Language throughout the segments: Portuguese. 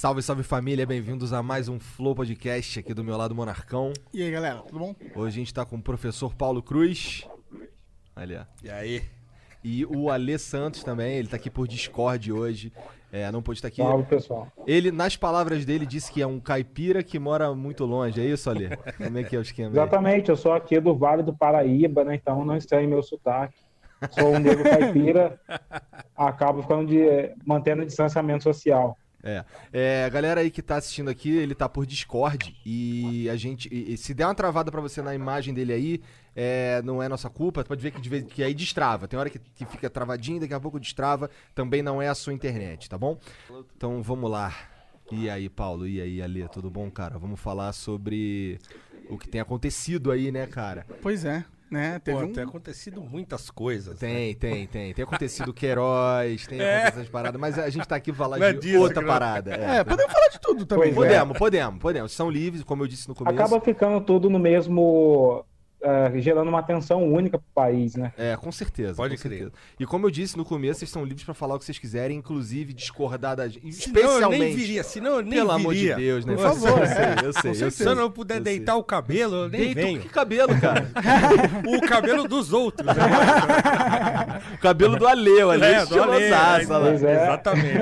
Salve, salve família, bem-vindos a mais um Flow Podcast aqui do meu lado Monarcão. E aí, galera, tudo bom? Hoje a gente tá com o professor Paulo Cruz. Ali, ó. E aí? E o Alê Santos também, ele tá aqui por Discord hoje. É, não pôde estar aqui. Salve, pessoal. Ele, nas palavras dele, disse que é um caipira que mora muito longe. É isso, Alê? Como é que é o esquema? aí? Exatamente, eu sou aqui do Vale do Paraíba, né? Então não estranhe meu sotaque. Sou um negro caipira, acabo ficando de mantendo o distanciamento social. É. É, galera aí que tá assistindo aqui, ele tá por Discord e a gente. e- se der uma travada pra você na imagem dele aí, é, não é nossa culpa. Pode ver que, de vez, que aí destrava. Tem hora que, que fica travadinho, daqui a pouco destrava. Também não é a sua internet, tá bom? Então vamos lá. E aí, Paulo? E aí, Ale? Tudo bom, cara? Vamos falar sobre o que tem acontecido aí, né, cara? Pois é, né? Teve Pô, um... tem acontecido muitas coisas. né? Tem, tem, tem. Tem acontecido Queiroz, tem acontecido essas paradas, mas a gente tá aqui pra falar Não é de disso outra nós- parada. É, podemos falar de tudo também. Pois é. Podemos, podemos, podemos. São livres, como eu disse no começo. Acaba ficando tudo no mesmo. Eh, gerando uma atenção única pro país, né? É, com certeza. Pode com crer. certeza. E como eu disse no começo, vocês são livres pra falar o que vocês quiserem, inclusive discordar da gente. Senão eu Especialmente. nem viria, senão eu nem Pelo amor de viria. Deus, né? Por favor, Eu é. sei, eu sei, eu sei. Se eu não puder eu sei. deitar o cabelo, eu nem Deito, venho. que cabelo, cara? O cabelo dos outros. né? o cabelo do Aleu, ali, É, do Ale, olha lá. Pois é. Exatamente.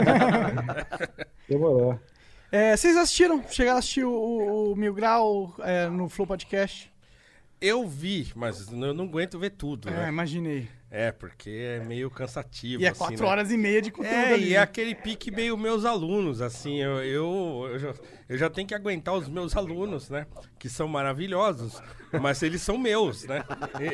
Demorou. É, vocês assistiram? Chegaram a assistir o, o, o Mil Grau é, no Flow Podcast? Eu vi, mas eu não aguento ver tudo, É, né? imaginei. É, porque é meio cansativo. E é assim, quatro né? horas e meia de conteúdo É, ali. e é aquele pique meio meus alunos, assim, eu, eu, eu, já, eu já tenho que aguentar os meus alunos, né? Que são maravilhosos, mas eles são meus, né?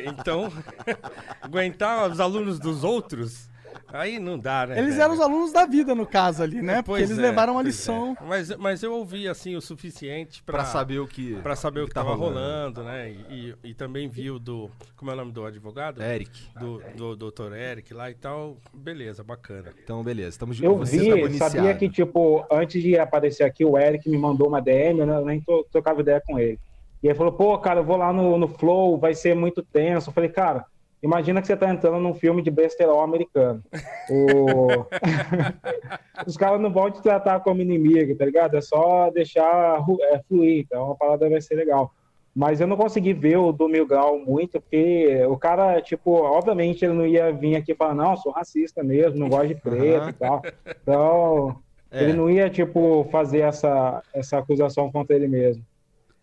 Então, aguentar os alunos dos outros, aí não dá, né? Eles velho? eram os alunos da vida, no caso ali, né? Porque Pois eles é, levaram uma pois lição. é. Mas, mas eu ouvi, assim, o suficiente pra, Pra saber o que. pra saber o que, tá tava rolando. rolando, né? E, e, e também vi o do... Como é o nome do advogado? Eric. Do, do Dr. Eric lá e tal. Beleza, bacana. Então, beleza. Estamos Eu você vi, sabia que, tipo, antes de aparecer aqui, o Eric me mandou uma DM, né? eu nem trocava ideia com ele. E ele falou, pô, cara, eu vou lá no, no Flow, vai ser muito tenso. Eu falei, cara, imagina que você tá entrando num filme de besterol americano. O- Os caras não vão te tratar como inimigo, tá ligado? É só deixar é, fluir, então a parada vai ser legal. Mas eu não consegui ver o do Mil Grau muito, porque o cara, tipo, obviamente ele não ia vir aqui e falar, não, sou racista mesmo, não gosto de preto Aham. e tal. Então, É. ele não ia, tipo, fazer essa, essa acusação contra ele mesmo.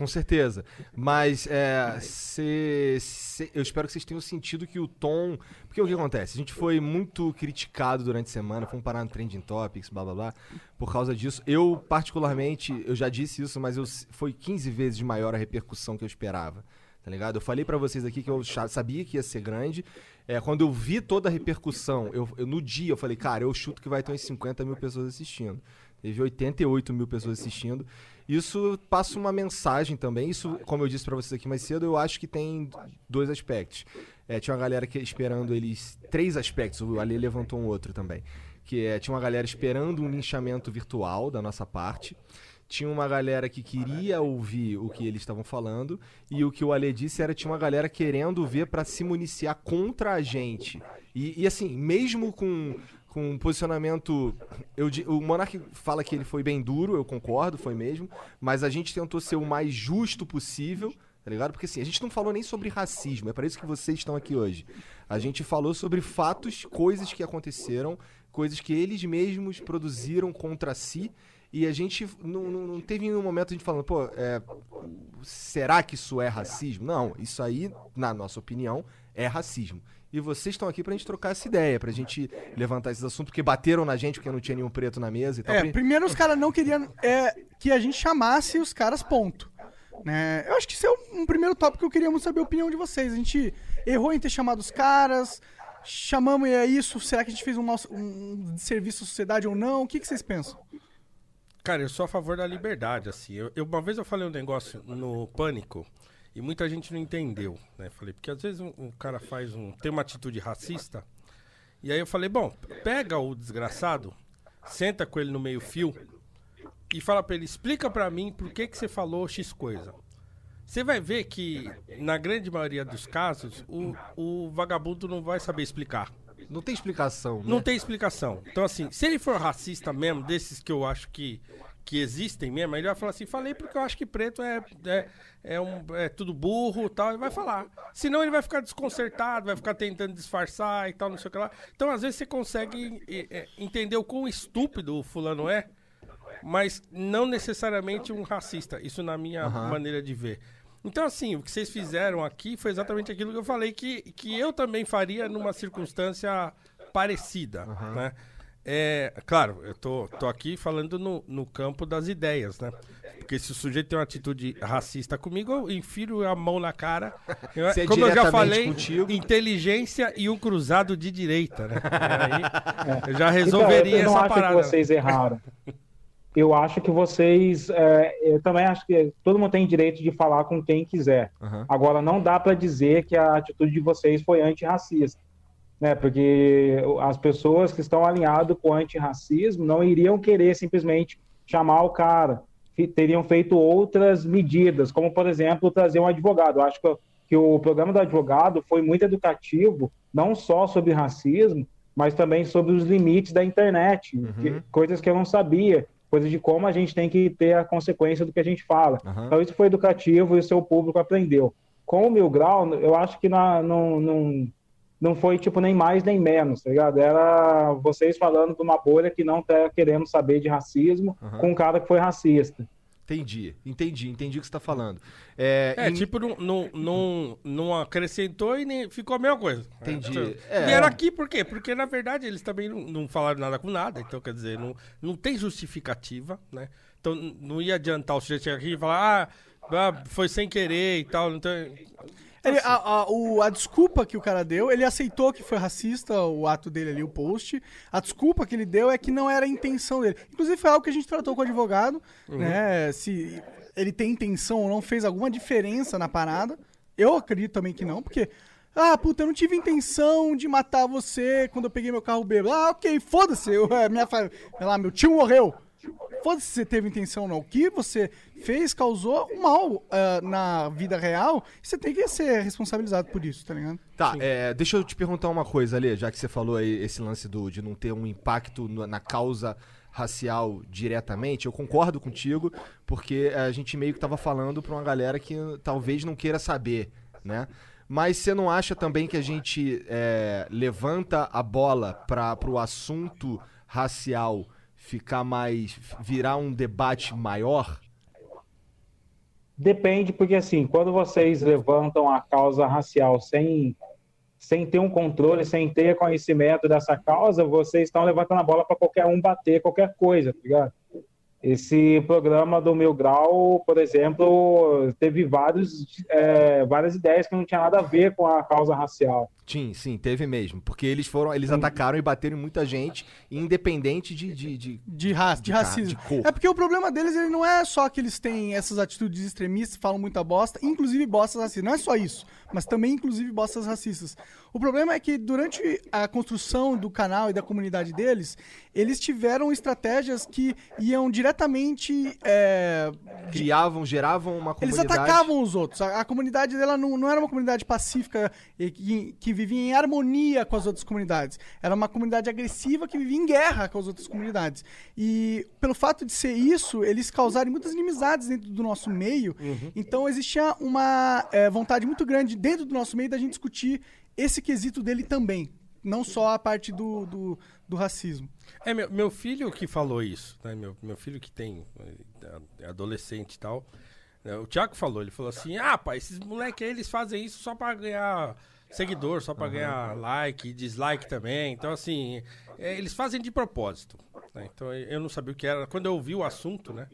Com certeza. Mas é, cê- cê- eu espero que vocês tenham sentido que o tom. Porque o que acontece? A gente foi muito criticado durante a semana, fomos parar no Trending Topics, blá blá blá, por causa disso. Eu, particularmente, eu já disse isso, mas eu, foi 15 vezes maior a repercussão que eu esperava. Tá ligado? Eu falei pra vocês aqui que eu sabia que ia ser grande. É, quando eu vi toda a repercussão, eu, eu- no dia eu falei, cara, eu chuto que vai ter uns 50 mil pessoas assistindo. Teve 88 mil pessoas assistindo. Isso passa uma mensagem também. Isso, como eu disse pra vocês aqui mais cedo, eu acho que tem dois aspectos. É, tinha uma galera que esperando eles. Três aspectos, o Ali levantou um outro também. Que é, tinha uma galera esperando um linchamento virtual da nossa parte. Tinha uma galera que queria ouvir o que eles estavam falando. E o que o Ale disse era tinha uma galera querendo ver pra se municiar contra a gente. E, e assim, mesmo com, com um posicionamento. Eu, o Monark fala que ele foi bem duro, eu concordo, foi mesmo. Mas a gente tentou ser o mais justo possível, tá ligado? Porque assim, a gente não falou nem sobre racismo, é para isso que vocês estão aqui hoje. A gente falou sobre fatos, coisas que aconteceram, coisas que eles mesmos produziram contra si. E a gente não, não, não teve nenhum momento a gente falando, pô, é, será que isso é racismo? Não, isso aí, na nossa opinião, é racismo. E vocês estão aqui pra gente trocar essa ideia, pra gente levantar esses assuntos, porque bateram na gente porque não tinha nenhum preto na mesa e tal. É, Pri- primeiro os caras não queriam é, que a gente chamasse os caras, ponto. Né? Eu acho que isso é um, um primeiro tópico que eu queria muito saber a opinião de vocês. A gente errou em ter chamado os caras, chamamos e é isso, será que a gente fez um, nosso, um serviço à sociedade ou não? O que, que vocês pensam? Cara, eu sou a favor da liberdade, assim. Eu, eu- uma vez eu falei um negócio no Pânico e muita gente não entendeu, né? Falei, porque às vezes um, um cara faz um... tem uma atitude racista e aí eu falei, bom, pega o desgraçado, senta com ele no meio fio e fala pra ele, explica pra mim por que que você falou X coisa. Você vai ver que, na grande maioria dos casos, o, o vagabundo não vai saber explicar. Não tem explicação, né? Não tem explicação. Então, assim, se ele for racista mesmo, desses que eu acho que, que existem mesmo, ele vai falar assim, falei porque eu acho que preto é, é, é, um, é tudo burro e tal, ele vai falar. Senão ele vai ficar desconcertado, vai ficar tentando disfarçar e tal, não sei o que lá. Então, às vezes, você consegue é, é, entender o quão estúpido o fulano é, mas não necessariamente um racista. Isso na minha maneira de ver. Então, assim, o que vocês fizeram aqui foi exatamente aquilo que eu falei que, que eu também faria numa circunstância parecida, né? É, claro, eu tô, tô aqui falando no, no campo das ideias, né? Porque se o sujeito tem uma atitude racista comigo, eu enfio a mão na cara. Eu- é como eu já falei, contigo. inteligência e um cruzado de direita, né? Aí, eu já Então, resolveria eu não essa acho parada. que vocês erraram. Eu acho que vocês. é, eu também acho que todo mundo tem direito de falar com quem quiser. Aham. Agora, não dá para dizer que a atitude de vocês foi antirracista. Né? Porque as pessoas que estão alinhadas com o antirracismo não iriam querer simplesmente chamar o cara. Teriam feito outras medidas, como, por exemplo, trazer um advogado. Eu acho que, que o programa do advogado foi muito educativo, não só sobre racismo, mas também sobre os limites da internet, que- coisas que eu não sabia, coisas de como a gente tem que ter a consequência do que a gente fala. Aham. Então isso foi educativo e o seu público aprendeu. Com o Mil Grau, eu acho que na- não, não, não foi tipo nem mais nem menos, tá ligado? Era vocês falando de uma bolha que não tá querendo saber de racismo Aham. com um cara que foi racista. Entendi, entendi, entendi o que você tá falando. É, É, em- tipo, não, não, não, não acrescentou e nem ficou a mesma coisa. Entendi. É. É. Vieram aqui por quê? Porque, na verdade, eles também não, não falaram nada com nada. Então, quer dizer, não, não tem justificativa, né? Então, não ia adiantar o sujeito chegar aqui e falar, ah, ah, foi sem querer e tal. Então, Ele- a, a- o- a desculpa que o cara deu, ele aceitou que foi racista o ato dele ali, o post. A desculpa que ele deu é que não era a intenção dele. Inclusive foi algo que a gente tratou com o advogado, né? Se ele tem intenção ou não, fez alguma diferença na parada. Eu acredito também que não, porque. Ah, puta, eu não tive intenção de matar você quando eu peguei meu carro bêbado. Ah, ok, foda-se. é, Minha, lá, meu tio morreu. Foda-se se você teve intenção ou não. O que você fez causou um mal ah, na vida real. e Você tem que ser responsabilizado por isso, tá ligado? Tá, é, deixa eu te perguntar uma coisa, Ale, já que você falou aí esse lance do, de não ter um impacto no- na causa racial diretamente, eu concordo contigo, porque a gente meio que tava falando pra uma galera que talvez não queira saber, né? Mas você não acha também que a gente é, levanta a bola para pro assunto racial ficar mais. virar um debate maior? Depende, porque assim, quando vocês levantam a causa racial sem, sem ter um controle, sem ter conhecimento dessa causa, vocês estão levantando a bola para qualquer um bater qualquer coisa, tá ligado? Esse programa do Mil Grau, por exemplo, teve vários, é, várias ideias que não tinha nada a ver com a causa racial. Sim, sim, teve mesmo. Porque eles foram, eles atacaram e bateram em muita gente, independente de. de, de- De, ra de De racismo. de cor. É porque o problema deles ele não é só que eles têm essas atitudes extremistas, falam muita bosta, inclusive bostas racistas. Não é só isso, mas também inclusive bostas racistas. O problema é que durante a construção do canal e da comunidade deles, eles tiveram estratégias que iam diretamente. é, criavam, geravam uma eles comunidade. atacavam os outros. A, a comunidade dela não, não era uma comunidade pacífica e que, que vivia em harmonia com as outras comunidades. Era uma comunidade agressiva que vivia em guerra com as outras comunidades. E pelo fato de ser isso, eles causaram muitas inimizades dentro do nosso meio. Então existia uma eh, vontade muito grande dentro do nosso meio da gente discutir esse quesito dele também. Não só a parte do, do, do racismo. É, meu, meu filho que falou isso, né? Meu, meu filho que tem é, é adolescente e tal. né, O Thiago falou, ele falou assim, ah, pai, esses moleques aí, eles fazem isso só pra ganhar seguidor, só pra ganhar like e dislike também. Então, assim, é, eles fazem de propósito. né? Então, eu não sabia o que era. Quando eu ouvi o assunto, né?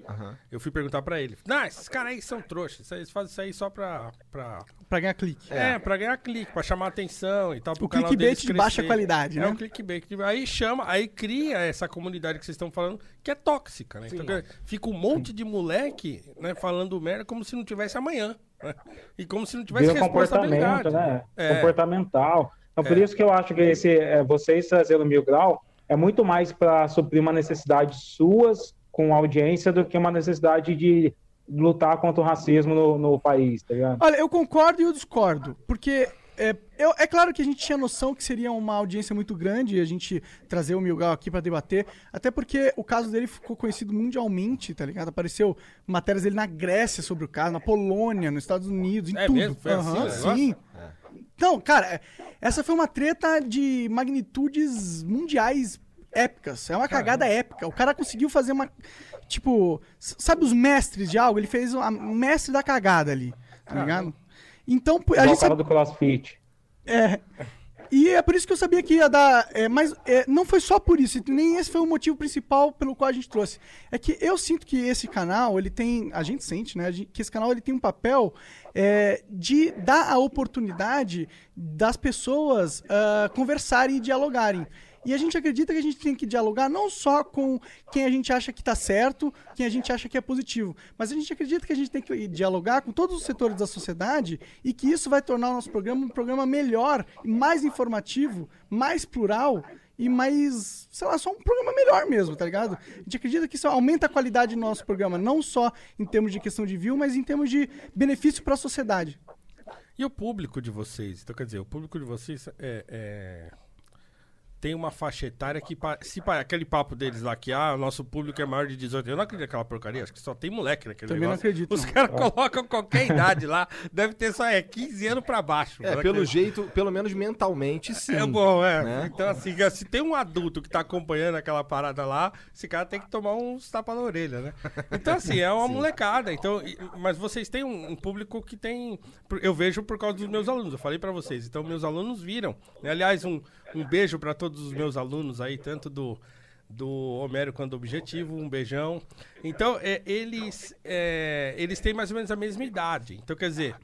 Eu fui perguntar pra ele. Não, esses caras aí são trouxas. isso aí- Eles fazem isso aí só pra... pra Pra ganhar clique. é. pra ganhar clique, pra chamar atenção e tal. O canal clickbait deles de baixa qualidade, é né? o clickbait. Aí chama, aí cria essa comunidade que vocês estão falando, que é tóxica, né? Então quer dizer, fica um monte de moleque né, falando merda como se não tivesse amanhã. né? E como se não tivesse Vira comportamento, responsabilidade. né? É. Comportamental. Então, por É. isso que eu acho que esse, é, vocês trazendo Mil Grau é muito mais para suprir uma necessidade suas com audiência do que uma necessidade de lutar contra o racismo no, no país, tá ligado? Olha, eu concordo e eu discordo. Porque é, eu- é claro que a gente tinha noção que seria uma audiência muito grande a gente trazer o Milgal aqui pra debater. Até porque o caso dele ficou conhecido mundialmente, tá ligado? Apareceu matérias dele na Grécia sobre o caso, na Polônia, nos Estados Unidos, em É tudo. mesmo? Foi assim o negócio? sim. Não, cara, é- essa foi uma treta de magnitudes mundiais épicas. É uma cagada épica. O cara conseguiu fazer uma. Tipo, sabe os mestres de algo? Ele fez o mestre da cagada ali, tá ligado? Então, a gente o sabe, do CrossFit. é, e é por isso que eu sabia que ia dar. é, mas é, não foi só por isso, nem esse foi o motivo principal pelo qual a gente trouxe. É que eu sinto que esse canal, ele tem. A gente sente, né? Que esse canal ele tem um papel é, de dar a oportunidade das pessoas ah, conversarem e dialogarem. E a gente acredita que a gente tem que dialogar não só com quem a gente acha que está certo, quem a gente acha que é positivo, mas a gente acredita que a gente tem que dialogar com todos os setores da sociedade e que isso vai tornar o nosso programa um programa melhor, mais informativo, mais plural e mais, sei lá, só um programa melhor mesmo, tá ligado? A gente acredita que isso aumenta a qualidade do nosso programa, não só em termos de questão de view, mas em termos de benefício para a sociedade. E o público de vocês? Então, quer dizer, o público de vocês é, é- tem uma faixa etária que, pa- se aquele papo deles lá, que ah, o nosso público é maior de 18 eu não acredito naquela porcaria, acho que só tem moleque naquele Também não negócio. acredito, Os não. caras colocam qualquer idade lá, deve ter só é, 15 anos pra baixo. É, Não pelo acredito. jeito, pelo menos mentalmente, sim. É bom, é. né? Então, assim, se tem um adulto que tá acompanhando aquela parada lá, esse cara tem que tomar uns tapas na orelha, né? Então, assim, é uma molecada. Então, mas vocês têm um, um público que tem. Eu vejo por causa dos meus alunos, eu falei pra vocês. Então, meus alunos viram. né? Aliás, um, um beijo pra todos os meus alunos aí, tanto do. Do Homero quanto do Objetivo, um beijão. Então, é, eles, é, eles têm mais ou menos a mesma idade. Então, quer dizer,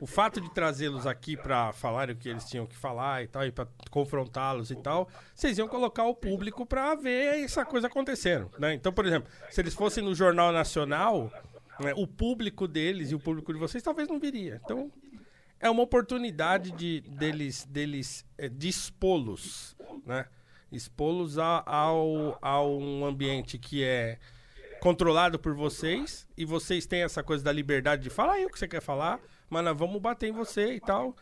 o fato de trazê-los aqui pra falarem o que eles tinham que falar e tal, e pra confrontá-los e tal, vocês iam colocar o público pra ver essa coisa acontecendo, né? Então, por exemplo, se eles fossem no Jornal Nacional, né, o público deles e o público de vocês talvez não viria. Então, é uma oportunidade de deles, deles é, de expô-los, né? Expô-los a, ao, a um ambiente que é controlado por vocês e vocês têm essa coisa da liberdade de falar aí o que você quer falar, mas nós vamos bater em você e tal.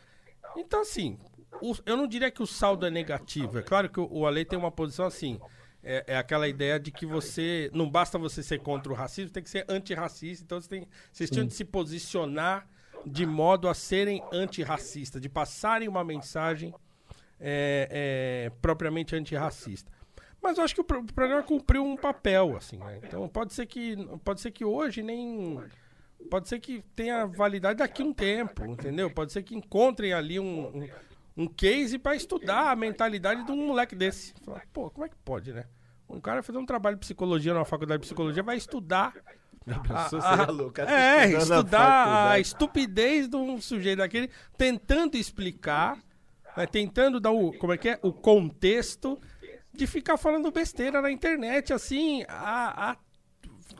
Então, assim, o- eu não diria que o saldo é negativo. É claro que o, o Ale tem uma posição assim. É, é aquela ideia de que você. Não basta você ser contra o racismo, tem que ser antirracista. Então você tem, vocês tinham de se posicionar de modo a serem antirracistas, de passarem uma mensagem é, é, propriamente antirracista. Mas eu acho que o, pro- o programa cumpriu um papel, assim, né? Então pode ser que. Pode ser que hoje nem. Pode ser que tenha validade daqui um tempo, entendeu? Pode ser que encontrem ali um, um, um case para estudar a mentalidade de um moleque desse. Falar, pô, como é que pode, né? Um cara fazer um trabalho de psicologia numa faculdade de psicologia vai estudar. Pensou? a- a- é, estudando na estudar a estupidez de um sujeito daquele, tentando explicar, né, tentando dar o, como é que é, o contexto de ficar falando besteira na internet, assim, a, a,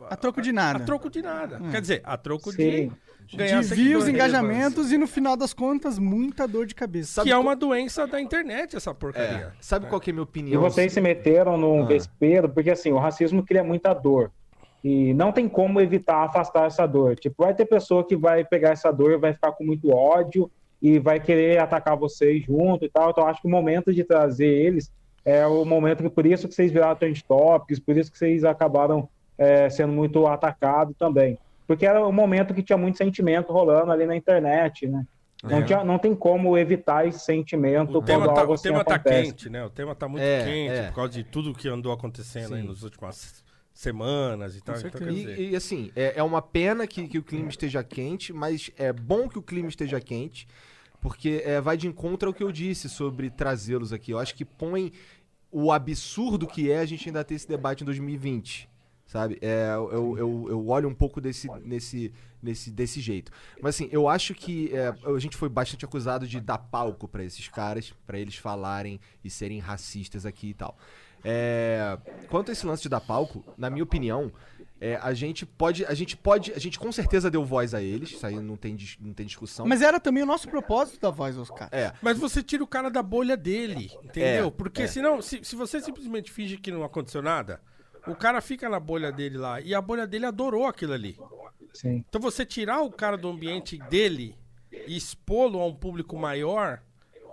A troco de nada. a troco de nada. Quer dizer, a troco Sim. de ganhar de views, seguidores. engajamentos e no final das contas, muita dor de cabeça. Que é uma doença da internet, essa É, porcaria. sabe qual que é a minha E opinião? vocês se meteram num Ah. vespeiro, porque assim, o racismo cria muita dor. E não tem como evitar afastar essa dor. Tipo, vai ter pessoa que vai pegar essa dor, vai ficar com muito ódio e vai querer atacar vocês junto e tal. Então, acho que o momento de trazer eles é o momento que, por isso que vocês viraram trend topics, por isso que vocês acabaram é, sendo muito atacados também. Porque era o momento que tinha muito sentimento rolando ali na internet, né? Não, É. tinha, não tem como evitar esse sentimento O quando tema, tá, algo o assim tema tá acontece. quente, né? O tema tá muito É, quente é. por causa de tudo que andou acontecendo aí Sim. nas últimas semanas e tal. Então, certeza. quer dizer, E, e, assim, é, é uma pena que, que o clima esteja quente, mas é bom que o clima esteja quente, Porque é, vai de encontro ao que eu disse sobre trazê-los aqui. Eu acho que põe o absurdo que é a gente ainda ter esse debate em 2020. Sabe? É, eu, eu, eu olho um pouco desse, nesse, nesse, desse jeito. Mas assim, eu acho que é, a gente foi bastante acusado de dar palco pra esses caras, pra eles falarem e serem racistas aqui e tal. É, quanto a esse lance de dar palco, na minha opinião, é, a gente pode. A gente pode. A gente com certeza deu voz a eles, isso aí não tem, não tem discussão. Mas era também o nosso propósito da voz aos caras. É. Mas você tira o cara da bolha dele, entendeu? É, Porque é. senão, se, se você simplesmente finge que não aconteceu nada, o cara fica na bolha dele lá e a bolha dele adorou aquilo ali. Sim. Então você tirar o cara do ambiente dele e expô-lo a um público maior,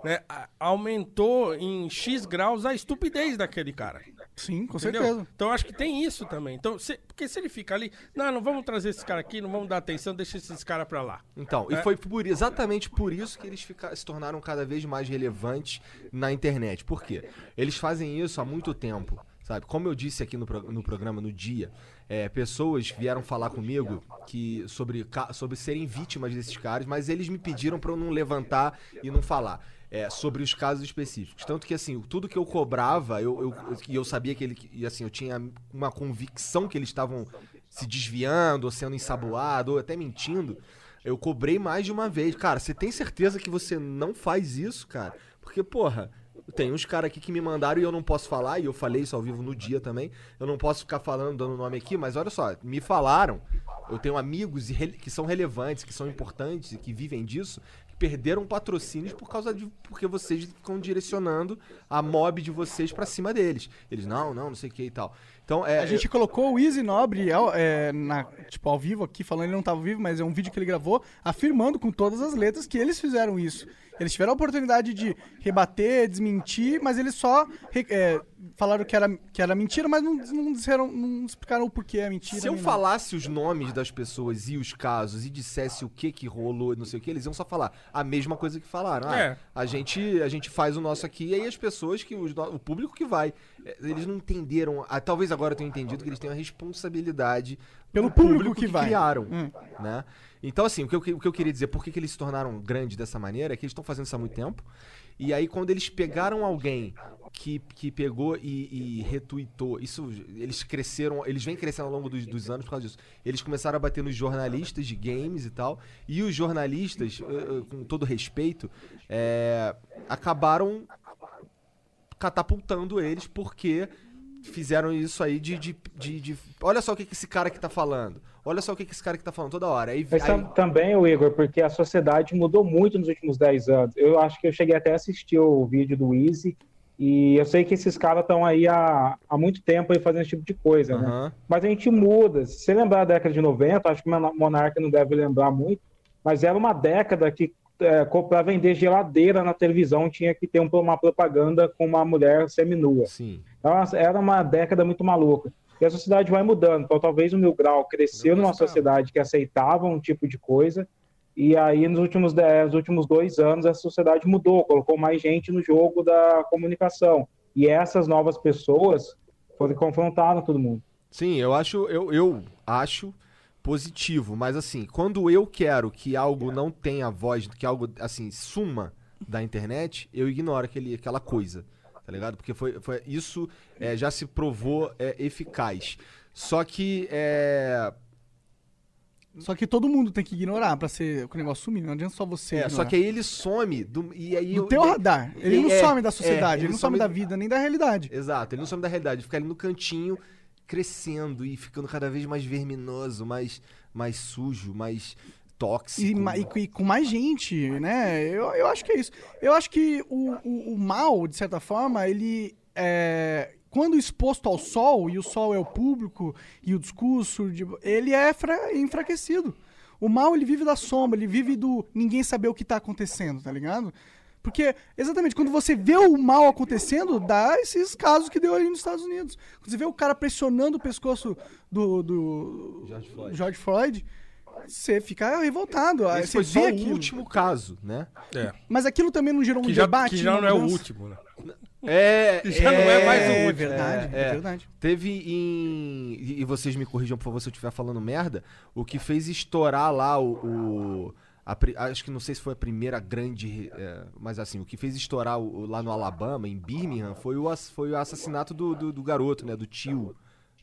né, aumentou em X graus a estupidez daquele cara. Sim, com Entendeu? certeza. Então eu acho que tem isso também. Então, se- porque se ele fica ali, não, não vamos trazer esse cara aqui, não vamos dar atenção, deixa esses caras pra lá. Então, e É. foi por, exatamente por isso que eles fica- se tornaram cada vez mais relevantes na internet. Por quê? Eles fazem isso há muito tempo, sabe? Como eu disse aqui no, pro- no programa no dia, é, pessoas vieram falar comigo que sobre, sobre serem vítimas desses caras, mas eles me pediram pra eu não levantar e não falar. É, sobre os casos específicos. Tanto que, assim, tudo que eu cobrava, eu, eu, eu- eu sabia que ele. E assim, eu tinha uma convicção que eles estavam se desviando, ou sendo ensaboado, ou até mentindo. Eu cobrei mais de uma vez. Cara, você tem certeza que você não faz isso, cara? Porque, porra, tem uns caras aqui que me mandaram e eu não posso falar, e eu falei isso ao vivo no dia também. Eu não posso ficar falando, dando nome aqui, mas olha só, me falaram. Eu tenho amigos que são relevantes, que são importantes e que vivem disso, perderam patrocínios por causa de. porque vocês ficam direcionando a mob de vocês pra cima deles. Eles, não, não, não sei o que e tal. Então, é. A gente colocou o Easy Nobre ao- é, na, tipo, ao vivo aqui, falando ele não tava vivo, mas é um vídeo que ele gravou, afirmando com todas as letras que eles fizeram isso. Eles tiveram a oportunidade de rebater, desmentir, mas eles só é, falaram que era, que era mentira, mas não, não, disseram, não explicaram o porquê é mentira. Se eu falasse os nomes das pessoas e os casos e dissesse o que que rolou, não sei o que, eles iam só falar a mesma coisa que falaram. Ah, É. a gente a gente faz o nosso aqui e aí as pessoas que os o público que vai, eles não entenderam, ah, talvez agora eu tenha entendido que eles têm a responsabilidade Pelo do público que vai. criaram, Hum. né? Então assim, o que, eu, o que eu queria dizer, por que, que eles se tornaram grandes dessa maneira, é que eles estão fazendo isso há muito tempo. E aí quando eles pegaram alguém que, que pegou e, e retuitou, isso eles cresceram, eles vêm crescendo ao longo dos, dos anos por causa disso. Eles começaram a bater nos jornalistas de games e tal, e os jornalistas, eh, eh, com todo respeito, eh, acabaram catapultando eles porque fizeram isso aí de, de, de, de- olha só o que, que esse cara aqui tá falando. Olha só o que, que esse cara aqui tá falando toda hora. Aí, Mas aí- tam- também, o Igor, porque a sociedade mudou muito nos últimos 10 anos. Eu acho que eu cheguei até a assistir o vídeo do Easy, e eu sei que esses caras estão aí há, há muito tempo aí fazendo esse tipo de coisa, né? Aham. Mas a gente muda. Se você lembrar da década de 90, acho que o Monarca não deve lembrar muito, mas era uma década que é, para vender geladeira na televisão tinha que ter um- uma propaganda com uma mulher seminua. Sim. Então, era uma década muito maluca. E a sociedade vai mudando. Então, talvez o Mil Grau cresceu numa sociedade que aceitava um tipo de coisa. E aí, nos últimos, dez, nos últimos dois anos, a sociedade mudou, colocou mais gente no jogo da comunicação. E essas novas pessoas foram confrontaram todo mundo. Sim, eu acho, eu, eu acho positivo, mas assim, quando eu quero que algo não tenha voz, que algo assim suma da internet, eu ignoro aquele, aquela coisa, tá ligado? Porque foi, foi isso é, já se provou é, eficaz. Só que é, Só que todo mundo tem que ignorar pra ser, o negócio sumir. Não adianta só você é, ignorar. só que aí ele some do, e aí No eu- teu radar. Ele e- não é, some da é, sociedade, ele não some da vida, nem da realidade. Exato, ele não some da realidade, ele fica ali no cantinho, crescendo e ficando cada vez mais verminoso, mais, mais sujo, mais tóxico. E, e com- mais gente, né? Eu, eu acho que é isso. Eu acho que o, o, o mal, de certa forma, ele é. Quando exposto ao sol, e o sol é o público, e o discurso, ele é fra- enfraquecido. O mal, ele vive da sombra, ele vive do ninguém saber o que tá acontecendo, tá ligado? Porque, exatamente, quando você vê o mal acontecendo, dá esses casos que deu ali nos Estados Unidos. Quando você vê o cara pressionando o pescoço do, do George Floyd. George Floyd, você fica revoltado. Aí Esse você foi só vê o aquilo. último caso, né? É. Mas aquilo também não gerou um Que já, debate? que já uma não é o último, né? É, Já não é mais o É último. verdade, é, É, é. verdade. Teve em. E e vocês me corrijam, por favor, se eu estiver falando merda. O que fez estourar lá o. o- a acho que não sei se foi a primeira grande. é, mas assim, o que fez estourar o- lá no Alabama, em Birmingham, foi o, foi o assassinato do, do, do garoto, né? Do tio.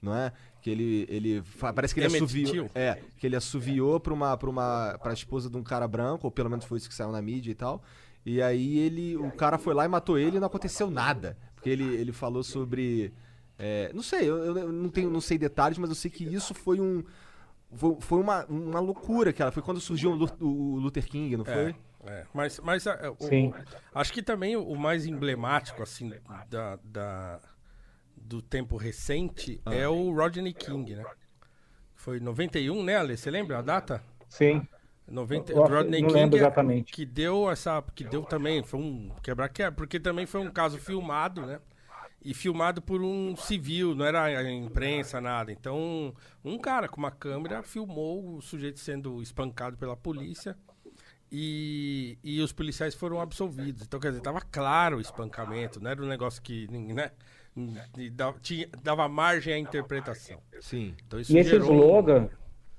Não é? Que ele. ele parece que ele Emmett assoviou. É, que ele assoviou pra uma, pra uma. pra esposa de um cara branco, ou pelo menos foi isso que saiu na mídia e tal. E aí ele. O cara foi lá e matou ele e não aconteceu nada. Porque ele, ele falou sobre. é, não sei, eu, eu não, tenho, não sei detalhes, mas eu sei que isso foi um. Foi, foi uma, uma loucura, cara. Foi quando surgiu o Lu- o Luther King, não foi? É, mas, mas a- o- Sim. acho que também o, mais emblemático, assim, da, da- do tempo recente Ah. é o Rodney King, né? Foi 91, né, Ale? Você lembra a data? Sim. 90, Eu Rodney não King lembro é- exatamente. que deu essa, que deu também, foi um quebra-quebra, porque também foi um caso filmado, né? E filmado por um civil, não era a imprensa, nada. Então, um cara com uma câmera filmou o sujeito sendo espancado pela polícia e, e os policiais foram absolvidos. Então, quer dizer, tava claro o espancamento, não era um negócio que, né? e dava, tinha- dava margem à interpretação. Sim. Então, isso E esse gerou slogan,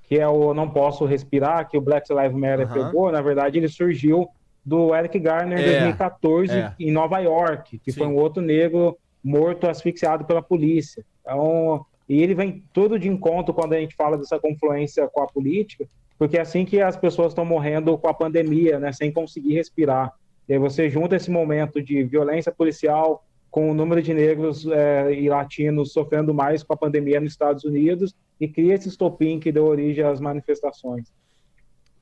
que é o Não Posso Respirar, que o Black Lives Matter pegou, na verdade ele surgiu do Eric Garner em É, 2014 é. em Nova York, que Sim. foi um outro negro morto asfixiado pela polícia. Então, e ele vem tudo de encontro quando a gente fala dessa confluência com a política, porque é assim que as pessoas estão morrendo com a pandemia, né, sem conseguir respirar. E aí você junta esse momento de violência policial com o número de negros eh, e latinos sofrendo mais com a pandemia nos Estados Unidos e cria esse estopim que deu origem às manifestações.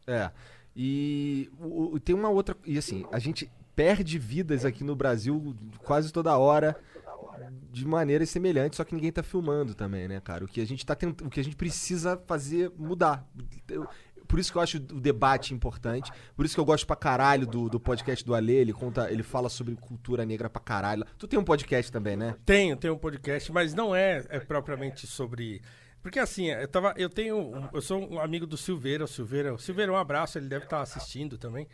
É. E o- tem uma outra. E assim, a gente perde vidas aqui no Brasil quase toda hora de maneiras semelhantes, só que ninguém tá filmando também, né, cara? O que a gente tá tentando, o que a gente precisa fazer mudar. Eu- por isso que eu acho o debate importante. Por isso que eu gosto pra caralho do, do podcast do Ale. Ele conta, ele fala sobre cultura negra pra caralho. Tu tem um podcast também, né? Tenho, tenho um podcast, mas não é, é propriamente sobre. Porque assim, eu, tava, eu tenho. Eu sou um amigo do Silveira, o Silveira. O Silveira, um abraço, ele deve estar assistindo também.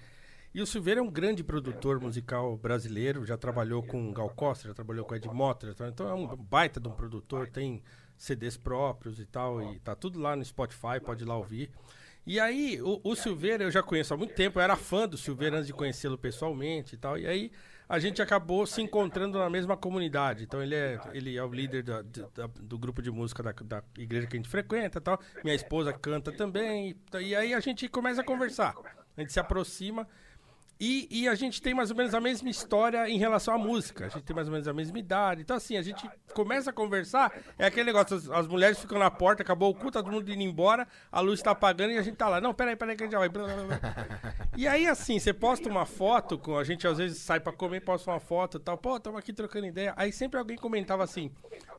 E o Silveira é um grande produtor musical brasileiro, já trabalhou com Gal Costa, já trabalhou com Ed Motter, tá? então é um baita de um produtor, tem CDs próprios e tal, e tá tudo lá no Spotify, pode ir lá ouvir. E aí, o, o Silveira eu já conheço há muito tempo, eu era fã do Silveira antes de conhecê-lo pessoalmente e tal. E aí a gente acabou se encontrando na mesma comunidade. Então ele é, ele é o líder da- da- do grupo de música da, da igreja que a gente frequenta e tal. Minha esposa canta também. E, e aí a gente começa a conversar. A gente se aproxima. E, e a gente tem mais ou menos a mesma história em relação à música. A gente tem mais ou menos a mesma idade. Então, assim, a gente começa a conversar. É aquele negócio: as, as mulheres ficam na porta, acabou o culto, tá todo mundo indo embora, a luz tá apagando e a gente tá lá. Não, peraí, peraí, que a gente já vai. E aí, assim, você posta uma foto, com a gente às vezes sai pra comer, posta uma foto e tal. Pô, tamo aqui trocando ideia. Aí sempre alguém comentava assim: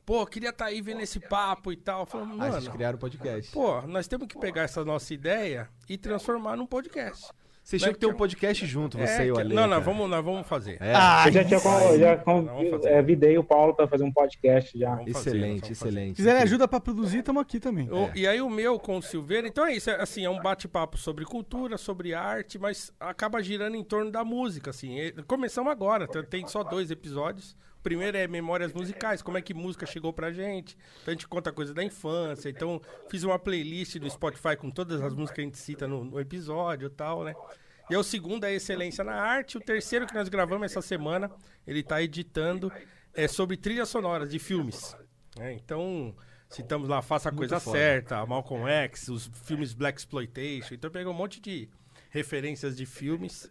pô, queria estar tá aí vendo esse papo e tal. Falei, Ah, vocês mano, criaram um podcast. pô, nós temos que pegar essa nossa ideia e transformar num podcast. Vocês tinham que ter um podcast junto, você É, e o Ale. não, não, cara. vamos, nós vamos fazer. É. Ah, Eu já tinha eu já con- Vamos fazer. é, videi o Paulo para fazer um podcast já. Vamos excelente, fazer. excelente. Se quiserem ajuda pra produzir, estamos aqui também. O- E aí o meu com o Silveira, então é isso, é, assim, é um bate-papo sobre cultura, sobre arte, mas acaba girando em torno da música, assim. Começamos agora, tem só dois episódios. Primeiro é memórias musicais, como é que música chegou pra gente. Então a gente conta coisa da infância. Então fiz uma playlist do Spotify com todas as músicas que a gente cita no, no episódio e tal, né? E aí o segundo é Excelência na Arte. O terceiro que nós gravamos essa semana, ele tá editando, é sobre trilhas sonoras de filmes. né? Então, citamos lá Faça a Coisa foda. Certa, Malcolm X, os filmes Black Exploitation. Então pegou um monte de referências de filmes.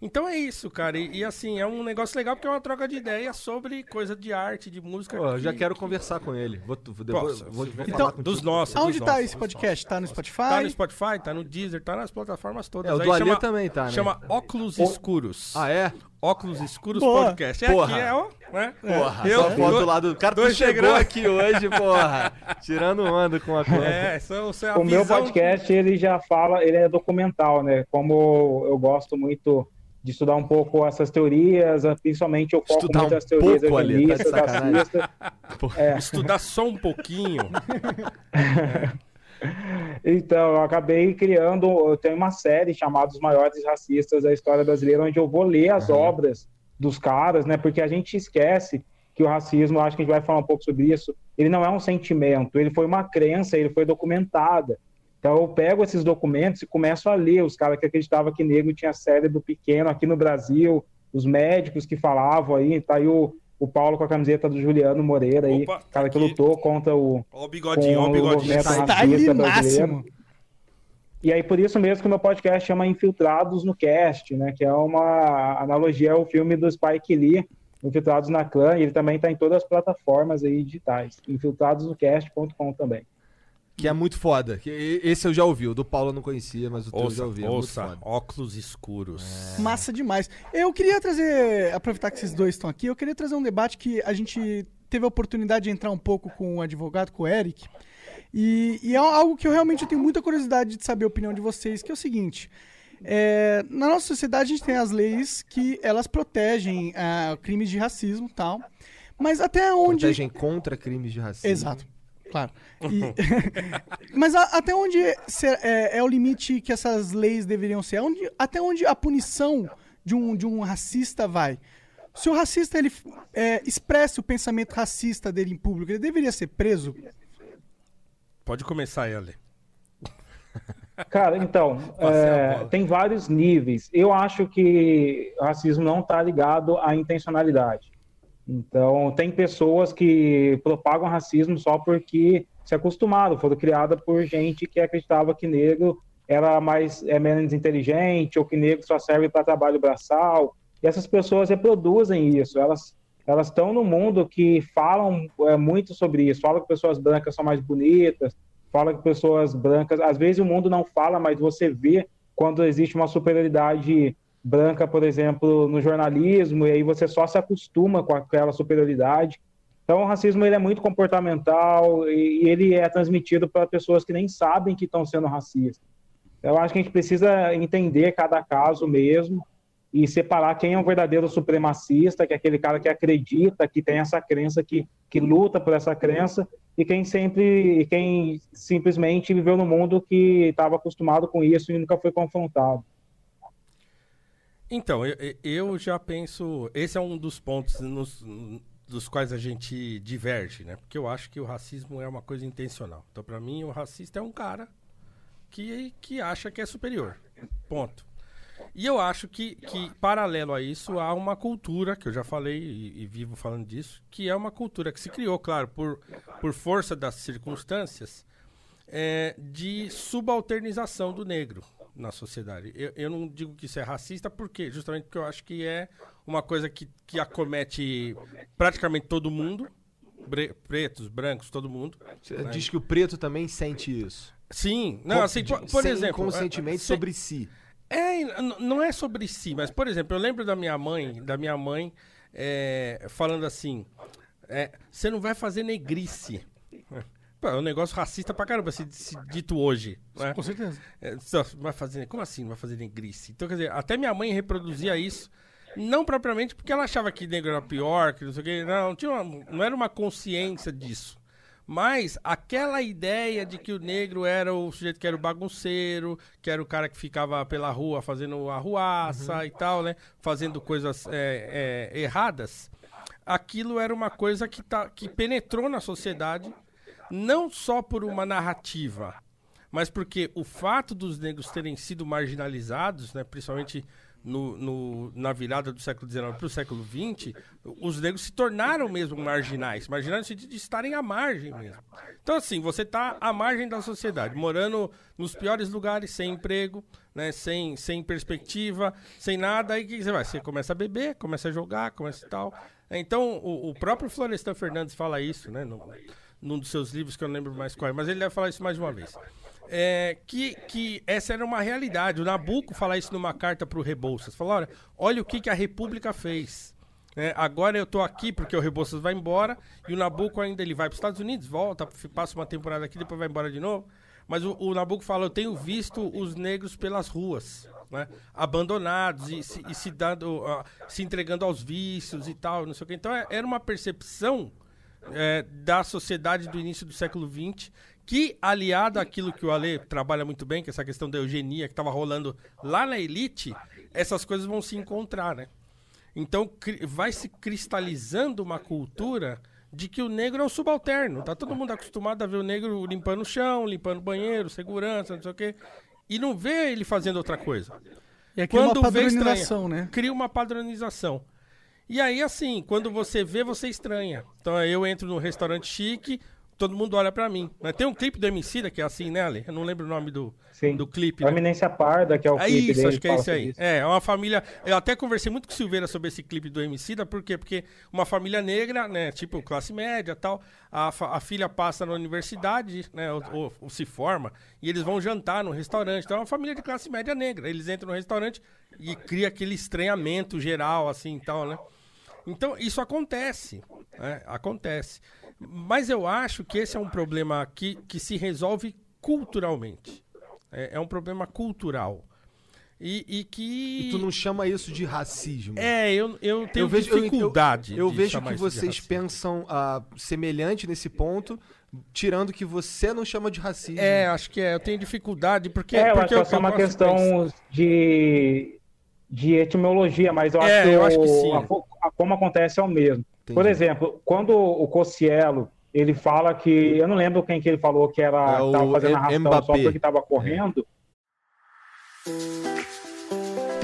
Então é isso, cara. E, e, assim, é um negócio legal porque é uma troca de ideias sobre coisa de arte, de música. Pô, eu já que- quero conversar com ele. Vou, vou, depois, Posso, vou, vou então, dos nossos. Aonde dos tá nossos, esse podcast? Tá no Spotify? Tá no Spotify, tá no Deezer, tá nas plataformas todas. É, o do chama, também tá, né? Chama Óculos Escuros. Ah, é? Óculos Escuros Boa. Podcast. É Porra. aqui, é, ó. Né? Porra, Eu- só foto eu- lá do... Cara, tu dois chegou aqui hoje, porra. Tirando onda com a coisa. É, são, são a O meu podcast, ele já fala, ele é documental, né? Como eu gosto muito de estudar um pouco essas teorias, principalmente eu foco Estudar muito um nas teorias pouco, Ale, tá de sacanagem. que Estudar só um pouquinho. Então, eu acabei criando, eu tenho uma série chamada Os Maiores Racistas da História Brasileira, onde eu vou ler as obras dos caras, né? Porque a gente esquece que o racismo, acho que a gente vai falar um pouco sobre isso, ele não é um sentimento, ele foi uma crença, ele foi documentada. Então eu pego esses documentos e começo a ler os caras que acreditavam que negro tinha cérebro pequeno aqui no Brasil, os médicos que falavam aí, tá aí o, o Paulo com a camiseta do Juliano Moreira aí, Opa, tá cara que lutou contra o Ó o bigodinho, ó o bigodinho. Tá racista ali brasileiro. máximo. E aí, por isso mesmo que o meu podcast chama Infiltrados no Cast, né? Que é uma analogia ao filme do Spike Lee, Infiltrados na Clã, e ele também está em todas as plataformas aí digitais. Infiltradosnocast.com também. Que é muito foda. Que esse eu já ouvi. O do Paulo eu não conhecia, mas o teu eu já ouvi. É muito ouça, foda. óculos escuros. Massa demais. Eu queria trazer, aproveitar que esses dois estão aqui, eu queria trazer um debate que a gente teve a oportunidade de entrar um pouco com o advogado, com o Eric. E, e é algo que eu realmente tenho muita curiosidade de saber a opinião de vocês, que é o seguinte. é, na nossa sociedade a gente tem as leis que elas protegem ah, crimes de racismo e tal. Mas até onde. Protegem contra crimes de racismo. Exato, claro. E- Mas a- até onde é, é o limite que essas leis deveriam ser? Onde- até onde a punição de um, de um racista vai? Se o racista ele é, expressa o pensamento racista dele em público, ele deveria ser preso? Pode começar aí, Ale. Cara, então, é, tem vários níveis. Eu acho que o racismo não está ligado à intencionalidade. Então, tem pessoas que propagam racismo só porque se acostumaram, foram criadas por gente que acreditava que negro era mais é menos inteligente ou que negro só serve para trabalho braçal. E essas pessoas reproduzem isso. Elas elas estão no mundo que falam é, muito sobre isso. Falam que pessoas brancas são mais bonitas, fala que pessoas brancas. Às vezes o mundo não fala, mas você vê quando existe uma superioridade branca, por exemplo, no jornalismo, e aí você só se acostuma com aquela superioridade. Então, o racismo ele é muito comportamental e, ele é transmitido para pessoas que nem sabem que estão sendo racistas. Eu acho que a gente precisa entender cada caso mesmo e separar quem é um verdadeiro supremacista, que é aquele cara que acredita, que tem essa crença, que, que luta por essa crença, e quem sempre, quem simplesmente viveu no mundo que estava acostumado com isso e nunca foi confrontado. Então, eu, eu já penso. Esse é um dos pontos nos- dos quais a gente diverge, né? Porque eu acho que o racismo é uma coisa intencional. Então, pra mim, o racista é um cara que, que acha que é superior. Ponto. E eu acho que, que, paralelo a isso, há uma cultura, que eu já falei e, e vivo falando disso, que é uma cultura que se criou, claro, por, por força das circunstâncias, é, de subalternização do negro na sociedade. Eu, eu não digo que isso é racista, porque justamente porque eu acho que é uma coisa que, que acomete praticamente todo mundo, bre- pretos, brancos, todo mundo. Você diz que o preto também sente isso. Sim, não, Com- assim, por, por sem exemplo, conscientemente é, sem- sobre si. é, não é sobre si, mas, por exemplo, eu lembro da minha mãe, da minha mãe é, falando assim, é, você não vai fazer negrice. É um negócio racista pra caramba, se, se dito hoje. Né? Com certeza. É, só vai fazer, como assim vai fazer negrice? Então, quer dizer, até minha mãe reproduzia isso, não propriamente porque ela achava que negro era pior, que não sei o quê, não, tinha uma- não era uma consciência disso. Mas aquela ideia de que o negro era o sujeito que era o bagunceiro, que era o cara que ficava pela rua fazendo arruaça e tal, né? Fazendo coisas é, é, erradas, aquilo era uma coisa que, tá, que penetrou na sociedade, não só por uma narrativa, mas porque o fato dos negros terem sido marginalizados, né, principalmente no, no- na virada do século XIX para o século XX, os negros se tornaram mesmo marginais. Marginais no sentido de estarem à margem mesmo. Então, assim, você está à margem da sociedade, morando nos piores lugares, sem emprego, né, sem, sem perspectiva, sem nada. Aí o que você vai? Você começa a beber, começa a jogar, começa e tal. Então, o, o próprio Florestan Fernandes fala isso, né, no, num dos seus livros, que eu não lembro mais qual é, mas ele deve falar isso mais de uma vez. É, que, que essa era uma realidade. O Nabucco fala isso numa carta para o Rebouças. Fala, olha, olha o que, que a República fez. É, agora eu tô aqui porque o Rebouças vai embora e o Nabucco ainda ele vai para os Estados Unidos, volta, passa uma temporada aqui, depois vai embora de novo. Mas o, o Nabucco fala, eu tenho visto os negros pelas ruas, né, abandonados e, se, e se dando, ah, se entregando aos vícios e tal, não sei o que. Então é- era uma percepção é, da sociedade do início do século XX, que, aliado àquilo que o Ale trabalha muito bem, que é essa questão da eugenia que estava rolando lá na elite, essas coisas vão se encontrar, né? Então vai se cristalizando uma cultura de que o negro é um subalterno. Tá todo mundo acostumado a ver o negro limpando o chão, limpando o banheiro, segurança, não sei o quê. E não vê ele fazendo outra coisa. E aqui é uma Quando vê, padronização, estranha. né? Cria uma padronização. E aí, assim, quando você vê, você estranha. Então eu entro num restaurante chique, todo mundo olha pra mim. Mas Tem um clipe do Emicida que é assim, né, Ale? Eu não lembro o nome do, Sim. do clipe. A né? Eminência Parda, que é o É clipe isso, dele. acho que é esse sobre aí. isso. É, é uma família. Eu até conversei muito com o Silveira sobre esse clipe do Emicida, por quê? Porque uma família negra, né? Tipo, classe média e tal. A, a filha passa na universidade, né? Ou, ou- ou se forma, e eles vão jantar no restaurante. Então é uma família de classe média negra. Eles entram no restaurante e cria aquele estranhamento geral, assim e tal, né? Então, isso acontece. né? Acontece. Mas eu acho que esse é um problema que, que se resolve culturalmente. É, é um problema cultural. E, e que. E tu não chama isso de racismo. É, eu, eu tenho eu vejo, eu- dificuldade. Eu, eu vejo que vocês pensam ah, semelhante nesse ponto, tirando que você não chama de racismo. É, acho que é. Eu tenho dificuldade porque. É, eu porque acho que é só uma questão de, de etimologia, mas eu É, acho que, eu acho que sim. a a como acontece é o mesmo. Entendi. Por exemplo, quando o Cossielo ele fala que. Eu não lembro quem que ele falou que era É tava fazendo arrastão só porque estava correndo.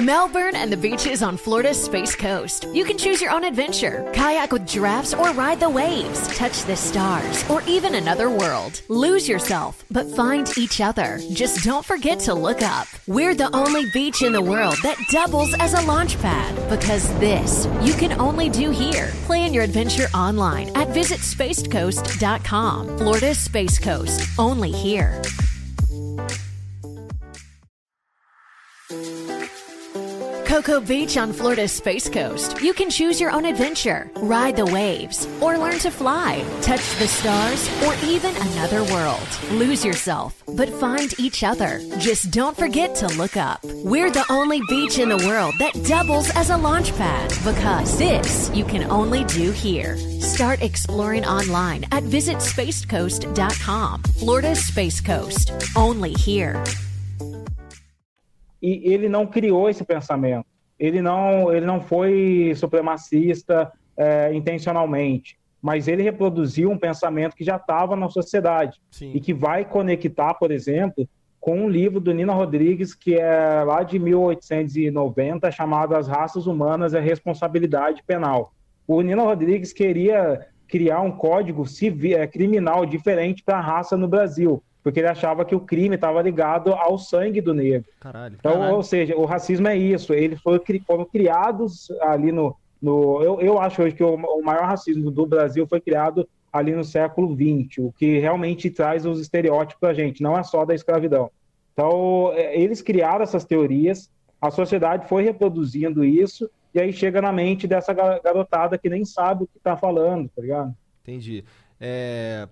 Melbourne and the beaches on Florida's Space Coast. You can choose your own adventure kayak with giraffes or ride the waves, touch the stars, or even another world. Lose yourself, but find each other. Just don't forget to look up. We're the only beach in the world that doubles as a launch pad because this you can only do here. Plan your adventure online at visitspacecoast.com. Florida's Space Coast, only here. Cocoa Beach on Florida's Space Coast. You can choose your own adventure, ride the waves, or learn to fly, touch the stars, or even another world. Lose yourself, but find each other. Just don't forget to look up. We're the only beach in the world that doubles as a launch pad because this you can only do here. Start exploring online at visitspacedcoast.com. Florida's Space Coast, only here. E ele não criou esse pensamento. Ele não, ele não foi supremacista é, intencionalmente, mas ele reproduziu um pensamento que já estava na sociedade Sim. e que vai conectar, por exemplo, com um livro do Nino Rodrigues que é lá de 1890 chamado As Raças Humanas e a Responsabilidade Penal. O Nino Rodrigues queria criar um código civil, é, criminal diferente para a raça no Brasil, porque ele achava que o crime estava ligado ao sangue do negro. Caralho. Então, ou seja, o racismo é isso. Eles foram, foram criados ali no. no eu, eu acho hoje que o, o maior racismo do Brasil foi criado ali no século XX, o que realmente traz os estereótipos para a gente, não é só da escravidão. Então, é, eles criaram essas teorias, a sociedade foi reproduzindo isso, e aí chega na mente dessa ga- garotada que nem sabe o que está falando, tá ligado? Entendi. É,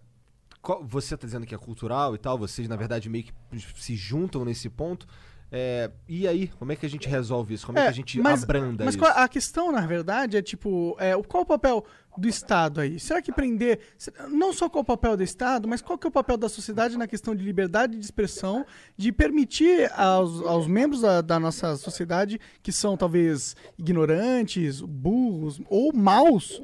você tá dizendo que é cultural e tal, vocês na verdade meio que se juntam nesse ponto. É, e aí, como é que a gente resolve isso? Como é, que a gente abranda mas isso? qual- a questão, na verdade, é tipo, é, qual o papel do Estado aí? Será que prender. Não só qual o papel do Estado, mas qual que é o papel da sociedade na questão de liberdade de expressão, de permitir aos, aos membros da, da nossa sociedade, que são talvez ignorantes, burros ou maus,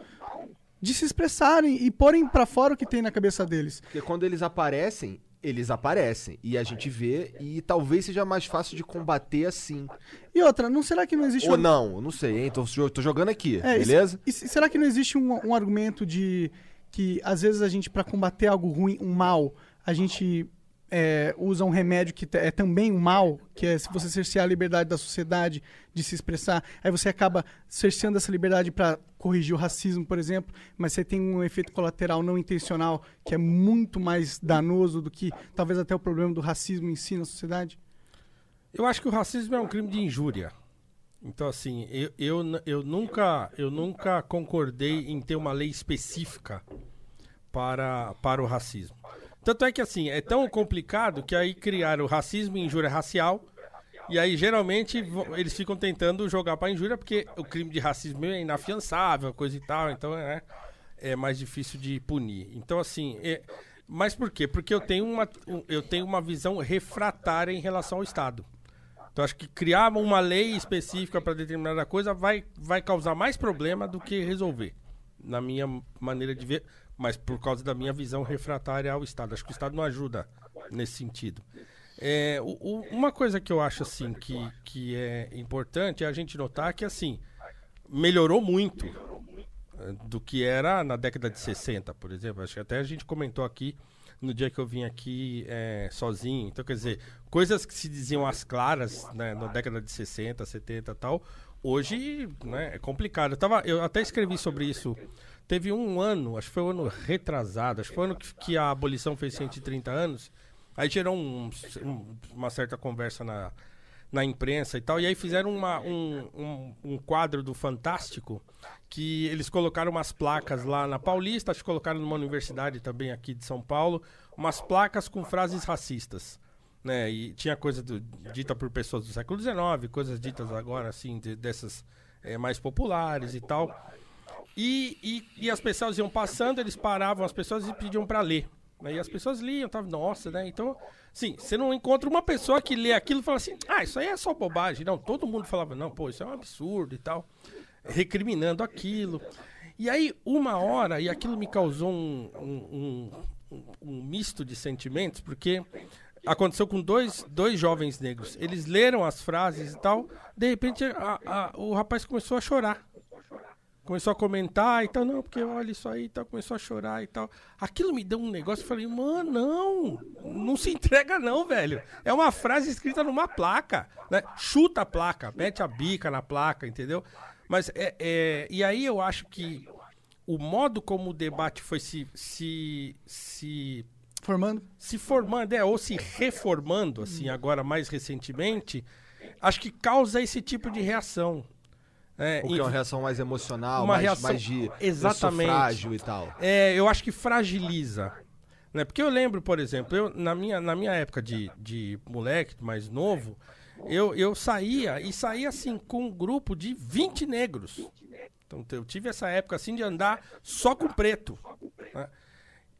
de se expressarem e porem pra fora o que tem na cabeça deles. Porque quando eles aparecem, eles aparecem. E a gente vê, e talvez seja mais fácil de combater assim. E outra, não será que não existe Ou um- não, não sei, hein? Tô, tô jogando aqui, É, e beleza? E, se- será que não existe um, um argumento de que às vezes a gente, pra combater algo ruim, um mal, a gente é, usa um remédio que é também um mal, que é se você cercear a liberdade da sociedade de se expressar, aí você acaba cerceando essa liberdade para corrigir o racismo, por exemplo, mas você tem um efeito colateral não intencional que é muito mais danoso do que talvez até o problema do racismo em si na sociedade? Eu acho que o racismo é um crime de injúria. Então, assim, eu, eu, eu, nunca, eu nunca concordei em ter uma lei específica para, para o racismo. Tanto é que, assim, é tão complicado que aí criaram o racismo e injúria racial. E aí, geralmente, eles ficam tentando jogar para injúria porque o crime de racismo é inafiançável, coisa e tal. Então, é, é mais difícil de punir. Então, assim, é- mas por quê? Porque eu tenho uma, um- eu tenho uma visão refratária em relação ao Estado. Então acho que criar uma lei específica para determinada coisa vai, vai causar mais problema do que resolver, na minha maneira de ver, mas por causa da minha visão refratária ao Estado. Acho que o Estado não ajuda nesse sentido. É, o- o- uma coisa que eu acho assim que, que é importante é a gente notar que assim melhorou muito eh, do que era na década de 60, por exemplo. Acho que até a gente comentou aqui no dia que eu vim aqui eh, sozinho. Então, quer dizer, coisas que se diziam às claras né, na década de 60, 70 e tal, hoje né, é complicado. Eu, tava, eu até escrevi sobre isso. Teve um ano, acho que foi um ano retrasado, acho que foi o ano que, que a abolição fez 130 anos. Aí gerou um- um- uma certa conversa na, na imprensa e tal. E aí fizeram uma- um, um, um quadro do Fantástico que eles colocaram umas placas lá na Paulista, acho que colocaram numa universidade também aqui de São Paulo, umas placas com frases racistas. Né? E tinha coisa do- dita por pessoas do século XIX, coisas ditas agora, assim, de- dessas eh, mais populares e tal. E, e, e as pessoas iam passando, eles paravam as pessoas e pediam para ler. Né? E as pessoas liam, tava, nossa, né? Então, sim, você não encontra uma pessoa que lê aquilo e fala assim, ah, isso aí é só bobagem. Não, todo mundo falava, não, pô, isso é um absurdo e tal, recriminando aquilo. E aí, uma hora, e aquilo me causou um, um, um, um misto de sentimentos, porque aconteceu com dois, dois jovens negros. Eles leram as frases e tal, de repente a- a- o rapaz começou a chorar começou a comentar e tal, não, porque olha isso aí e tal, começou a chorar e tal. Aquilo me deu um negócio, eu falei, mano, não, não se entrega não, velho. É uma frase escrita numa placa, né? Chuta a placa, mete a bica na placa, entendeu? Mas é, é- e aí eu acho que o modo como o debate foi se, se, se Formando. se formando, é, ou se reformando, assim, agora mais recentemente, acho que causa esse tipo de reação. É, O que é uma reação mais emocional, mais, reação- mais de Exatamente. frágil e tal. É, eu acho que fragiliza. Né? Porque eu lembro, por exemplo, eu, na, minha, na minha época de, de moleque mais novo, eu, eu saía e saía assim com um grupo de 20 negros. Então eu tive essa época assim de andar só com preto. né?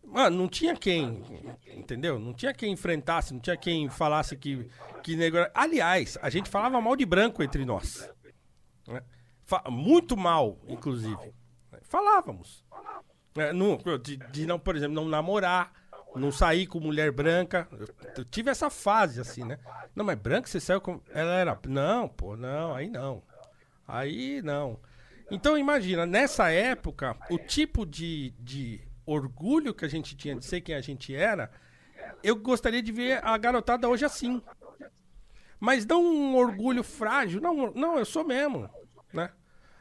Mano, não tinha quem, entendeu? Não tinha quem enfrentasse, não tinha quem falasse que, que negro era. Aliás, a gente falava mal de branco entre nós. né? Muito mal, inclusive. Falávamos. É, de, de não, por exemplo, não namorar, não sair com mulher branca. Eu, eu tive essa fase, assim, né? Não, mas branca você saiu com. Ela era. Não, pô, não, aí não. Aí não. Então imagina, nessa época, o tipo de, de orgulho que a gente tinha de ser quem a gente era, eu gostaria de ver a garotada hoje assim. Mas não um orgulho frágil. Não, não, eu sou mesmo, né?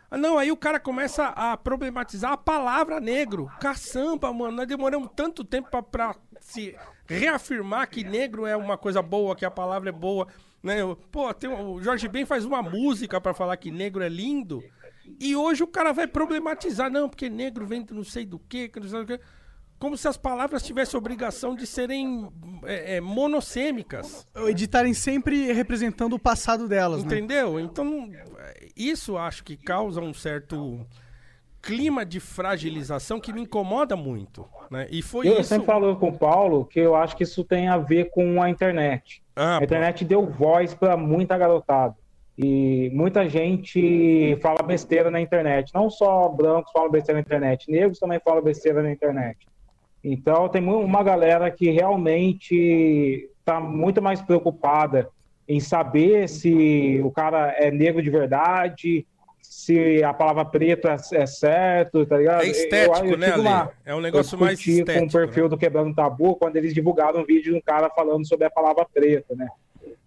Ah, Não, aí o cara começa a problematizar a palavra negro. Caçamba, mano, nós demoramos tanto tempo pra, se reafirmar que negro é uma coisa boa, que a palavra é boa. Né? Pô, tem, o Jorge Ben faz uma música pra falar que negro é lindo. E hoje o cara vai problematizar, não, porque negro vem de não sei do que, que não sei do que. Como se as palavras tivessem obrigação de serem é, é, monossêmicas. Editarem sempre representando o passado delas, né? Entendeu? Então, é, isso acho que causa um certo clima de fragilização que me incomoda muito. Né? E foi Eu isso. sempre falo com o Paulo que eu acho que isso tem a ver com a internet. Ah, a pô. internet deu voz para muita garotada. E muita gente fala besteira na internet. Não só brancos falam besteira na internet, negros também falam besteira na internet. Então tem uma galera que realmente está muito mais preocupada em saber se o cara é negro de verdade, se a palavra preto é, é certo, tá ligado? É estético, Eu- eu né, Ale? uma- É um negócio mais estético. com o perfil né? do Quebrando Tabu quando eles divulgaram um vídeo de um cara falando sobre a palavra preta, né?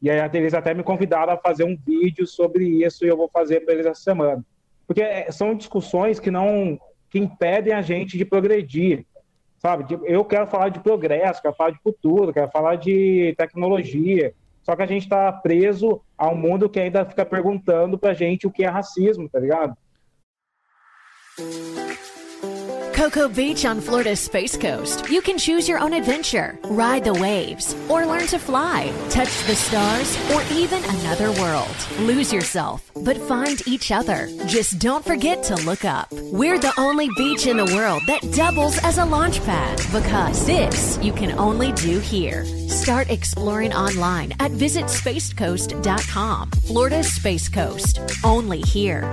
E aí eles até me convidaram a fazer um vídeo sobre isso e eu vou fazer para eles essa semana. Porque é, são discussões que não que impedem a gente de progredir, sabe? Eu quero falar de progresso, quero falar de futuro, quero falar de tecnologia. Só que a gente está preso a um mundo que ainda fica perguntando pra gente o que é racismo, tá ligado? Cocoa Beach on Florida's Space Coast. You can choose your own adventure, ride the waves, or learn to fly, touch the stars, or even another world. Lose yourself, but find each other. Just don't forget to look up. We're the only beach in the world that doubles as a launch pad because this you can only do here. Start exploring online at visitspacecoast.com. Florida's Space Coast, only here.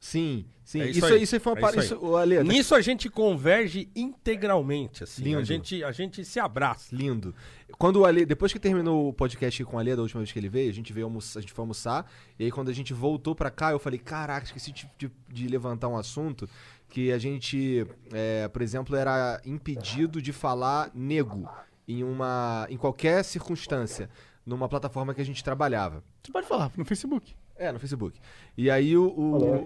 Sim, sim. É isso, aí, isso aí foi uma é parada. isso. Isso, Ale, tá- Nisso a gente converge integralmente, assim. Lindo. A gente, a gente se abraça. Lindo. Quando o Ale, depois que terminou o podcast com o Ale, da última vez que ele veio, a gente veio almoçar, a gente foi almoçar, e aí quando a gente voltou pra cá, eu falei, caraca, esqueci de, de- de levantar um assunto que a gente, é, por exemplo, era impedido de falar nego em uma, em qualquer circunstância, numa plataforma que a gente trabalhava. Você pode falar no Facebook. É, no Facebook. E aí o,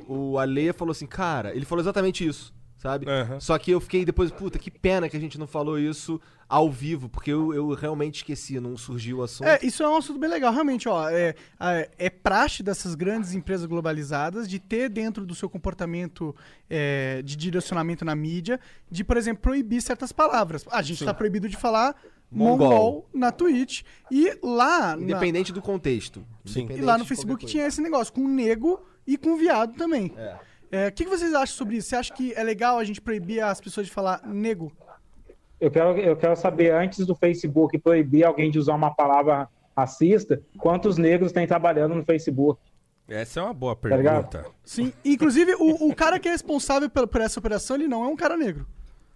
o, o Ale falou assim, cara, ele falou exatamente isso, sabe? Aham. Só que eu fiquei depois, puta, que pena que a gente não falou isso ao vivo, porque eu, eu realmente esqueci, não surgiu o assunto. É, isso é um assunto bem legal, realmente, ó. É, é, é praxe dessas grandes empresas globalizadas de ter dentro do seu comportamento é, de direcionamento na mídia, de, por exemplo, proibir certas palavras. A gente está proibido de falar Mongol. mongol. na Twitch. E lá. na- Independente do contexto. Sim. e lá no Facebook tinha esse negócio, com nego e com viado também. É. É, O que, que vocês acham sobre isso? Você acha que é legal a gente proibir as pessoas de falar nego? Eu quero, eu quero saber, antes do Facebook proibir alguém de usar uma palavra racista, quantos negros tem trabalhando no Facebook? Essa é uma boa Tá pergunta. Sim. Inclusive, o, o cara que é responsável por, por essa operação, ele não é um cara negro.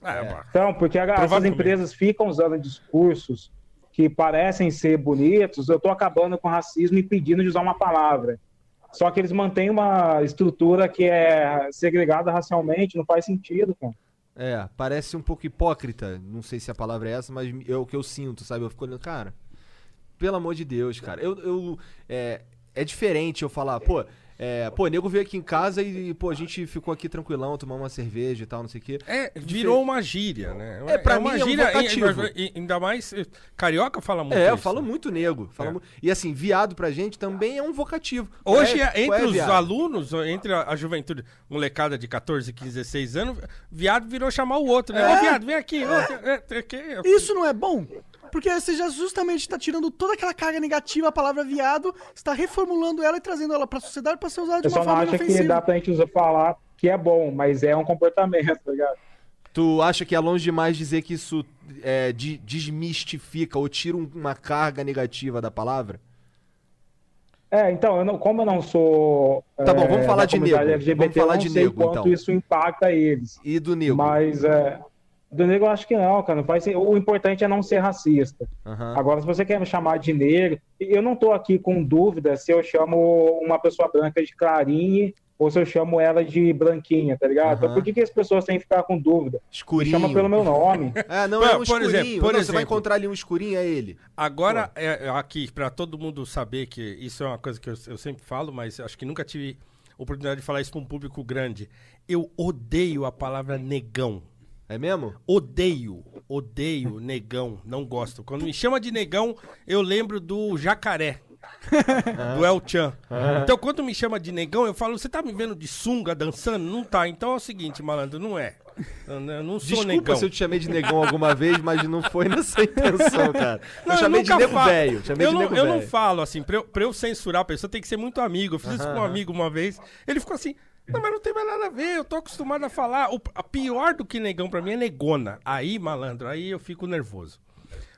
É, uma- Então, porque a- essas Provavelmente. empresas ficam usando discursos que parecem ser bonitos, eu tô acabando com o racismo e pedindo de usar uma palavra. Só que eles mantêm uma estrutura que é segregada racialmente, não faz sentido, cara. É, parece um pouco hipócrita, não sei se a palavra é essa, mas é o que eu sinto, sabe? Eu fico olhando, cara, pelo amor de Deus, cara. Eu, eu, é, é diferente eu falar, pô, é, pô, nego veio aqui em casa e, pô, a gente ficou aqui tranquilão, tomar uma cerveja e tal, não sei o quê. É, virou uma gíria, né? É, pra uma mim é um gíria, vocativo. e- e- ainda mais. eh, Carioca fala muito. É, eu isso. falo muito nego. falo É. mu- E assim, viado pra gente também é um vocativo. Hoje, Qual é- entre é os viado? alunos, entre a, a juventude, molecada de 14, 15, 16 anos, viado virou chamar o outro, né? É. Ô, viado, vem aqui. é, é, Isso não é bom? Porque você já justamente está tirando toda aquela carga negativa, a palavra viado, está reformulando ela e trazendo ela para a sociedade para ser usada de Eu uma só não forma acho que dá pra gente usar, falar que é bom, mas é um comportamento, tá ligado? Tu acha que é longe demais dizer que isso é, de- desmistifica ou tira um- uma carga negativa da palavra? É, então, eu não- como eu não sou. Tá bom, vamos é, falar de nego. LGBT, Vamos falar eu não de sei nego, quanto então. isso impacta eles. E do nego? Mas é, do negro eu acho que não, cara. Não faz, o importante é não ser racista. Aham. Agora, se você quer me chamar de negro, eu não tô aqui com dúvida se eu chamo uma pessoa branca de clarinha ou se eu chamo ela de branquinha, tá ligado? Aham. Por que, que as pessoas têm que ficar com dúvida? Me Escurinho. chama pelo meu nome. É, não, Por- é um por escurinho. exemplo, por Não, Você vai exemplo. encontrar ali um escurinho, é ele. Agora, é, é, aqui, pra todo mundo saber que isso é uma coisa que eu, eu sempre falo, mas acho que nunca tive oportunidade de falar isso pra um público grande. Eu odeio a palavra negão. É mesmo? Odeio, odeio negão, não gosto. Quando me chama de negão, eu lembro do jacaré. do El Chan. Então, quando me chama de negão, eu falo: Você tá me vendo de sunga dançando? Não tá. Então é o seguinte, malandro, não é. Eu eu não sou Desculpa negão. se eu te chamei de negão alguma vez, mas não foi nessa intenção, cara. Não, eu chamei de nunca nego falo. velho. Chamei eu de não, nego eu não falo assim, pra eu, pra eu censurar a pessoa tem que ser muito amigo. Eu fiz isso com um amigo uma vez. Ele ficou assim. Não, mas não tem mais nada a ver, eu tô acostumado a falar. O, a pior do que negão pra mim é negona. Aí, malandro, aí eu fico nervoso.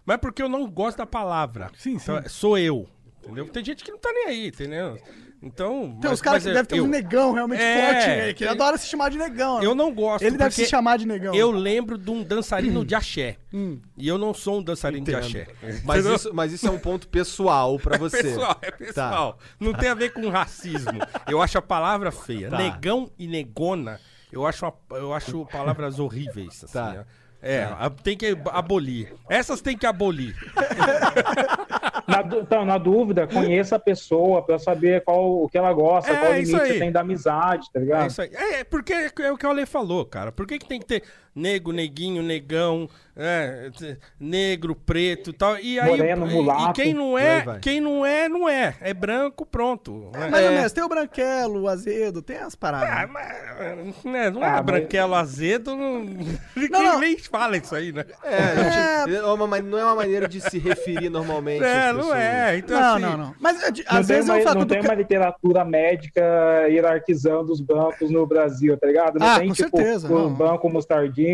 Mas porque eu não gosto da palavra. Sim, Então, sim. sou eu. Entendeu? Tem gente que não tá nem aí, entendeu? Tem Então, uns mas- caras que eu- devem ter eu, um negão realmente É, forte, né? Que eu- adora se chamar de negão. eu não gosto. Ele deve se chamar de negão. Eu lembro de um dançarino de axé. Hum. E eu não sou um dançarino de axé. Mas isso, mas isso é um ponto pessoal pra você. Pessoal, é pessoal. Não tem a ver com racismo. Eu acho a palavra feia. Tá. Negão e negona, eu acho, uma- eu acho palavras horríveis. assim, Tá. né? É, a- tem que abolir. Essas tem que abolir. Na, du- então, na dúvida, conheça a pessoa pra saber qual o que ela gosta, É, qual isso limite aí. você tem da amizade, tá ligado? É isso aí. É, é, porque é, é o que o Ale falou, cara. Por que, que tem que ter nego, neguinho, negão, é, negro, preto e tal? E aí, Moreno, e- E mulato. quem não é, vai. quem não é, não é. É branco, pronto. né? Mais ou É. menos, tem o branquelo, o azedo, tem as paradas. Ah, mas, né, não é Ah, mas- branquelo azedo, não... ninguém não. nem fala isso aí, né? É, gente- é uma ma- não é uma maneira de se referir normalmente. É, não é. Então, não, assim, não, não. Mas é Não às tem, vezes uma, eu falo não do tem ca- uma literatura médica hierarquizando os bancos no Brasil, tá ligado? Não Ah, tem, com tipo, certeza, o não.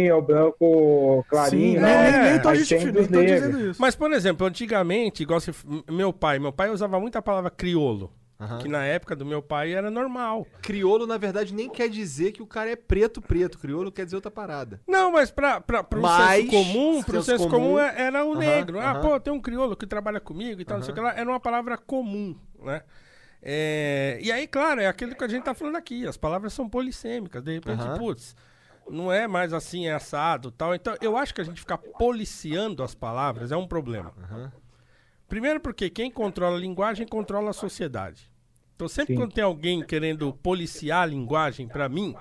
Banco mostardinha, o banco clarinho, Sim, né? nem, nem, nem tô, Aí justifi- tem nem tô dizendo isso. Mas, por exemplo, antigamente, igual você, meu pai, meu pai usava muito a palavra criolo. Aham. Que na época do meu pai era normal. Criolo, na verdade, nem quer dizer que o cara é preto, preto. Criolo quer dizer outra parada. Não, mas pra, pra, pro Mas, senso comum, pro senso senso comum, comum é- era o aham, negro. Ah, aham. pô, tem um crioulo que trabalha comigo e tal, não sei o que lá. Era uma palavra comum, né? É, e aí, claro, é aquilo que a gente tá falando aqui. As palavras são polissêmicas. De repente, putz, não é mais assim, é assado tal. Então, eu acho que a gente ficar policiando as palavras é um problema. Primeiro porque quem controla a linguagem controla a sociedade. Então, sempre Sim. quando tem alguém querendo policiar a linguagem, pra mim,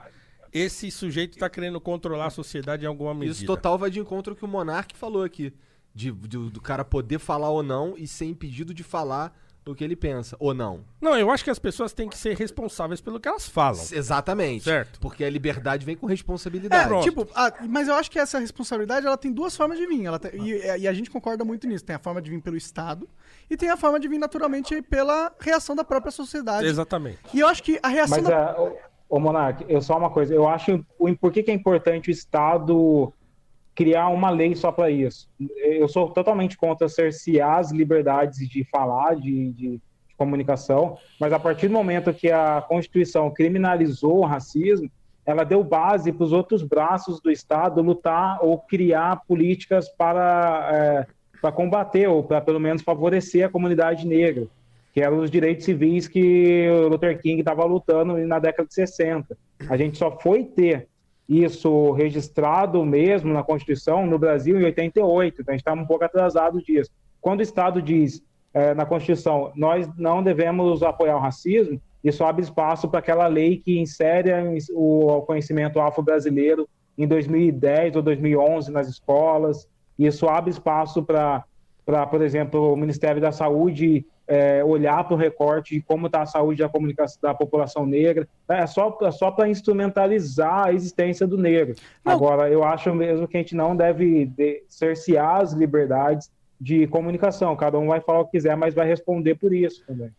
esse sujeito tá querendo controlar a sociedade em alguma medida. Isso total vai de encontro ao que o Monark falou aqui. De, do, do cara poder falar ou não e ser impedido de falar o que ele pensa. Ou não. Não, eu acho que as pessoas têm que ser responsáveis pelo que elas falam. Exatamente. Certo. Porque a liberdade vem com É, responsabilidade. Pronto. tipo, ah, mas eu acho que essa responsabilidade ela tem duas formas de vir. Ela tem- e, e a gente concorda muito nisso. Tem a forma de vir pelo Estado e tem a forma de vir naturalmente pela reação da própria sociedade. Exatamente. E eu acho que a reação Mas, da. ah, ô, ô Monark, eu só uma coisa, eu acho, o, por que, que é importante o Estado criar uma lei só para isso? Eu sou totalmente contra cercear as liberdades de falar, de, de- de comunicação, mas a partir do momento que a Constituição criminalizou o racismo, ela deu base para os outros braços do Estado lutar ou criar políticas para, é, para combater ou para pelo menos favorecer a comunidade negra que eram os direitos civis que o Luther King estava lutando na década de 60. A gente só foi ter isso registrado mesmo na Constituição no Brasil em 88, então a gente está um pouco atrasado disso. Quando o Estado diz eh, na Constituição nós não devemos apoiar o racismo, isso abre espaço para aquela lei que insere o conhecimento afro-brasileiro em 2010 ou 2011 nas escolas. Isso abre espaço para, para, por exemplo, o Ministério da Saúde é, olhar para o recorte de como está a saúde da comunicação da população negra. É só, é só para instrumentalizar a existência do negro. Não. Agora, eu acho mesmo que a gente não deve de- cercear as liberdades de comunicação. Cada um vai falar o que quiser, mas vai responder por isso também.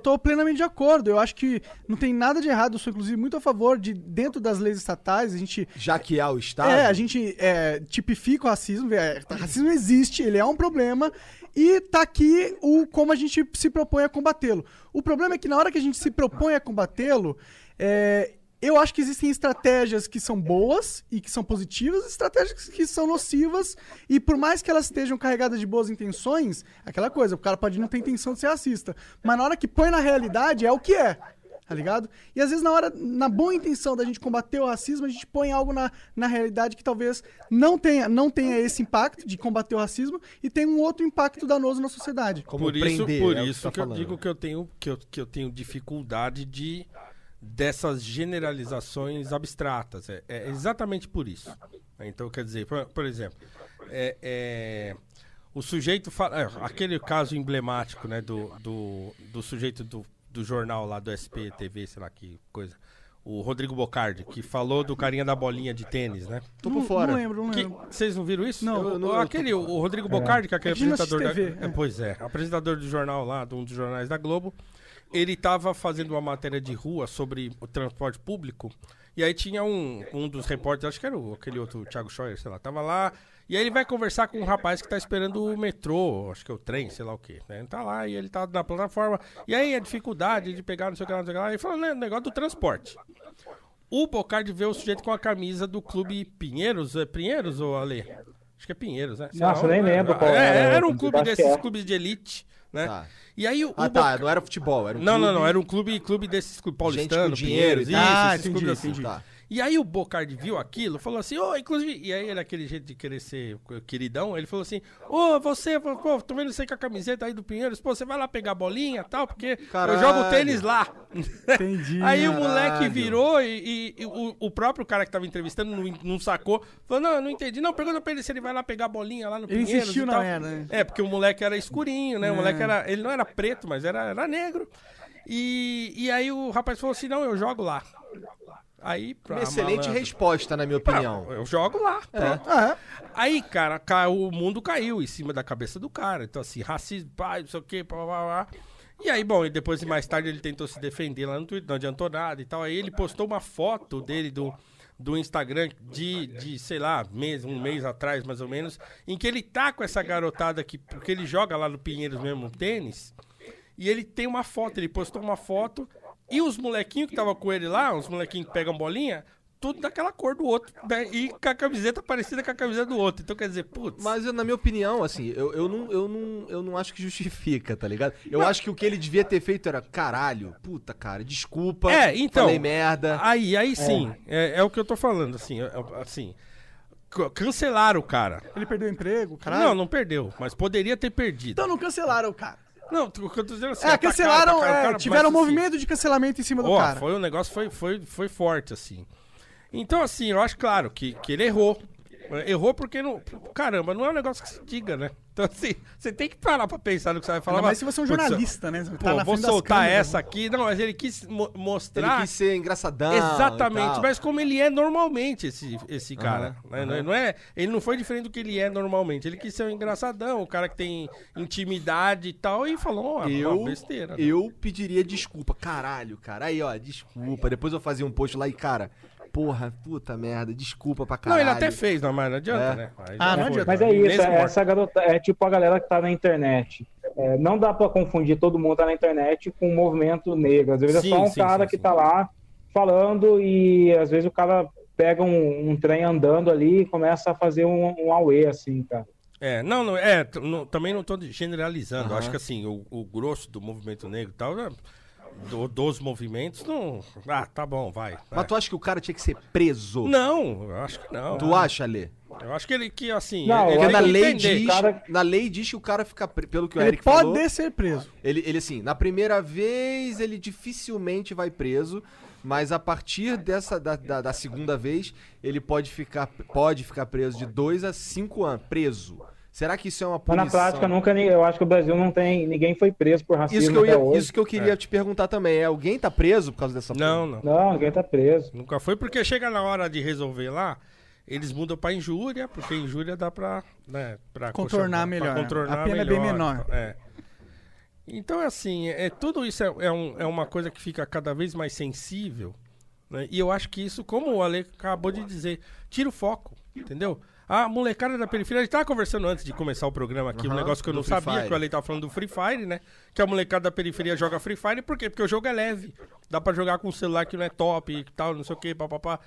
Tô plenamente de acordo. Eu acho que não tem nada de errado. Eu sou, inclusive, muito a favor de, dentro das leis estatais, a gente Já que há o Estado. É, a gente é, tipifica o racismo, é, o racismo existe, ele é um problema, e tá aqui o como a gente se propõe a combatê-lo. O problema é que na hora que a gente se propõe a combatê-lo, é, eu acho que existem estratégias que são boas e que são positivas, estratégias que são nocivas, e por mais que elas estejam carregadas de boas intenções, aquela coisa, o cara pode não ter intenção de ser racista, mas na hora que põe na realidade é o que é tá ligado? E às vezes na hora, na boa intenção da gente combater o racismo, a gente põe algo na, na realidade que talvez não tenha, não tenha esse impacto de combater o racismo e tem um outro impacto danoso na sociedade. Como por isso, prender, por é o que isso tá que eu digo que eu tenho que eu, que eu tenho dificuldade de dessas generalizações abstratas. É, é exatamente por isso. Então, quer dizer, por, por exemplo, é, é, o sujeito fala, é, aquele caso emblemático, né, do, do, do sujeito do, do jornal lá do SPTV, sei lá que coisa. O Rodrigo Bocardi, que falou do carinha da bolinha de tênis, né? Tô não, por fora. Não lembro, não Que- lembro. Vocês não viram isso? Não. O- Eu eu aquele, o Rodrigo Bocardi, que é aquele É que não assiste apresentador da, TV, é, é. Pois é, apresentador do jornal lá, de um dos jornais da Globo. Ele tava fazendo uma matéria de rua sobre o transporte público. E aí tinha um, um dos repórteres, acho que era o- aquele outro, o Thiago Scheuer, sei lá, tava lá. E aí ele vai conversar com um rapaz que tá esperando o metrô, acho que é o trem, sei lá o quê. Né? Ele tá lá e ele tá na plataforma. E aí a dificuldade de pegar, não sei o que lá, não sei o que lá. Ele falou, né, negócio do transporte. O Bocardi vê o sujeito com a camisa do clube Pinheiros, é Pinheiros ou Ale? Acho que é Pinheiros, né? Sei Nossa, lá, nem lembro qual é, era, era um clube desses clubes de elite, né? Tá. E aí o, Ah, o tá. Boca- Não era futebol, era um não, não, clube- não, era um clube, clube desses clubes Gente paulistanos, com dinheiro Pinheiros, e isso. Ah, esses clubes assim. Tá. E aí o Bocardi viu aquilo, falou assim, ô, inclusive, e aí ele aquele jeito de querer ser queridão, ele falou assim, ô, você, pô, tô vendo você com a camiseta aí do Pinheiros, pô, você vai lá pegar a bolinha e tal, porque Caralho. eu jogo tênis lá. Entendi. Aí o Caralho. moleque virou e, e- e o, o próprio cara que tava entrevistando não, não sacou, falou, não, eu não entendi, não, pergunta pra ele se ele vai lá pegar a bolinha lá no Ele Pinheiros insistiu e na tal. merda, né? É, porque o moleque era escurinho, né, o É. moleque era, ele não era preto, mas era, era negro. E, e aí o rapaz falou assim, não, eu jogo lá. Aí, pra Uma excelente malandro, resposta, na minha opinião. eu jogo lá. pronto. Ah, Aí, cara, ca- o mundo caiu em cima da cabeça do cara. Então, assim, racismo, pai, não sei o quê, pá, pá, pá. E aí, bom, e depois, mais tarde, ele tentou se defender lá no Twitter, não adiantou nada e tal. Aí ele postou uma foto dele do, do Instagram de, de, sei lá, mês, um mês atrás, mais ou menos, em que ele tá com essa garotada aqui, porque ele joga lá no Pinheiros mesmo tênis. E ele tem uma foto, ele postou uma foto. E os molequinhos que estavam com ele lá, os molequinhos que pegam bolinha, tudo daquela cor do outro. né? E com a camiseta parecida com a camiseta do outro. Então quer dizer, putz. Mas na minha opinião, assim, eu, eu, não, eu, não, eu não acho que justifica, tá ligado? Eu acho que o que ele devia ter feito era, caralho, puta, cara, desculpa. É, então. Falei merda. Aí, aí sim, é, é o que eu tô falando, assim, é- é- assim. Cancelaram o cara. ele perdeu o emprego, caralho. Não, não perdeu, mas poderia ter perdido. Então não cancelaram o cara. Não, o que eu tô dizendo assim. É, cancelaram, é, tiveram um assim, movimento de cancelamento em cima do Ó, cara. foi um negócio foi, foi, foi forte, assim. Então, assim, eu acho claro que, que ele errou. Errou porque, não, caramba, não é um negócio que se diga, né? Então, assim, você tem que parar pra pensar no que você vai falar. Ainda mais se você é um jornalista, né? Você Pô, tá na vou soltar câmeras, essa aqui. Não, mas ele quis mo- Ele mostrar... quis ser engraçadão. Exatamente, e tal. mas como ele é normalmente, esse, esse cara. Aham, né? Não, não é, ele não foi diferente do que ele é normalmente. Ele quis ser um engraçadão, o cara que tem intimidade e tal, e falou uma, Eu, uma besteira. né? eu pediria desculpa. Caralho, cara. Aí, ó, desculpa. Depois eu fazia um post lá e, cara, porra, puta merda, desculpa pra Não, caralho. ele até fez, não, mas não adianta, É. né? Aí Ah, não adianta. Mas é isso, Nesse é- essa garota é tipo a galera que tá na internet. É, não dá pra confundir todo mundo que tá na internet com o movimento negro. Às vezes Sim, é só um sim, cara sim, que sim. tá lá falando e às vezes o cara pega um, um trem andando ali e começa a fazer um, um auê, assim, cara. É, não, não, é, não- também não tô generalizando. Eu Aham. Acho que assim, o, o grosso do movimento negro e tal, né, do- dos movimentos, não. Ah, tá bom, vai. Mas é. tu acha que o cara tinha que ser preso? Não, eu acho que não. Tu acha, Lê? Eu acho que ele que assim. Não, ele na que lei, entender. diz, cara- na lei diz que o cara fica preso. Pelo que o Ele Eric pode falou. ser preso. Ele, ele, assim, na primeira vez ele dificilmente vai preso, mas a partir dessa da, da, da segunda vez ele pode ficar, pode ficar preso de 2 a 5 anos, preso. Será que isso é uma Mas punição? na prática, nunca, eu acho que o Brasil não tem. Ninguém foi preso por racismo Isso que, eu até ia, hoje. isso que eu queria te perguntar também. É, alguém tá preso por causa dessa Não, não. Não, ninguém tá preso. Nunca foi, porque chega na hora de resolver lá, eles mudam pra injúria, porque injúria dá pra, né, pra Contornar coxa- melhor, Pra contornar a pena é bem melhor, menor. É. Então, assim, é, tudo isso é, é, um- é uma coisa que fica cada vez mais sensível. né? E eu acho que isso, como o Ale acabou de dizer, tira o foco, entendeu? A molecada da periferia, a gente tava conversando antes de começar o programa aqui, um Aham, negócio que eu não sabia, Fire. que o Ale tava falando do Free Fire, né? Que a molecada da periferia joga Free Fire, por quê? Porque o jogo é leve. Dá pra jogar com um celular que não é top e tal, não sei o que, papapá.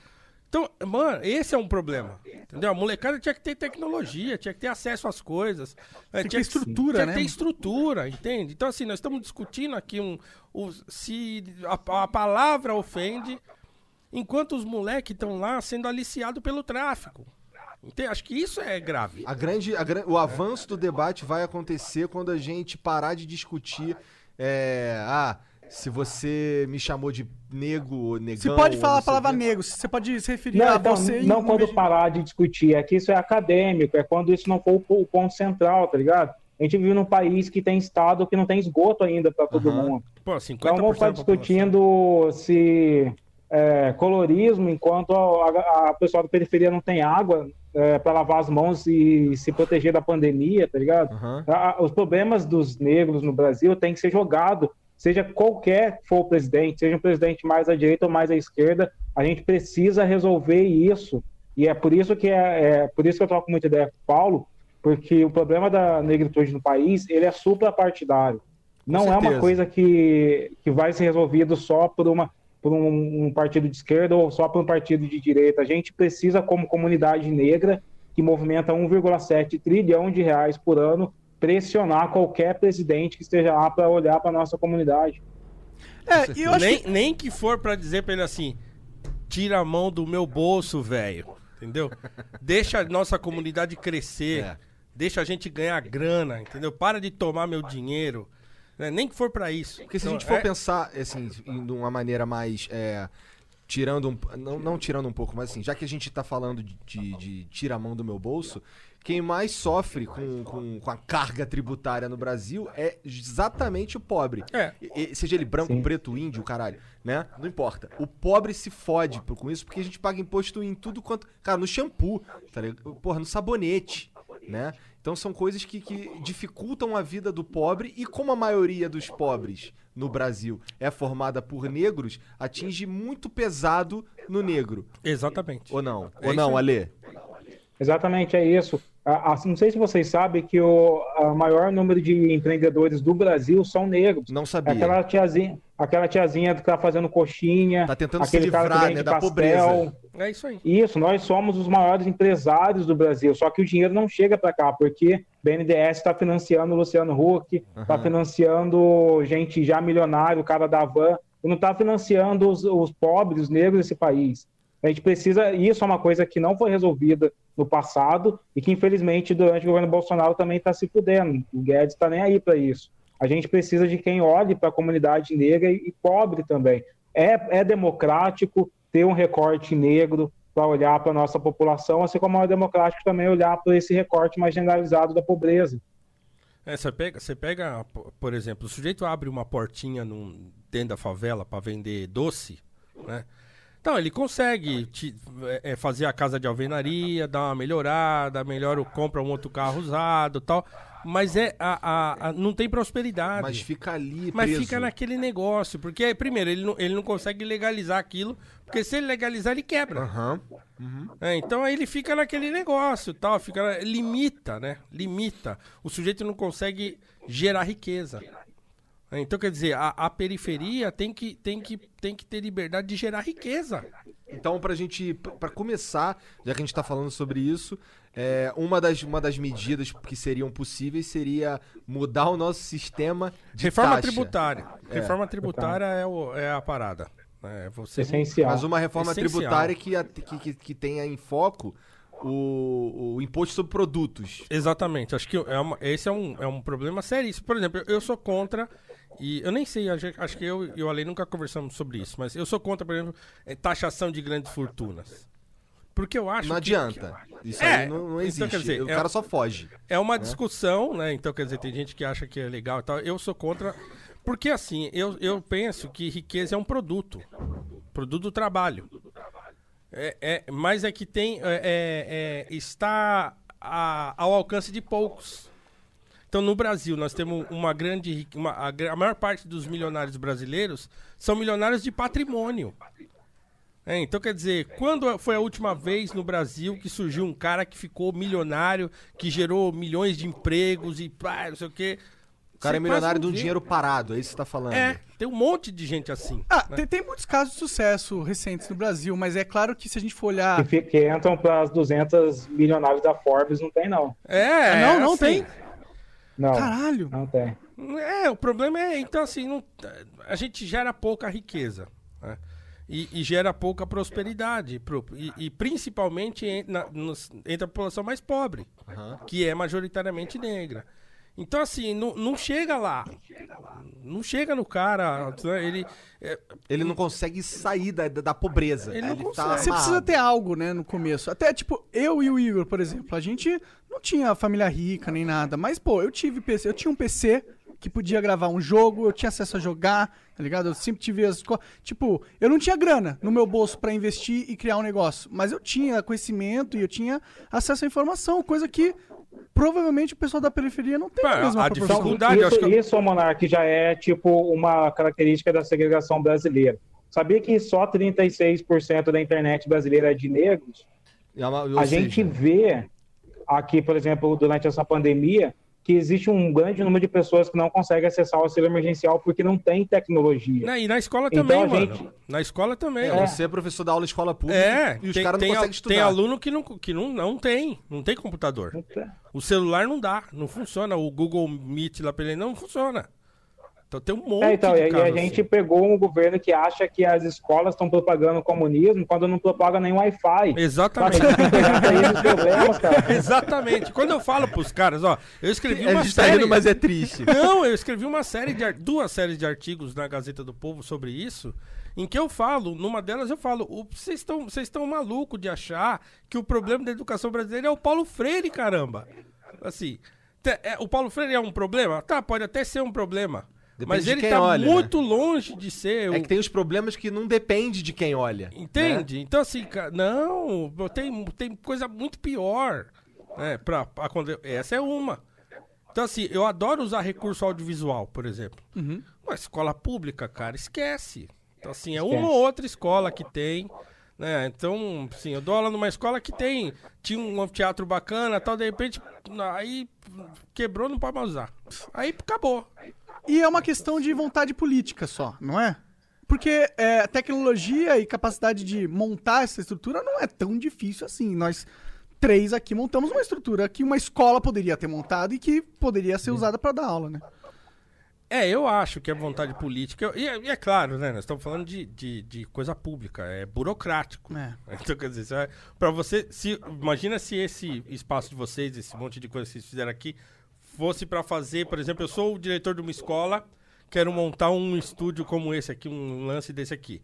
Então, mano, esse é um problema. Entendeu? A molecada tinha que ter tecnologia, tinha que ter acesso às coisas. eh, que tinha ter estrutura, tinha né, que ter estrutura, entende? Então, assim, nós estamos discutindo aqui um, o- se a, a palavra ofende, enquanto os moleques estão lá sendo aliciados pelo tráfico. Entende? Acho que isso é grave. A grande, a o avanço do debate vai acontecer quando a gente parar de discutir. é, ah, se você me chamou de nego ou negão. Você pode falar a palavra o quê. negro, você pode se referir Não, a então, você não quando parar de discutir, é que isso é acadêmico, é quando isso não for o, ponto central, tá ligado? A gente vive num país que tem estado que não tem esgoto ainda para todo Aham. mundo. Pô, 50% Então vamos estar discutindo se é, colorismo enquanto a, a, a pessoa da periferia não tem água para lavar as mãos e se proteger da pandemia, tá ligado? A- os problemas dos negros no Brasil têm que ser jogado, seja qualquer for o presidente, seja um presidente mais à direita ou mais à esquerda, a gente precisa resolver isso. E é por isso que é, é por isso que eu troco muita ideia com o Paulo, porque o problema da negritude no país, ele é suprapartidário. Não é uma coisa que, que vai ser resolvido só por uma por um, um partido de esquerda ou só por um partido de direita. A gente precisa, como comunidade negra, que movimenta 1,7 trilhão de reais por ano, pressionar qualquer presidente que esteja lá para olhar para nossa comunidade. É, e eu acho nem, que... nem que for pra dizer pra ele assim: tira a mão do meu bolso, velho. Entendeu? Deixa a nossa comunidade crescer. É. Deixa a gente ganhar grana, entendeu? Para de tomar meu dinheiro. Né? Nem que for pra isso. Porque se a Então, gente for é- pensar, assim, de uma maneira mais. é, tirando um. Não, não tirando um pouco, mas assim, já que a gente tá falando de, de, de tira a mão do meu bolso, quem mais sofre com, com, com a carga tributária no Brasil é exatamente o pobre. É. E- seja ele branco, Sim. preto, índio, caralho, né? Não importa. O pobre se fode por- com isso porque a gente paga imposto em tudo quanto. Cara, no shampoo, tá ligado? Porra, no sabonete, né? Então são coisas que, que dificultam a vida do pobre e como a maioria dos pobres no Brasil é formada por negros, atinge muito pesado no negro. Exatamente. Ou não? É Ou não, Alê? Exatamente, é isso. Não sei se vocês sabem que o maior número de empreendedores do Brasil são negros. Não sabia. aquela tiazinha, aquela tiazinha que tá fazendo coxinha, Tá tentando se aquele cara que livrar, vende né, da pastel. pobreza. É isso aí. Isso, nós somos os maiores empresários do Brasil, só que o dinheiro não chega para cá, porque BNDES está financiando o Luciano Huck, está Aham. financiando gente já milionária, o cara da van, e não está financiando os, os pobres, os negros desse país. A gente precisa, isso é uma coisa que não foi resolvida no passado e que, infelizmente, durante o governo Bolsonaro também está se fudendo. O Guedes está nem aí para isso. A gente precisa de quem olhe para a comunidade negra e, e pobre também. É, é democrático ter um recorte negro para olhar para a nossa população, assim como é democrático também olhar para esse recorte mais generalizado da pobreza. É, você pega, você pega, por exemplo, o sujeito abre uma portinha num, dentro da favela pra vender doce, né? Então, ele consegue te- é, é, fazer a casa de alvenaria, dar uma melhorada, melhora, o- compra um outro carro usado tal. Mas é a, a- a- não tem prosperidade. Mas fica ali Mas preso. fica naquele negócio. Porque, primeiro, ele não, ele não consegue legalizar aquilo. Porque se ele legalizar, ele quebra. Aham. É, então aí ele fica naquele negócio, tal, fica limita, né? Limita. O sujeito não consegue gerar riqueza. É, Então quer dizer, a, a periferia tem que, tem, que, tem que ter liberdade de gerar riqueza. Então, pra gente, pra começar, já que a gente tá falando sobre isso, é, uma, das, uma das medidas que seriam possíveis seria mudar o nosso sistema de Reforma taxa. tributária. É. Reforma tributária é, o- é a parada. É você Essencial. Mas uma reforma Essencial. tributária que, a- que, que, que tenha em foco o, o imposto sobre produtos. Exatamente. Acho que é uma- esse é um, é um problema seríssimo. Por exemplo, eu, eu sou contra, e eu nem sei, acho, que eu e o Ale nunca conversamos sobre isso, mas eu sou contra, por exemplo, eh, taxação de grandes fortunas. Porque eu acho Não que- adianta. Isso É, aí não, não então, existe. quer dizer, o é- cara só foge. É uma discussão, né? Então, quer dizer, tem gente que acha que é legal e tal. Eu sou contra. Porque, assim, eu, eu penso que riqueza é um produto. Produto do trabalho. É, é, mas é que tem. é, é, é, está a- ao alcance de poucos. Então, no Brasil, nós temos uma grande. Uma, a, a maior parte dos milionários brasileiros são milionários de patrimônio. É, então, quer dizer, quando foi a última vez no Brasil que surgiu um cara que ficou milionário, que gerou milhões de empregos e pá, não sei o quê? O cara Você é milionário de um dinheiro parado, é isso que você tá falando. É, tem um monte de gente assim. Ah, né? tem, tem muitos casos de sucesso recentes no Brasil, mas é claro que se a gente for olhar. Que, que entram para as 200 milionários da Forbes, não tem não. É, não, não assim, tem. Não, Caralho. não tem. É, o problema é, então assim, não- a gente gera pouca riqueza. né? E, e gera pouca prosperidade. pro- e, e principalmente en- na- nos- entre a população mais pobre, que é majoritariamente negra. Então, assim, não, não chega lá. Não chega no cara. Ele. é, Ele não consegue sair da, da, pobreza. Ele não tá consegue. Você precisa ter algo, né, no começo. Até, tipo, eu e o Igor, por exemplo, a gente não tinha família rica nem nada. Mas, pô, eu tive PC, eu tinha um PC que podia gravar um jogo, eu tinha acesso a jogar, tá ligado? Eu sempre tive as. Tipo, eu não tinha grana no meu bolso pra investir e criar um negócio. Mas eu tinha conhecimento e eu tinha acesso à informação, coisa que provavelmente o pessoal da periferia não tem Pá, a mesma a proporção. dificuldade- eu isso, acho que- isso, Monark, já é tipo uma característica da segregação brasileira. Sabia que só 36% da internet brasileira é de negros? É uma- ou A gente seja, vê aqui, por exemplo, durante essa pandemia, que existe um grande número de pessoas que não conseguem acessar o auxílio emergencial porque não tem tecnologia. E na escola Então, também, a mano. gente- Na escola também. É, Você é professor da aula em escola pública É, e os tem, caras não tem, conseguem estudar. tem aluno que, não, que não, não tem, não tem computador. O celular não dá, não funciona. O Google Meet lá pra ele não funciona. Então tem um monte É, então, de e a gente assim. pegou um governo que acha que as escolas estão propagando o comunismo quando não propaga nem Wi-Fi. Exatamente. Cara. Exatamente. Quando eu falo pros caras, ó, eu escrevi A uma tá série. rindo, mas é triste. Não, eu escrevi uma série de ar- duas séries de artigos na Gazeta do Povo sobre isso, em que eu falo, numa delas eu falo, o- vocês estão vocês estão maluco de achar que o problema da educação brasileira é o Paulo Freire, caramba. Assim, te- é, o Paulo Freire é um problema? Tá, pode até ser um problema. Depende mas ele tá olha, né? muito longe de ser É o- que tem os problemas que não depende de quem olha. né? Entende? Então, assim, ca- não, tem, tem coisa muito pior. Né, pra, pra quando- essa é uma. Então, assim, eu adoro usar recurso audiovisual, por exemplo. Uma escola pública, cara, esquece. Então, assim, é uma Esquece. ou outra escola que tem. Né? Então, assim, eu dou aula numa escola que tem. Tinha um anfiteatro bacana tal, de repente, aí quebrou, não pode mais usar. Aí acabou. E é uma questão de vontade política só, não é? Porque é, tecnologia e capacidade de montar essa estrutura não é tão difícil assim. Nós três aqui montamos uma estrutura que uma escola poderia ter montado e que poderia ser usada para dar aula, né? É, eu acho que é vontade política. E é, e é claro, né? Nós estamos falando de, de, de coisa pública, é burocrático. É. Então, quer dizer, vai- pra você. Se, imagina se esse espaço de vocês, esse monte de coisa que vocês fizeram aqui, fosse pra fazer, por exemplo, eu sou o diretor de uma escola, quero montar um estúdio como esse aqui, um lance desse aqui.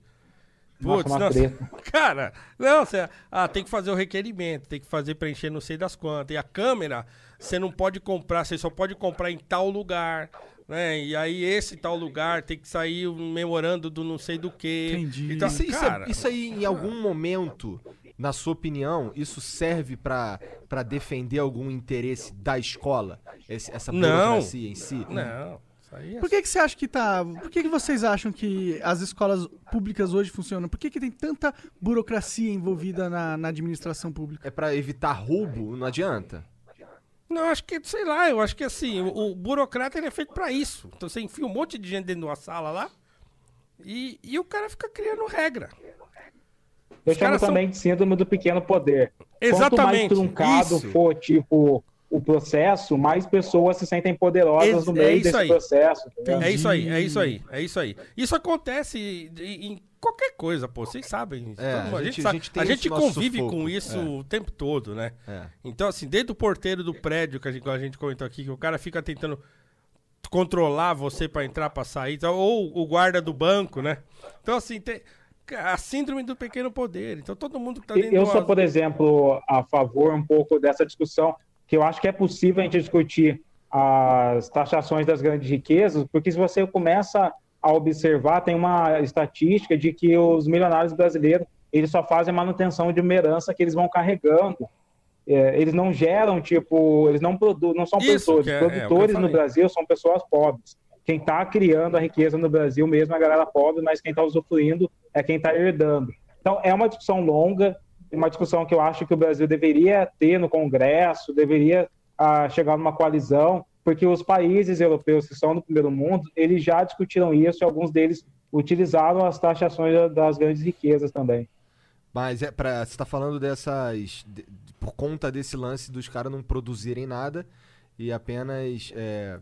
Nossa, Putz, nossa, treta. cara, não, você, ah, tem que fazer o requerimento, tem que fazer preencher não sei das quantas. E a câmera, você não pode comprar, você só pode comprar em tal lugar, né? E aí esse tal lugar tem que sair um memorando do não sei do que. Entendi. Então, Isso, isso, cara, isso aí, em algum momento, na sua opinião, isso serve pra pra defender algum interesse da escola? Esse- essa Não. burocracia em si? não, isso é Por que, que você acha que tá. Por que, que vocês acham que as escolas públicas hoje funcionam? Por que, que tem tanta burocracia envolvida na, na administração pública? É pra evitar roubo? Não adianta. Não, acho que, sei lá, eu acho que assim, o, o burocrata ele é feito pra isso. Então você enfia um monte de gente dentro de uma sala lá e, e o cara fica criando regra. Eu Os chamo caras são- também de síndrome do pequeno poder. Quanto mais Exatamente, truncado isso. for, tipo, o processo, mais pessoas se sentem poderosas Ex- no é meio isso desse aí. processo. entendeu? É isso aí, é isso aí, é isso aí. Isso acontece em, qualquer coisa, pô, vocês sabem. É, a a, gente- gente, sabe. a gente tem A gente convive sufoco, com isso é. o tempo todo, né? É. Então, assim, desde o porteiro do prédio que a gente, que a gente comentou aqui, que o cara fica tentando controlar você pra entrar, pra sair, então, ou o guarda do banco, né? Então, assim, tem a síndrome do pequeno poder. Então, todo mundo que tá dentro Eu do- sou, por exemplo, a favor um pouco dessa discussão, que eu acho que é possível a gente discutir as taxações das grandes riquezas, porque se você começa a observar, tem uma estatística de que os milionários brasileiros eles só fazem manutenção de uma herança que eles vão carregando. É, eles não geram, tipo, eles não produzem, não são Isso, produtores. é- é produtores no falei. Brasil são pessoas pobres. Quem está criando a riqueza no Brasil mesmo é a galera pobre, mas quem está usufruindo é quem está herdando. Então, é uma discussão longa, uma discussão que eu acho que o Brasil deveria ter no Congresso, deveria ah, chegar numa coalizão, porque os países europeus que são do primeiro mundo, eles já discutiram isso e alguns deles utilizaram as taxações da- das grandes riquezas também. Mas é para você tá falando dessas de- de- por conta desse lance dos caras não produzirem nada e apenas é,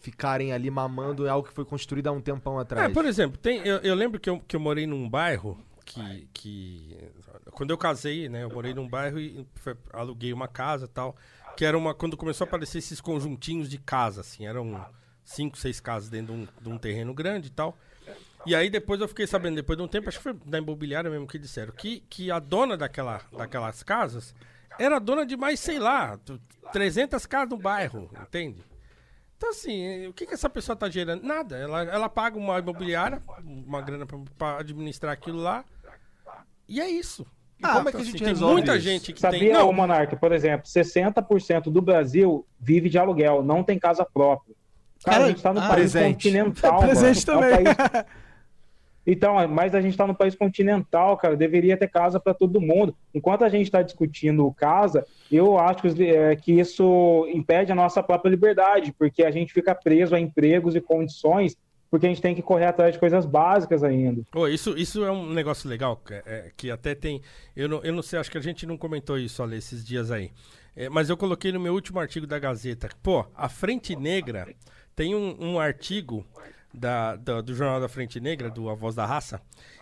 ficarem ali mamando algo que foi construído há um tempão atrás. É, por exemplo, tem, eu, eu lembro que eu, que eu morei num bairro que, que. Quando eu casei, né? Eu morei num bairro e aluguei uma casa tal. Que era uma. Quando começou a aparecer esses conjuntinhos de casa, assim, eram cinco, seis casas dentro de um, de um terreno grande e tal. E aí depois eu fiquei sabendo, depois de um tempo, acho que foi da imobiliária mesmo que disseram, que, que a dona daquela, daquelas casas era dona de mais, sei lá, t- 300 casas no bairro, entende? Então, assim, o que, que essa pessoa tá gerando? Nada. Ela, ela paga uma imobiliária, uma grana pra administrar aquilo lá. E é isso. E como é que Então, a gente assim, tem resolve muita isso? gente que Sabia, tem. Ô Monark, por exemplo, 60% do Brasil vive de aluguel, não tem casa própria. Cara, Cara, a gente está no ah, país presente. continental. Presente mano. É um também. país- Então, mas a gente está no país continental, cara, deveria ter casa para todo mundo. Enquanto a gente está discutindo casa, eu acho que, é, que isso impede a nossa própria liberdade, porque a gente fica preso a empregos e condições, porque a gente tem que correr atrás de coisas básicas ainda. Oh, isso, isso é um negócio legal, é, que até tem. Eu não, eu não sei, acho que a gente não comentou isso, ali esses dias aí. É, mas eu coloquei no meu último artigo da Gazeta. Pô, a Frente Negra tem um, um artigo da, da, do Jornal da Frente Negra, do A Voz da Raça,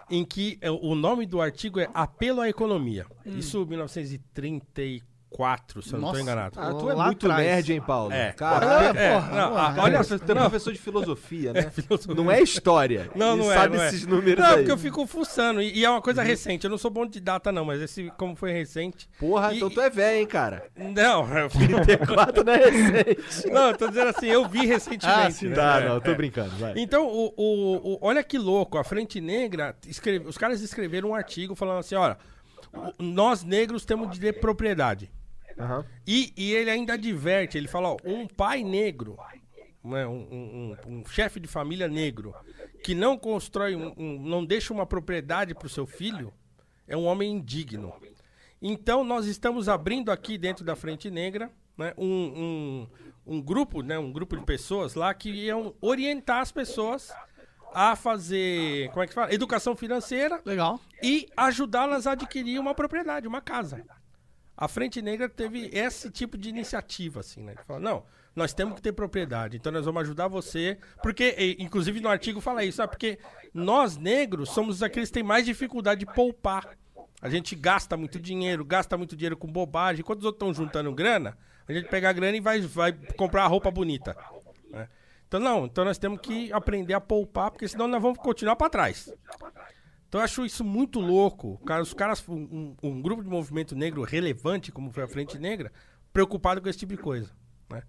em que é, o nome do artigo é Apelo à Economia. Hum. Isso 1934 4, se eu não tô enganado. Ah, tu é Lá muito atrás. nerd, hein, Paulo? É. Caralho, É, é porra. Ah, olha você é professor de filosofia, é né? filosofia. Não é história. Não, não é, sabe não é. esses números Não, porque eu fico fuçando. E, e é uma coisa uhum. recente. Eu não sou bom de data, não, mas esse, como foi recente. Porra, E- então tu é velho, hein, cara. Não, eu fico. 34 não é recente. Não, eu tô dizendo assim, eu vi recentemente. Ah, né? sim, né? Tá, É, não, tô é. brincando, vai. Então, o, o- o- olha que louco, a Frente Negra, escreve- os caras escreveram um artigo falando assim, olha, nós negros temos de ter propriedade. Aham. E, e ele ainda adverte, ele fala, ó, um pai negro, né, um, um- um- um chefe de família negro, que não constrói, um- um- não deixa uma propriedade para o seu filho, é um homem indigno. Então, nós estamos abrindo aqui dentro da Frente Negra né, um, um- um grupo, né, um grupo de pessoas lá que iam orientar as pessoas a fazer, como é que fala? Educação financeira Legal. e ajudá-las a adquirir uma propriedade, uma casa. A Frente Negra teve esse tipo de iniciativa, assim, né? Fala, não, nós temos que ter propriedade, então nós vamos ajudar você. Porque, inclusive no artigo fala isso, sabe? Porque nós negros somos aqueles que têm mais dificuldade de poupar. A gente gasta muito dinheiro, gasta muito dinheiro com bobagem. Enquanto os outros estão juntando grana, a gente pega a grana e vai, vai comprar a roupa bonita. né? Então, não, então nós temos que aprender a poupar, porque senão nós vamos continuar para trás. Então eu acho isso muito louco. Os caras, um, um- grupo de movimento negro relevante, como foi a Frente Negra, preocupado com esse tipo de coisa. Né?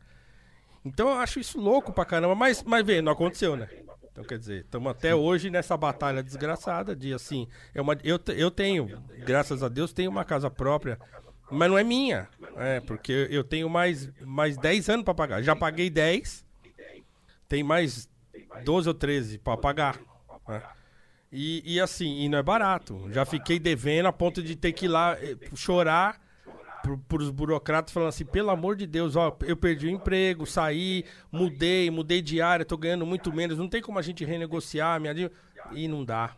Então eu acho isso louco pra caramba, mas, mas vê, não aconteceu, né? Então quer dizer, estamos até hoje nessa batalha desgraçada de assim. É uma, eu, eu tenho, graças a Deus, tenho uma casa própria, mas não é minha. É, porque eu tenho mais, mais 10 anos pra pagar. Já paguei 10, tem mais 12 ou 13 pra pagar. né? E, e assim, e não é barato. Já fiquei devendo a ponto de ter que ir lá eh, chorar pro, pros burocratas falando assim, pelo amor de Deus, ó, eu perdi o emprego, saí, mudei, mudei de área, tô ganhando muito menos, não tem como a gente renegociar minha dívida. E não dá.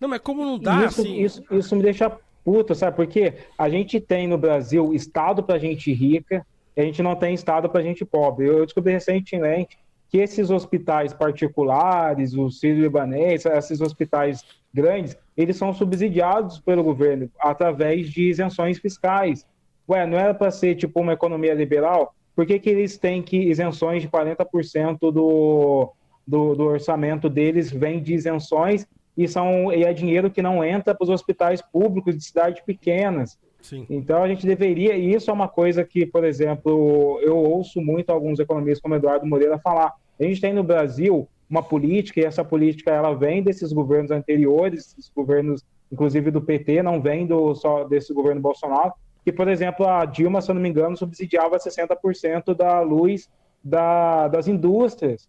Não, mas como não dá, isso, assim... isso, isso me deixa puto, sabe? Porque a gente tem no Brasil estado pra gente rica, e a gente não tem estado pra gente pobre. Eu descobri recentemente que esses hospitais particulares, o Sírio-Libanês, esses hospitais grandes, eles são subsidiados pelo governo através de isenções fiscais. Ué, não era para ser tipo uma economia liberal? Por que, que eles têm que isenções de 40% do, do, do orçamento deles vem de isenções e, são, e é dinheiro que não entra para os hospitais públicos de cidades pequenas? Sim. Então a gente deveria, e isso é uma coisa que, por exemplo, eu ouço muito alguns economistas como Eduardo Moreira falar. A gente tem no Brasil uma política, e essa política ela vem desses governos anteriores, esses governos, inclusive do PT, não vem do, só desse governo Bolsonaro, que, por exemplo, a Dilma, se eu não me engano, subsidiava 60% da luz da, das indústrias.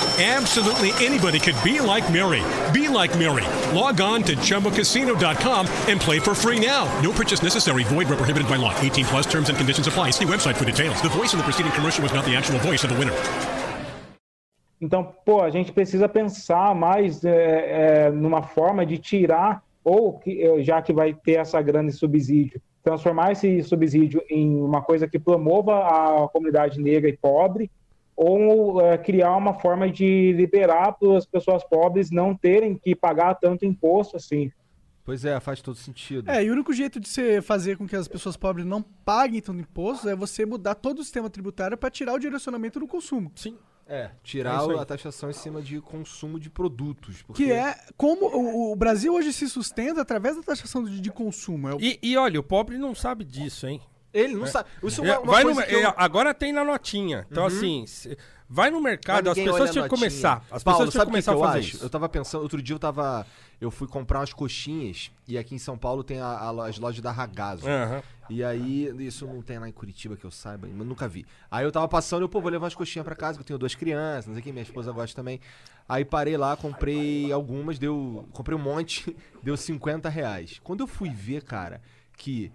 Absolutely anybody could be like Mary. Be like Mary. Log on to ChumbaCasino.com and play for free now. No purchase necessary. Void where prohibited by law. 18 plus terms and conditions apply. See website for details. The voice in the preceding commercial was not the actual voice of the winner. Então, pô, a gente precisa pensar mais é, é, numa forma de tirar, ou que, eh, já que vai ter essa grande subsídio, transformar esse subsídio em uma coisa que promova a comunidade negra e pobre, ou é, criar uma forma de liberar para as pessoas pobres não terem que pagar tanto imposto assim. Pois é, faz todo sentido. É, e o único jeito de você fazer com que as pessoas pobres não paguem tanto imposto é você mudar todo o sistema tributário para tirar o direcionamento do consumo. Sim. É, É tirar aí. a taxação em cima de consumo de produtos. Porque... Que é como o, o Brasil hoje se sustenta através da taxação de, de consumo. É o- E, e olha, o pobre não sabe disso, hein? Ele não sabe. Isso é É, vai no eu- é, Agora tem na notinha. Então, assim, se- vai no mercado, as pessoas tinham que começar. As Paulo, pessoas tinham que começar que a fazer acho? isso. Eu tava pensando, outro dia eu tava. Eu fui comprar umas coxinhas e aqui em São Paulo tem a- a- as lojas da Ragazo. Aham. E aí, isso não tem lá em Curitiba que eu saiba, mas nunca vi. Aí eu tava passando e eu, pô, vou levar umas coxinhas pra casa, que eu tenho duas crianças, não sei o que, minha esposa gosta também. Aí parei lá, comprei algumas, deu. Comprei um monte, deu 50 reais. Quando eu fui ver, cara, que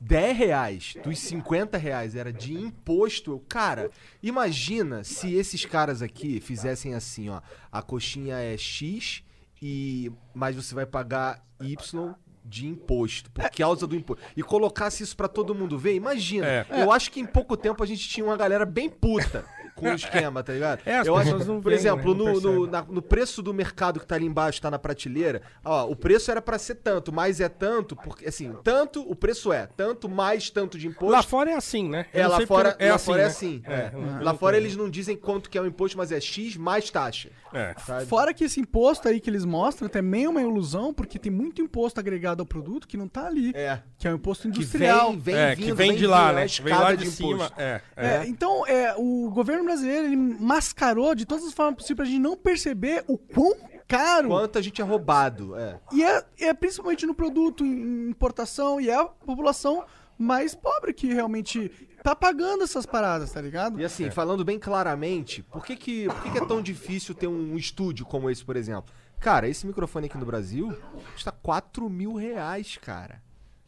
10 reais dos 50 reais era de imposto. Cara, imagina se esses caras aqui fizessem assim, ó. A coxinha é X e mas você vai pagar Y de imposto, por causa do imposto. E colocasse isso pra todo mundo ver, imagina. É. Eu acho que em pouco tempo a gente tinha uma galera bem puta com o esquema, tá ligado? É, eu acho, não por exemplo, né? No, no, na- no preço do mercado que tá ali embaixo, tá na prateleira, ó, o preço era pra ser tanto, mas é tanto, porque assim, tanto, o preço é, tanto mais tanto de imposto. Lá fora é assim, né? Eu É, lá fora, porque- lá fora é assim. É, é. eu não- Lá fora eles não dizem quanto que é o imposto, mas é X mais taxa. É. Sabe? Fora que esse imposto aí que eles mostram também é uma ilusão, porque tem muito imposto agregado ao produto que não tá ali. É. Que é o imposto Que industrial. vem, vem É, vindo, que vem de lá, vindo, é né? a Vem lá de, cima. imposto. É, É, é. então, é, o governo brasileiro ele mascarou de todas as formas possíveis pra gente não perceber o quão caro Quanto a gente é roubado, é. E é, é principalmente no produto, em importação, e é a população mais pobre que realmente tá pagando essas paradas, tá ligado? E assim, falando bem claramente, por que que, por que que é tão difícil ter um estúdio como esse, por exemplo? Cara, esse microfone aqui no Brasil custa 4 mil reais, cara.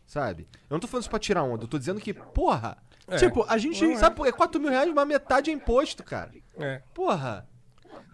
Sabe? Eu não tô falando isso pra tirar onda, eu tô dizendo que, porra... É. Tipo, a gente. Sabe por que 4 mil reais, mas metade é imposto, cara. É. Porra.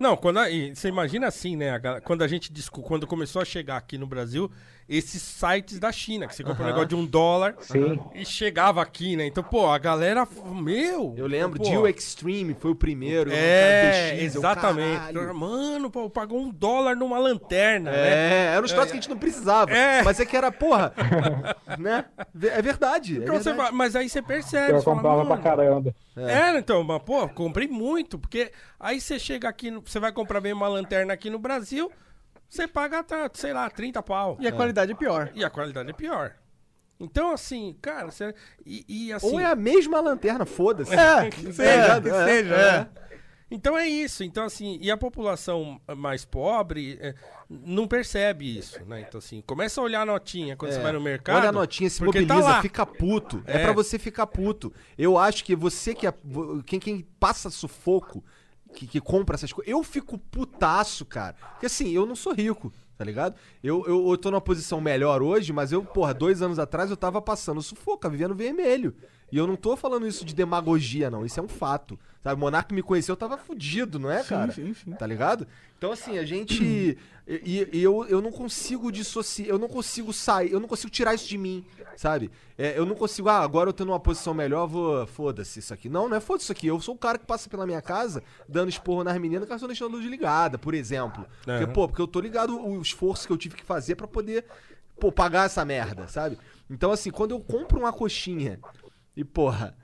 Não, quando a- você imagina assim, né? a quando a gente quando começou a chegar aqui no Brasil, esses sites da China, que você compra um negócio de um dólar Sim. e chegava aqui, né? Então, pô, a galera, meu. Eu lembro, Dio Extreme foi o primeiro. É, 2X, eu, exatamente. caralho. Mano, pô, pagou um dólar numa lanterna, né? É, era uns troços que a gente não precisava. É. Mas é que era, porra. né? É verdade. É Então você verdade. vai- mas aí você percebe. Eu você fala, comprava pra "Mano, caramba. É, então, mas, pô, comprei muito, porque aí você chega aqui, no- você vai comprar bem uma lanterna aqui no Brasil, você paga, tá, sei lá, 30 pau. E a qualidade é pior. E a qualidade é pior. Então, assim, cara, você, e, e assim... Ou é a mesma lanterna, foda-se. É, que seja, que É, seja. é. é. Então é isso. Então, assim, e a população mais pobre é, não percebe isso, né? Então, assim, começa a olhar a notinha quando você vai no mercado. É. Olha a notinha, se porque mobiliza, tá fica puto. É. É. pra você ficar puto. Eu acho que você que é. Quem, quem passa sufoco, que, que compra essas coisas. Eu fico putaço, cara. Porque assim, eu não sou rico, tá ligado? Eu, eu, eu tô numa posição melhor hoje, mas eu, porra, dois anos atrás eu tava passando sufoco, vivendo vermelho. E eu não tô falando isso de demagogia, não. Isso é um fato. Sabe, o Monarco me conheceu, eu tava fudido, não é, cara? sim, sim. Tá ligado? Então, assim, a gente. E, e eu, eu não consigo dissociar. Eu não consigo sair. Eu não consigo tirar isso de mim, sabe? É, eu não consigo. Ah, agora eu tô numa posição melhor, vou. Foda-se isso aqui. Não, não é foda isso aqui. Eu sou o cara que passa pela minha casa dando esporro nas meninas que elas estão deixando a luz ligada, por exemplo. Porque, Aham. pô, porque eu tô ligado o esforço que eu tive que fazer pra poder. Pô, pagar essa merda, sabe? Então, assim, quando eu compro uma coxinha e, porra,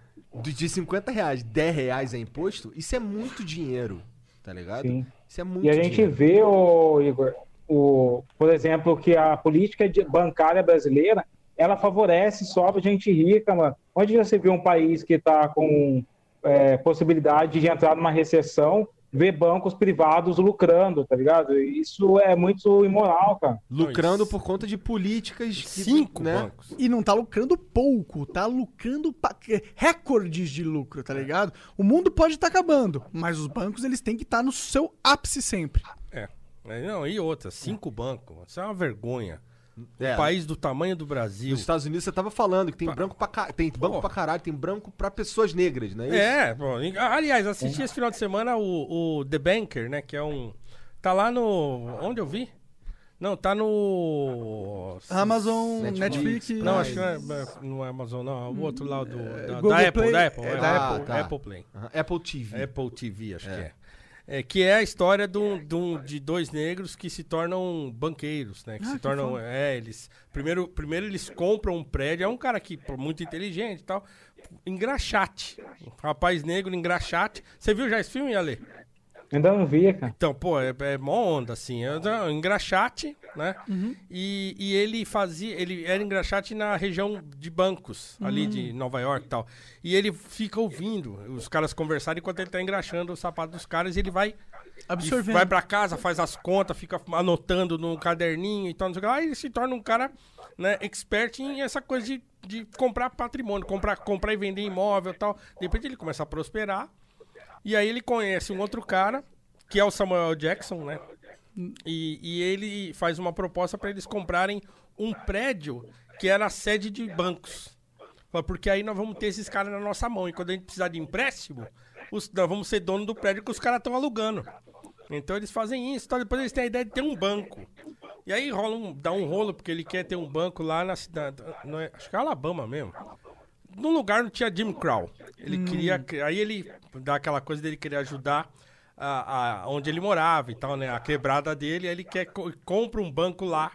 de de 50 reais, 10 reais é imposto, isso é muito dinheiro, tá ligado? Sim. Isso é muito E a gente dinheiro. vê, ô, Igor, o, por exemplo, que a política bancária brasileira, ela favorece só a gente rica, mano. Onde você vê um país que está com é, possibilidade de entrar numa recessão, ver bancos privados lucrando, tá ligado? Isso é muito imoral, cara. Lucrando por conta de políticas. que, Cinco né? bancos. E não tá lucrando pouco, tá lucrando pa- recordes de lucro, tá ligado? O mundo pode estar acabando, mas os bancos eles têm que estar no seu ápice sempre. É. É, Não, e outra, cinco bancos. Isso é uma vergonha. É, Um país do tamanho do Brasil. Nos Estados Unidos você tava falando que tem branco pra ca... tem banco Pô. pra caralho, tem branco pra pessoas negras, não é isso? É, pô, aliás, assisti esse final de semana o, o The Banker, né? Que é um. Tá lá no. Onde eu vi? Não, tá no. Amazon, Netflix, Netflix. Não, acho que não é, não é Amazon, não. é O outro lá do. Da, da Apple, Play, da Apple. é é, da Apple, tá. Apple Play. Apple TV. Apple TV, acho que é. É, que é a história de, um- de dois negros que se tornam banqueiros, né? Que Ah, se que tornam. foda. É, eles. Primeiro, primeiro eles compram um prédio, é um cara que, muito inteligente e tal. Engraxate. Um rapaz negro, engraxate. Você viu já esse filme, Ale? Ainda não vi, cara. Então, pô, é, é mó onda, assim. É um engraxate, né? E, e ele fazia. Ele era engraxate na região de bancos, ali de Nova York e tal. E ele fica ouvindo os caras conversarem enquanto ele tá engraxando o sapato dos caras e ele vai. Absorvendo. e Vai pra casa, faz as contas, fica anotando no caderninho e tal, não sei o que lá. Aí ele se torna um cara, né, expert em essa coisa de, de comprar patrimônio, comprar, comprar e vender imóvel e tal. De repente ele começa a prosperar. E aí ele conhece um outro cara, que é o Samuel Jackson, né? E, e ele faz uma proposta para eles comprarem um prédio que era a sede de bancos. Porque aí nós vamos ter esses caras na nossa mão. E quando a gente precisar de empréstimo, os- nós vamos ser dono do prédio que os caras estão alugando. Então eles fazem isso. Então depois eles têm a ideia de ter um banco. E aí rola um, dá um rolo, porque ele quer ter um banco lá na cidade. é- acho que é Alabama mesmo num lugar não tinha Jim Crow. Ele queria. cri- Aí ele dá aquela coisa dele querer ajudar a, a- onde ele morava e tal, né? A quebrada dele, aí ele quer co- compra um banco lá.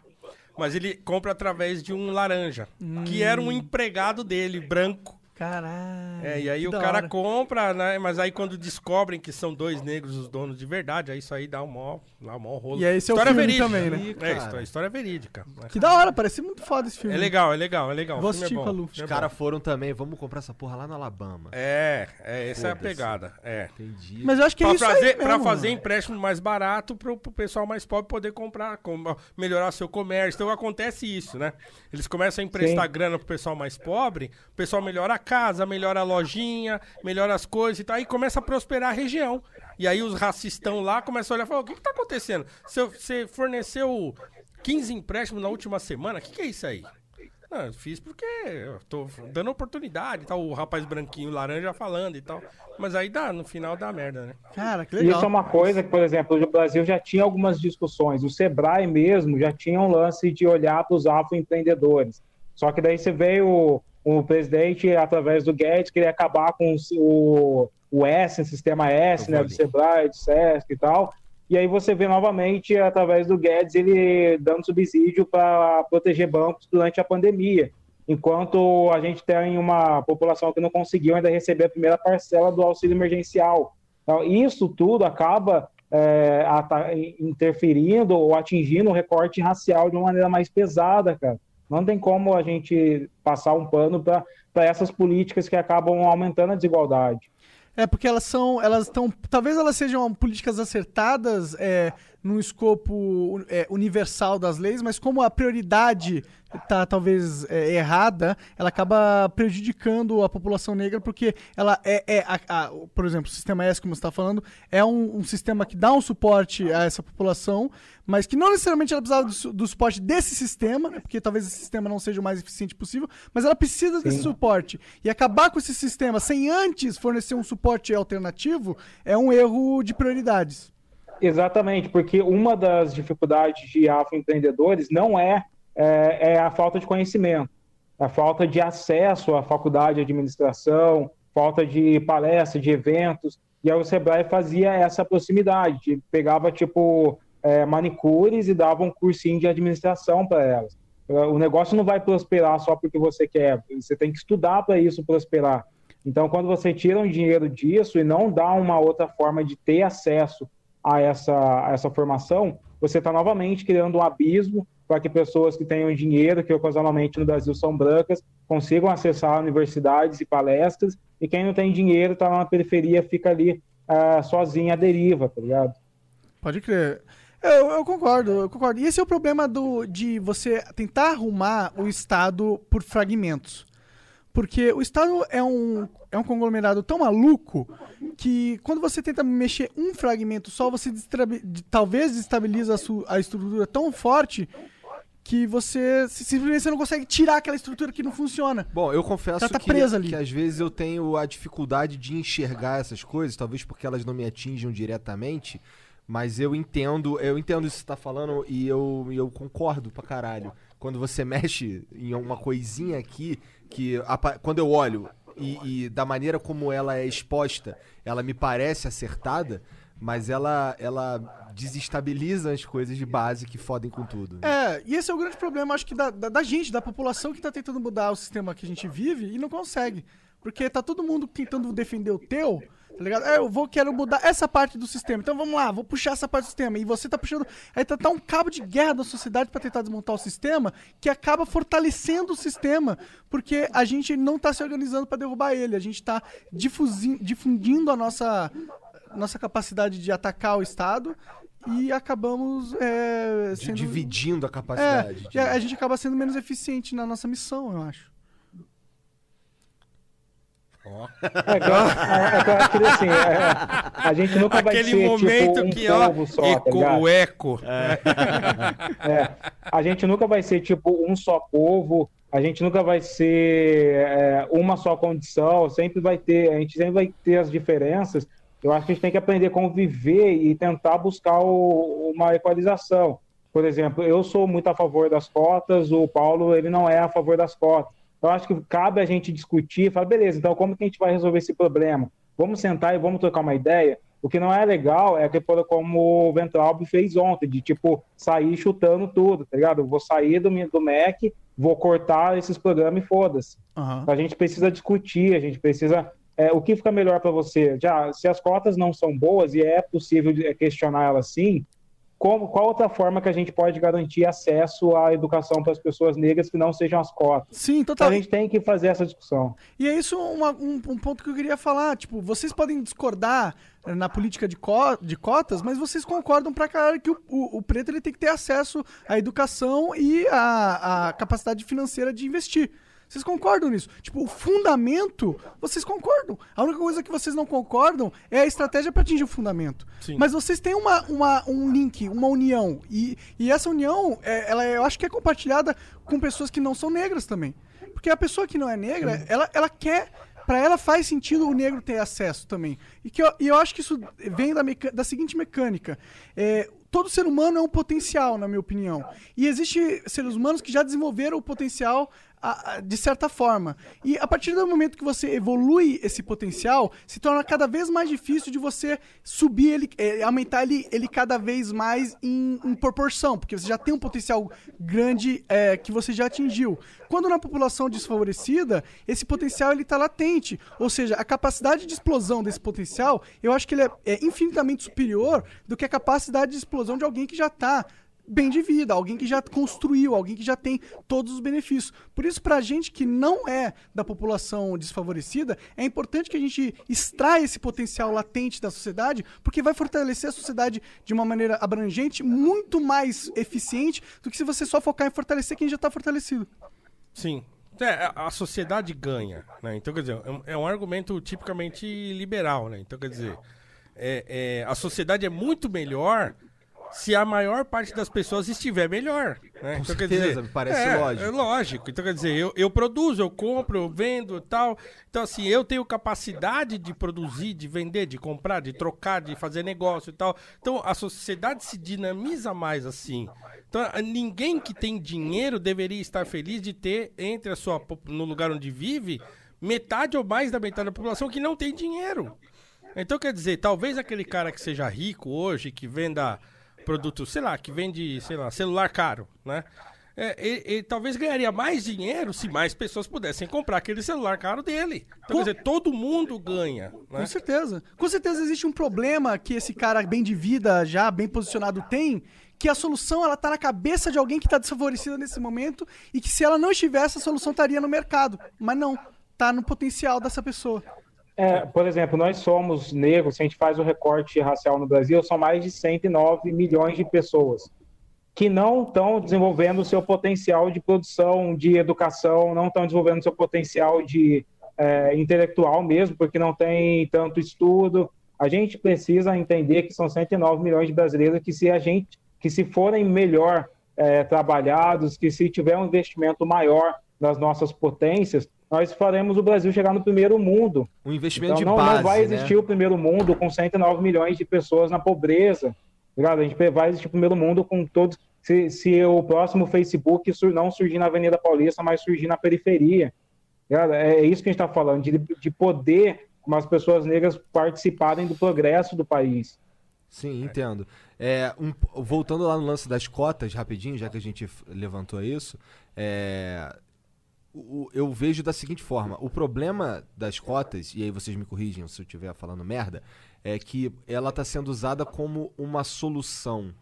Mas ele compra através de um laranja, que era um empregado dele, branco. Caralho. É, e aí o cara hora. compra, né? Mas aí quando descobrem que são dois negros os donos de verdade, aí isso aí dá um mó, dá um mó rolo. E aí esse é o história filme verídica. também, né? É, história, história verídica. né? Que da hora, parece muito foda esse filme. É legal, é legal, é legal. Vou O filme assistir é com o Os é caras foram também, vamos comprar essa porra lá no Alabama. É, é, essa é a pegada. É. Entendi. Mas eu acho que é Pra isso fazer, aí pra mesmo. fazer empréstimo mais barato pro, pro pessoal mais pobre poder comprar, com- melhorar seu comércio. Então acontece isso, né? Eles começam a emprestar Sim. grana pro pessoal mais pobre, o pessoal melhora a casa, melhora a lojinha, melhora as coisas e tal, e começa a prosperar a região. E aí os racistão lá começam a olhar e falar, o que, que tá acontecendo? Você, você forneceu 15 empréstimos na última semana, o que, que é isso aí? Não, eu fiz porque eu tô dando oportunidade, tal, o rapaz branquinho, laranja falando e tal. Mas aí dá, no final dá merda, né? Cara, que legal. Isso é uma coisa que, por exemplo, o Brasil já tinha algumas discussões. O Sebrae mesmo já tinha um lance de olhar para os afroempreendedores. Só que daí você veio o, presidente, através do Guedes, queria acabar com o, o S, o sistema S, né, do. Sebrae, do Sesc e tal. E aí você vê novamente, através do Guedes, ele dando subsídio para proteger bancos durante a pandemia. Enquanto a gente tem uma população que não conseguiu ainda receber a primeira parcela do auxílio emergencial. Então, isso tudo acaba é, interferindo ou atingindo o recorte racial de uma maneira mais pesada, cara. Não tem como a gente passar um pano para essas políticas que acabam aumentando a desigualdade. É porque elas são, elas estão, talvez elas sejam políticas acertadas é, num escopo é, universal das leis, mas como a prioridade tá talvez é, errada, ela acaba prejudicando a população negra porque ela é, é a- a- por exemplo, o sistema S, como você está falando, é um, um sistema que dá um suporte a essa população, mas que não necessariamente ela precisava do, do suporte desse sistema, né, porque talvez esse sistema não seja o mais eficiente possível, mas ela precisa desse suporte. E acabar com esse sistema sem antes fornecer um suporte alternativo é um erro de prioridades. Exatamente, porque uma das dificuldades de afroempreendedores não é, é, é a falta de conhecimento, a falta de acesso à faculdade de administração, falta de palestra, de eventos. E aí o Sebrae fazia essa proximidade, de- pegava tipo é, manicures e dava um cursinho de administração para elas. O negócio não vai prosperar só porque você quer, você tem que estudar para isso prosperar. Então, quando você tira um dinheiro disso e não dá uma outra forma de ter acesso a essa, a essa formação, você está novamente criando um abismo para que pessoas que tenham dinheiro, que ocasionalmente no Brasil são brancas, consigam acessar universidades e palestras, e quem não tem dinheiro está na periferia, fica ali ah, sozinho à deriva, tá ligado? Pode crer. Eu, eu concordo, eu concordo. E esse é o problema do, de você tentar arrumar o Estado por fragmentos. Porque o Estado é um, é um conglomerado tão maluco que quando você tenta mexer um fragmento só, você talvez desestabiliza a, a estrutura tão forte que você simplesmente você não consegue tirar aquela estrutura que não funciona. Bom, eu confesso tá que, presa ali. que às vezes eu tenho a dificuldade de enxergar essas coisas, talvez porque elas não me atinjam diretamente, mas eu entendo, eu entendo isso que você tá falando e eu, eu concordo pra caralho. Quando você mexe em uma coisinha aqui, que quando eu olho e, e da maneira como ela é exposta, ela me parece acertada, mas ela, ela desestabiliza as coisas de base que fodem com tudo. né? É, e esse é o grande problema, acho que da, da, da gente, da população que tá tentando mudar o sistema que a gente vive e não consegue. Porque tá todo mundo tentando defender o teu, tá ligado? É, eu vou, quero mudar essa parte do sistema. Então vamos lá, vou puxar essa parte do sistema. E você tá puxando. Aí tá, tá um cabo de guerra da sociedade pra tentar desmontar o sistema que acaba fortalecendo o sistema. Porque a gente não tá se organizando pra derrubar ele. A gente tá difundindo a nossa, nossa capacidade de atacar o Estado. E acabamos é, De- sendo... Dividindo a É, capacidade. e a, a gente acaba sendo menos eficiente na nossa missão, eu acho. É, eu- é, é que eu acho que assim, é, a gente nunca vai Aquele ser momento tipo um que, ó, povo só, tá eco, ligado? o eco. É, a gente nunca vai ser tipo um só povo, a gente nunca vai ser é, uma só condição, sempre vai ter, a gente sempre vai ter as diferenças. Eu acho que a gente tem que aprender a conviver e tentar buscar o- uma equalização. Por exemplo, eu sou muito a favor das cotas, o Paulo ele não é a favor das cotas. Eu acho que cabe a gente discutir, e falar, beleza, então como que a gente vai resolver esse problema? Vamos sentar e vamos trocar uma ideia? O que não é legal é que, como o Ventralbe fez ontem, de tipo, sair chutando tudo, tá ligado? Eu vou sair do, do MEC, vou cortar esses programas e foda-se. A gente precisa discutir, a gente precisa. é, o que fica melhor para você? Já, se as cotas não são boas e é possível de- questionar elas sim, como, qual outra forma que a gente pode garantir acesso à educação para as pessoas negras que não sejam as cotas? Sim, total. A gente tem que fazer essa discussão. E é isso uma- um, um ponto que eu queria falar. Tipo, vocês podem discordar eh, na política de, co- de cotas, mas vocês concordam pra caralho que o, o- o preto ele tem que ter acesso à educação e à, à capacidade financeira de investir. Vocês concordam nisso? Tipo, o fundamento, vocês concordam. A única coisa que vocês não concordam é a estratégia para atingir o fundamento. Sim. Mas vocês têm uma, uma- um link, uma união. E, e essa união, é, ela, é- eu acho que é compartilhada com pessoas que não são negras também. Porque a pessoa que não é negra, ela, ela quer. Pra ela faz sentido o negro ter acesso também. E, que eu, e eu acho que isso vem da, da seguinte mecânica. É, todo ser humano é um potencial, na minha opinião. E existe seres humanos que já desenvolveram o potencial a- de certa forma. E a partir do momento que você evolui esse potencial, se torna cada vez mais difícil de você subir ele, é, aumentar ele, ele cada vez mais em, em proporção, porque você já tem um potencial grande é, que você já atingiu. Quando na população desfavorecida, esse potencial ele está latente, ou seja, a capacidade de explosão desse potencial, eu acho que ele é, é infinitamente superior do que a capacidade de explosão de alguém que já está bem de vida, alguém que já construiu, alguém que já tem todos os benefícios. Por isso, pra gente que não é da população desfavorecida, é importante que a gente extraia esse potencial latente da sociedade, porque vai fortalecer a sociedade de uma maneira abrangente, muito mais eficiente do que se você só focar em fortalecer quem já está fortalecido. Sim. É, a a sociedade ganha, né? Então, quer dizer, é um- é um argumento tipicamente liberal, né? Então, quer dizer, é- é, a sociedade é muito melhor se a maior parte das pessoas estiver melhor, né? Com então, quer certeza, dizer, me parece é, lógico. É lógico. Então, quer dizer, eu, eu produzo, eu compro, eu vendo e tal. Então, assim, eu tenho capacidade de produzir, de vender, de comprar, de trocar, de fazer negócio e tal. Então, a sociedade se dinamiza mais assim. Então, ninguém que tem dinheiro deveria estar feliz de ter entre a sua no lugar onde vive metade ou mais da metade da população que não tem dinheiro. Então, quer dizer, talvez aquele cara que seja rico hoje, que venda produto, sei lá, que vende, sei lá, celular caro, né? É, ele, ele talvez ganharia mais dinheiro se mais pessoas pudessem comprar aquele celular caro dele. Então, quer dizer, todo mundo ganha. Né? Com certeza. Com certeza existe um problema que esse cara bem de vida, já bem posicionado, tem, que a solução ela tá na cabeça de alguém que está desfavorecido nesse momento e que se ela não estivesse, a solução estaria no mercado. Mas não, tá no potencial dessa pessoa. É, por exemplo, nós somos negros, se a gente faz o recorte racial no Brasil, são mais de 109 milhões de pessoas que não estão desenvolvendo o seu potencial de produção, de educação, não estão desenvolvendo o seu potencial de é, intelectual mesmo, porque não tem tanto estudo. A gente precisa entender que são 109 milhões de brasileiros que se a gente, que se forem melhor é, trabalhados, que se tiver um investimento maior nas nossas potências, nós faremos o Brasil chegar no primeiro mundo. Um investimento Então, de não, base, não vai né? existir o primeiro mundo com 109 milhões de pessoas na pobreza. Ligado? A gente vai existir o primeiro mundo com todos. Se, se o próximo Facebook não surgir na Avenida Paulista, mas surgir na periferia. Ligado? É isso que a gente está falando, de, de poder como as pessoas negras participarem do progresso do país. Sim, entendo. É, um- voltando lá no lance das cotas, rapidinho, já que a gente levantou isso, é, o- eu vejo da seguinte forma: o problema das cotas, e aí vocês me corrigem se eu estiver falando merda, é que ela está sendo usada como uma solução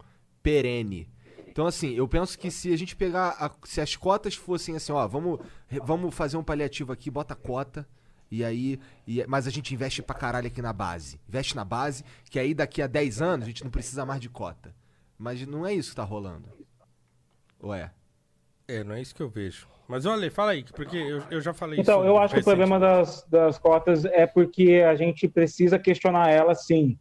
perene. Então, assim, eu penso que se a gente pegar. a- se as cotas fossem assim, ó, vamos, vamos fazer um paliativo aqui, bota cota. E aí. e- mas a gente investe pra caralho aqui na base. Investe na base, que aí daqui a 10 anos a gente não precisa mais de cota. Mas não é isso que tá rolando. Ou é? É, não é isso que eu vejo. Mas olha, fala aí, porque eu, eu já falei Então, isso. eu acho que o problema das, das cotas é porque a gente precisa questionar elas, sim.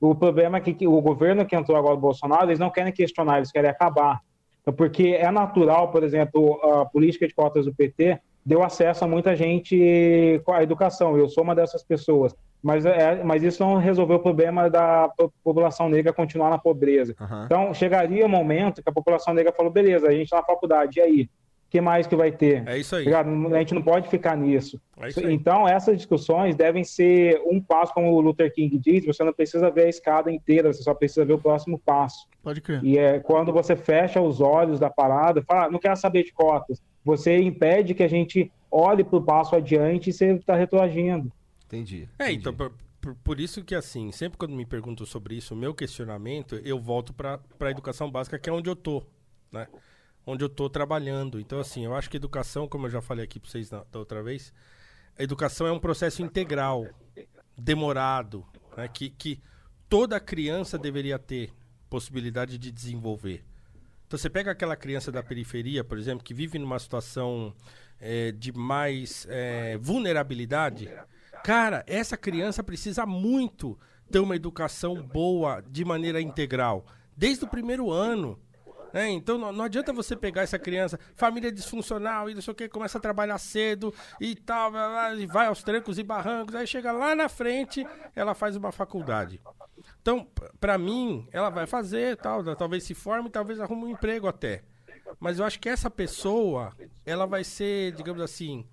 O problema é que, o governo que entrou agora, o Bolsonaro, eles não querem questionar, eles querem acabar. Então, porque é natural, por exemplo, a política de cotas do PT deu acesso a muita gente à educação. Eu sou uma dessas pessoas. Mas, é, mas isso não resolveu o problema da po- população negra continuar na pobreza. Aham. Então, chegaria um momento que a população negra falou: beleza, a gente está na faculdade, e aí? O que mais que vai ter? É isso aí. Ligado? A gente não pode ficar nisso. É. Então, essas discussões devem ser um passo, como o Luther King diz, você não precisa ver a escada inteira, você só precisa ver o próximo passo. Pode crer. E é quando você fecha os olhos da parada, fala, "Ah, não quero saber de cotas, você impede que a gente olhe para o passo adiante e você está retroagindo. Entendi. É, entendi. então, por, por- por isso que, assim, sempre quando me perguntam sobre isso, o meu questionamento, eu volto para a educação básica, que é onde eu tô, né? Onde eu tô trabalhando. Então, assim, eu acho que educação, como eu já falei aqui para vocês na- da outra vez, a educação é um processo integral, demorado, né? que, que toda criança deveria ter possibilidade de desenvolver. Então você pega aquela criança da periferia, por exemplo, que vive numa situação eh, de mais eh, vulnerabilidade. Cara, essa criança precisa muito ter uma educação boa de maneira integral, desde o primeiro ano. Né? Então não, não adianta você pegar essa criança, família disfuncional e não sei o que, começa a trabalhar cedo e tal, e vai aos trancos e barrancos, aí chega lá na frente, ela faz uma faculdade. Então, p- pra mim, ela vai fazer, tal, talvez se forme, talvez arrume um emprego até. Mas eu acho que essa pessoa, ela vai ser, digamos assim,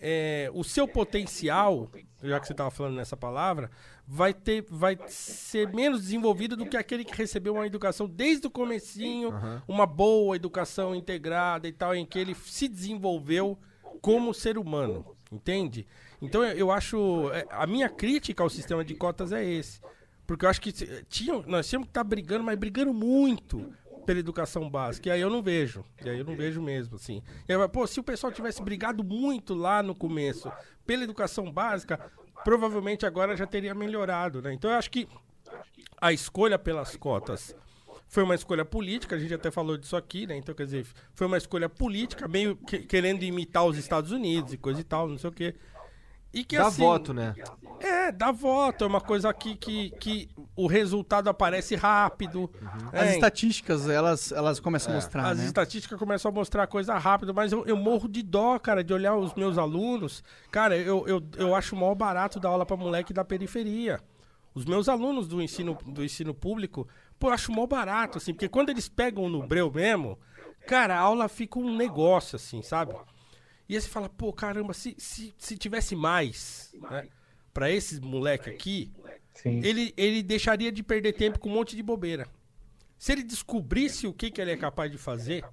é, o seu potencial, já que você estava falando nessa palavra, vai ter, vai ser menos desenvolvido do que aquele que recebeu uma educação desde o comecinho, uma boa educação integrada e tal, em que ele se desenvolveu como ser humano, entende? Então eu, acho, é, a minha crítica ao sistema de cotas é esse, porque eu acho que tinha, nós tínhamos que estar brigando, mas brigando muito pela educação básica. E aí eu não vejo. E aí eu não vejo mesmo, assim. Pô, se o pessoal tivesse brigado muito lá no começo pela educação básica, provavelmente agora já teria melhorado, né? Então eu acho que a escolha pelas cotas foi uma escolha política, a gente até falou disso aqui, né? Então, quer dizer, foi uma escolha política, meio que- querendo imitar os Estados Unidos e coisa e tal, não sei o quê. E que Dá assim, voto, né? É, dá voto, é uma coisa aqui que, que o resultado aparece rápido. As É, estatísticas, elas, elas começam a mostrar, as né? estatísticas começam a mostrar coisa rápida, mas eu, eu morro de dó, cara, de olhar os meus alunos. Cara, eu, eu, eu acho o maior barato dar aula pra moleque da periferia. Os meus alunos do ensino, do ensino público, pô, eu acho mó barato, assim, porque quando eles pegam no breu mesmo, cara, a aula fica um negócio, assim, sabe? E aí você fala, pô, caramba, se, se, se tivesse mais, né, pra esses moleque aqui, Sim. ele, ele deixaria de perder tempo com um monte de bobeira. Se ele descobrisse o que, que ele é capaz de fazer,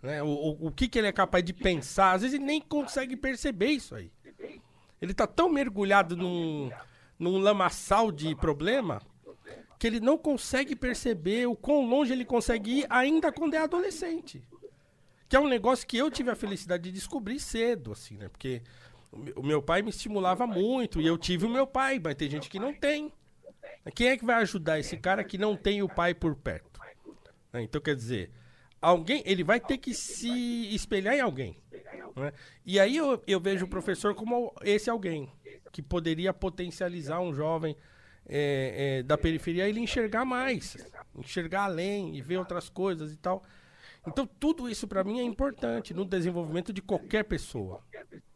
né, o, o, o que, que ele é capaz de pensar, às vezes ele nem consegue perceber isso aí. Ele tá tão mergulhado num, num lamaçal de problema que ele não consegue perceber o quão longe ele consegue ir ainda quando é adolescente. Que é um negócio que eu tive a felicidade de descobrir cedo, assim, né? Porque o meu- pai me estimulava muito e eu tive o meu pai, mas tem gente que não tem. Quem é que vai ajudar esse cara que não tem o pai por perto? Né? Então, quer dizer, alguém, ele vai ter que se espelhar em alguém. né? E aí eu, eu vejo o professor como esse alguém que poderia potencializar um jovem é, é, da periferia ele enxergar mais, enxergar além e ver outras coisas e tal. Então tudo isso pra mim é importante no desenvolvimento de qualquer pessoa.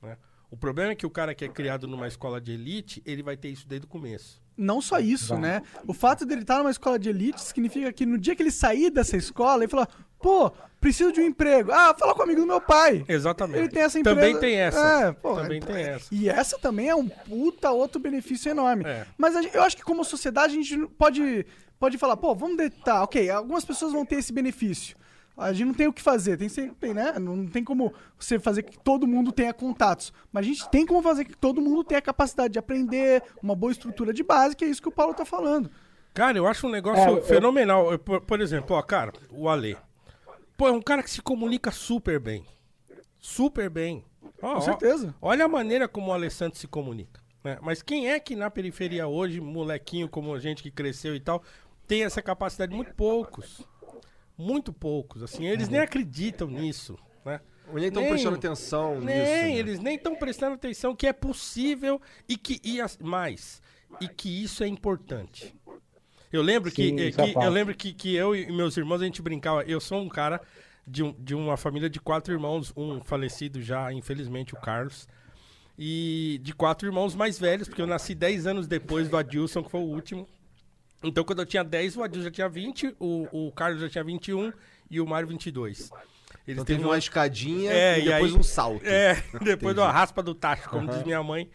né? O problema é que o cara que é criado numa escola de elite, ele vai ter isso desde o começo. Não só isso, né? O fato dele estar numa escola de elite significa que no dia que ele sair dessa escola, ele fala, pô, preciso de um emprego. Ah, fala com o amigo do meu pai. Exatamente. Ele tem essa empresa. Também tem essa. É, pô, Também é- tem essa. E essa também é um puta outro benefício enorme. É. Mas gente- eu acho que como sociedade a gente pode, pode falar, pô, vamos deitar, ok, algumas pessoas vão ter esse benefício. A gente não tem o que fazer, tem sempre, né? Não tem como você fazer que todo mundo tenha contatos. Mas a gente tem como fazer que todo mundo tenha a capacidade de aprender, uma boa estrutura de base, que é isso que o Paulo tá falando. Cara, eu acho um negócio É, fenomenal. Eu, Por, por exemplo, ó, cara, o Ale. Pô, é um cara que se comunica super bem. Super bem. Ó, ó, certeza. olha a maneira como o Alessandro se comunica. né? Mas quem é que na periferia hoje, molequinho como a gente que cresceu e tal, tem essa capacidade? Muito poucos. Muito poucos. Assim, eles nem acreditam nisso. Né? Ou nem estão Nem- prestando atenção Nem, nisso. né? eles nem estão prestando atenção que é possível e que e as- mais e que isso é importante. Eu lembro Sim, que, eh, é que- eu lembro que, que eu e meus irmãos a gente brincava. Eu sou um cara de, um- de uma família de quatro irmãos, um falecido já, infelizmente, o Carlos. E de quatro irmãos mais velhos, porque eu nasci 10 anos depois do Adilson, que foi o último. Então, quando eu tinha 10, o Adilson já tinha 20, o, o Carlos já tinha 21 e o Mário 22. Eles Então teve uma escadinha É, e e depois aí- um salto. é, depois da raspa do tacho, como diz minha mãe.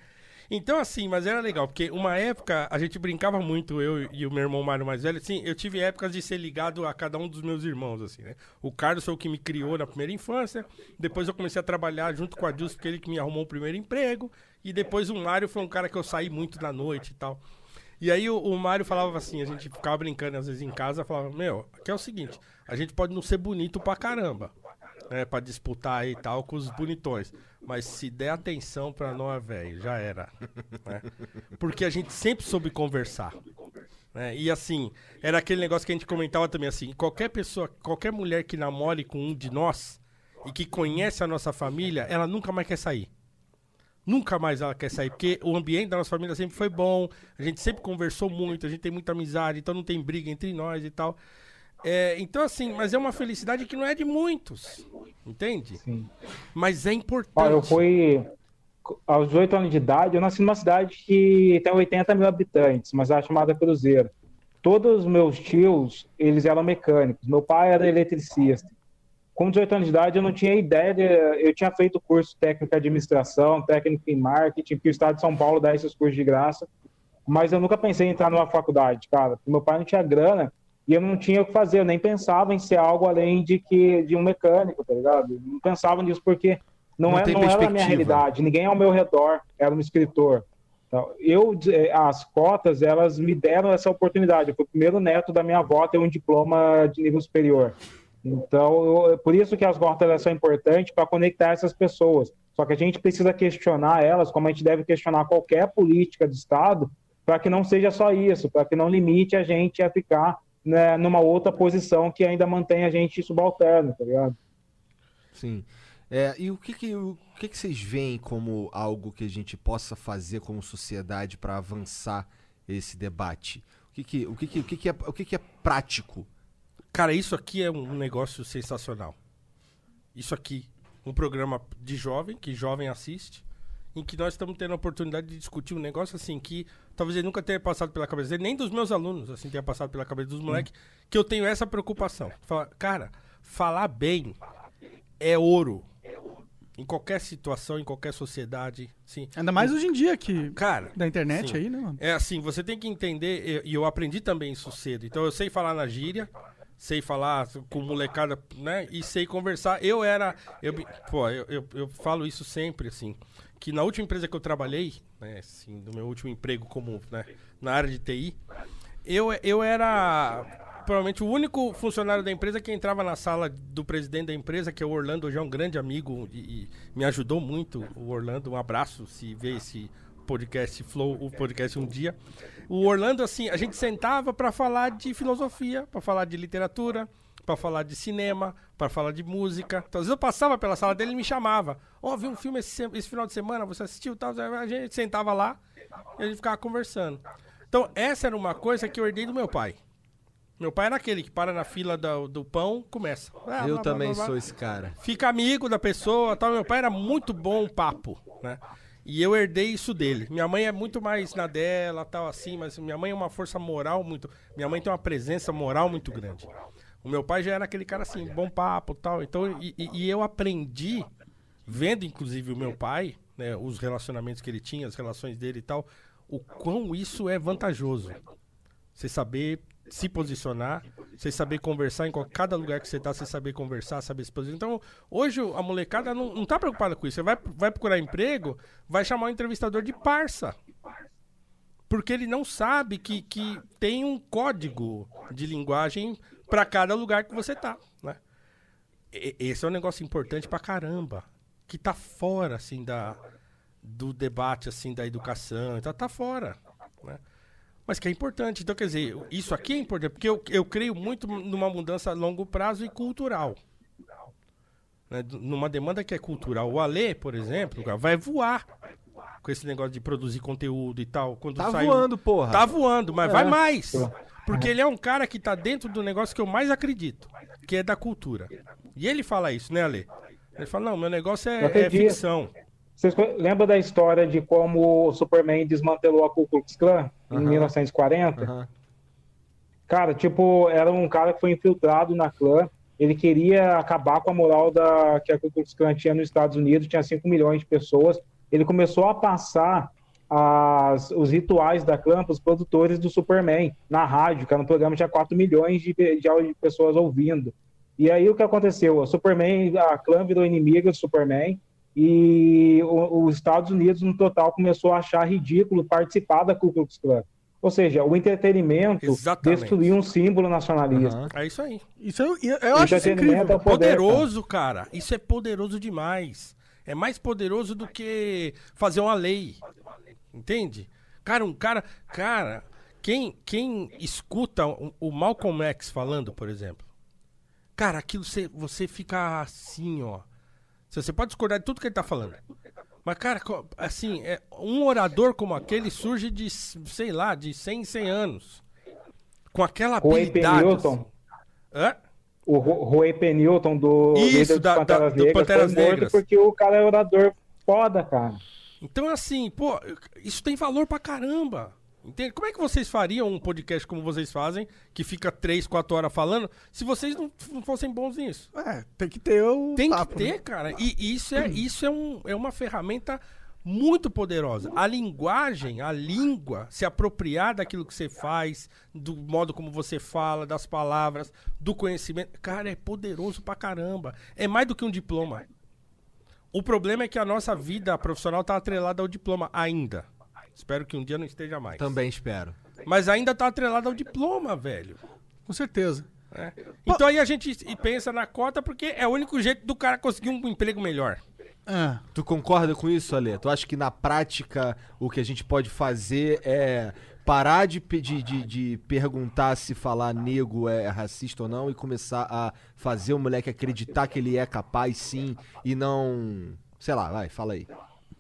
Então, assim, mas era legal, porque uma época a gente brincava muito, eu e o meu irmão Mário mais velho, assim, eu tive épocas de ser ligado a cada um dos meus irmãos, assim, né? O Carlos foi o que me criou na primeira infância, depois eu comecei a trabalhar junto com a Dilson, porque ele que me arrumou o primeiro emprego, e depois o Mário foi um cara que eu saí muito da noite e tal. E aí o, o Mário falava assim, a gente ficava brincando às vezes em casa, falava, meu, aqui é o seguinte, a gente pode não ser bonito pra caramba, né, pra disputar aí e tal com os bonitões, mas se der atenção pra nós, velho, já era, né? Porque a gente sempre soube conversar, né? E assim, era aquele negócio que a gente comentava também assim, qualquer pessoa, qualquer mulher que namore com um de nós e que conhece a nossa família, ela nunca mais quer sair. Nunca mais ela quer sair, porque o ambiente da nossa família sempre foi bom, a gente sempre conversou muito, a gente tem muita amizade, então não tem briga entre nós e tal. É, então, assim, mas é uma felicidade que não é de muitos, entende? Sim. Mas é importante. Ó, eu fui aos 18 anos de idade, eu nasci numa cidade que tem 80 mil habitantes, mas é chamada Cruzeiro. Todos os meus tios, eles eram mecânicos. Meu pai era eletricista. Com 18 anos de idade, eu não tinha ideia. De, eu tinha feito curso técnico em administração, técnico em marketing, porque o estado de São Paulo dá esses cursos de graça. Mas eu nunca pensei em entrar numa faculdade, cara. Meu pai não tinha grana e eu não tinha o que fazer. Eu nem pensava em ser algo além de que de um mecânico, tá ligado? Eu não pensava nisso porque não, Não é, não era a minha realidade. Ninguém ao meu redor era um escritor. Então, eu, eh, as cotas, elas me deram essa oportunidade. Eu fui o primeiro neto da minha avó ter um diploma de nível superior. Então, eu- por isso que as elas são importantes para conectar essas pessoas. Só que a gente precisa questionar elas, como a gente deve questionar qualquer política de Estado, para que não seja só isso, para que não limite a gente a ficar né, numa outra posição que ainda mantém a gente subalterno, tá ligado? Sim. É, e o que que, o que que vocês veem como algo que a gente possa fazer como sociedade para avançar esse debate? O que que, o que, que, o que, que, é, o que, que é prático? Cara, isso aqui é um negócio sensacional. Isso aqui, um programa de jovem, que jovem assiste, em que nós estamos tendo a oportunidade de discutir um negócio assim que talvez ele nunca tenha passado pela cabeça dele, nem dos meus alunos, assim, tenha passado pela cabeça dos moleques, que eu tenho essa preocupação. Fala, cara, falar bem é ouro. Em qualquer situação, em qualquer sociedade, sim. Ainda mais hoje em dia que Cara, da internet sim. aí, né, mano? É assim, você tem que entender, e eu aprendi também isso cedo. Então eu sei falar na gíria, sei falar com molecada, né? E sei conversar. Eu era. Eu, pô, eu, eu, eu falo isso sempre, assim. Que na última empresa que eu trabalhei, né, assim, no meu último emprego como, né, na área de TI, eu, eu era provavelmente o único funcionário da empresa que entrava na sala do presidente da empresa, que é o Orlando, hoje é um grande amigo e, e me ajudou muito. O Orlando, um abraço se vê esse podcast Flow, o podcast um dia. O Orlando, assim, a gente sentava para falar de filosofia, para falar de literatura, para falar de cinema, para falar de música. Então, às vezes eu passava pela sala dele e me chamava. Ó, vi um filme esse, se- esse final de semana, você assistiu tal? A gente sentava lá e a gente ficava conversando. Então, essa era uma coisa que eu herdei do meu pai. Meu pai era aquele que para na fila do, do pão, começa. Blá, eu blá, também blá, blá sou esse cara. fica amigo da pessoa tal. Meu pai era muito bom papo, né? E eu herdei isso dele. Minha mãe é muito mais na dela, tal assim, mas minha mãe é uma força moral muito. Minha mãe tem uma presença moral muito grande. O meu pai já era aquele cara assim, bom papo tal. Então, e, e- eu aprendi, vendo inclusive o meu pai, né, os relacionamentos que ele tinha, as relações dele e tal, o quão isso é vantajoso. Você saber se posicionar, você saber conversar em cada lugar que você tá, você saber conversar, saber se posicionar. Então, hoje a molecada não, não tá preocupada com isso. Você vai, vai procurar emprego, vai chamar o entrevistador de parça. Porque ele não sabe que, que tem um código de linguagem para cada lugar que você tá, né? Esse é um negócio importante pra caramba. Que tá fora, assim, da, do debate, assim, da educação. Tá, tá fora, né? Mas que é importante. Então, quer dizer, isso aqui é importante, porque eu, eu creio muito numa mudança a longo prazo e cultural. Né? Numa demanda que é cultural. O Alê, por exemplo, vai voar com esse negócio de produzir conteúdo e tal. Quando Tá sai- voando, porra. Tá voando, mas vai É. mais. Porque ele é um cara que tá dentro do negócio que eu mais acredito, que é da cultura. E ele fala isso, né, Ale? Ele fala, não, meu negócio é, é ficção. Vocês lembram da história de como o Superman desmantelou a Ku Klux Klan em Aham. 1940? Aham. Cara, tipo, era um cara que foi infiltrado na clã. Ele queria acabar com a moral da, que a Ku Klux Klan tinha nos Estados Unidos, tinha 5 milhões de pessoas. Ele começou a passar as- os rituais da clã para os produtores do Superman na rádio, que era um programa que tinha 4 milhões de, de, de pessoas ouvindo. E aí o que aconteceu? O Superman, a clã virou inimiga do Superman e o- os Estados Unidos, no total, começou a achar ridículo participar da Ku Klux Klan. Ou seja, o entretenimento Exatamente. destruiu um símbolo nacionalista. Aham. É isso aí. Isso eu, eu, acho isso Entretenimento incrível. é poder, Poderoso, cara. Isso é poderoso demais. É mais poderoso do que fazer uma lei. Entende? Cara, um cara. Cara, quem, quem escuta o, o Malcolm X falando, por exemplo. Cara, aquilo você, você fica assim, ó. Você você pode discordar de tudo que ele tá falando. Mas, cara, assim, é, um orador como aquele surge de, sei lá, de 100 em 100 anos. Com aquela habilidade. Penilton, assim. Hã? o Ro- Roy Penilton do Isso, da- da- Panteras do Negras Panteras foi morto Negras. porque o cara é orador foda, cara. Então, assim, pô, isso tem valor pra caramba. Entende? Como é que vocês fariam um podcast como vocês fazem, que fica três, quatro horas falando, se vocês não, não fossem bons nisso? É, tem que ter o Tem papo, que ter, né? cara. E isso é, isso é, um, é uma ferramenta muito poderosa. A linguagem, a língua, se apropriar daquilo que você faz, do modo como você fala, das palavras, do conhecimento. Cara, é poderoso pra caramba. É mais do que um diploma. O problema é que a nossa vida profissional tá atrelada ao diploma ainda. Espero que um dia não esteja mais. Também espero. Mas ainda tá atrelada ao diploma, velho. Com certeza. É. Então aí a gente pensa na cota porque é o único jeito do cara conseguir um emprego melhor. Ah, Tu concorda com isso, Ale? Tu acha que na prática o que a gente pode fazer é parar de, pe- de, de, de perguntar se falar nego é racista ou não e começar a fazer o moleque acreditar que ele é capaz sim e não. Sei lá, vai, fala aí.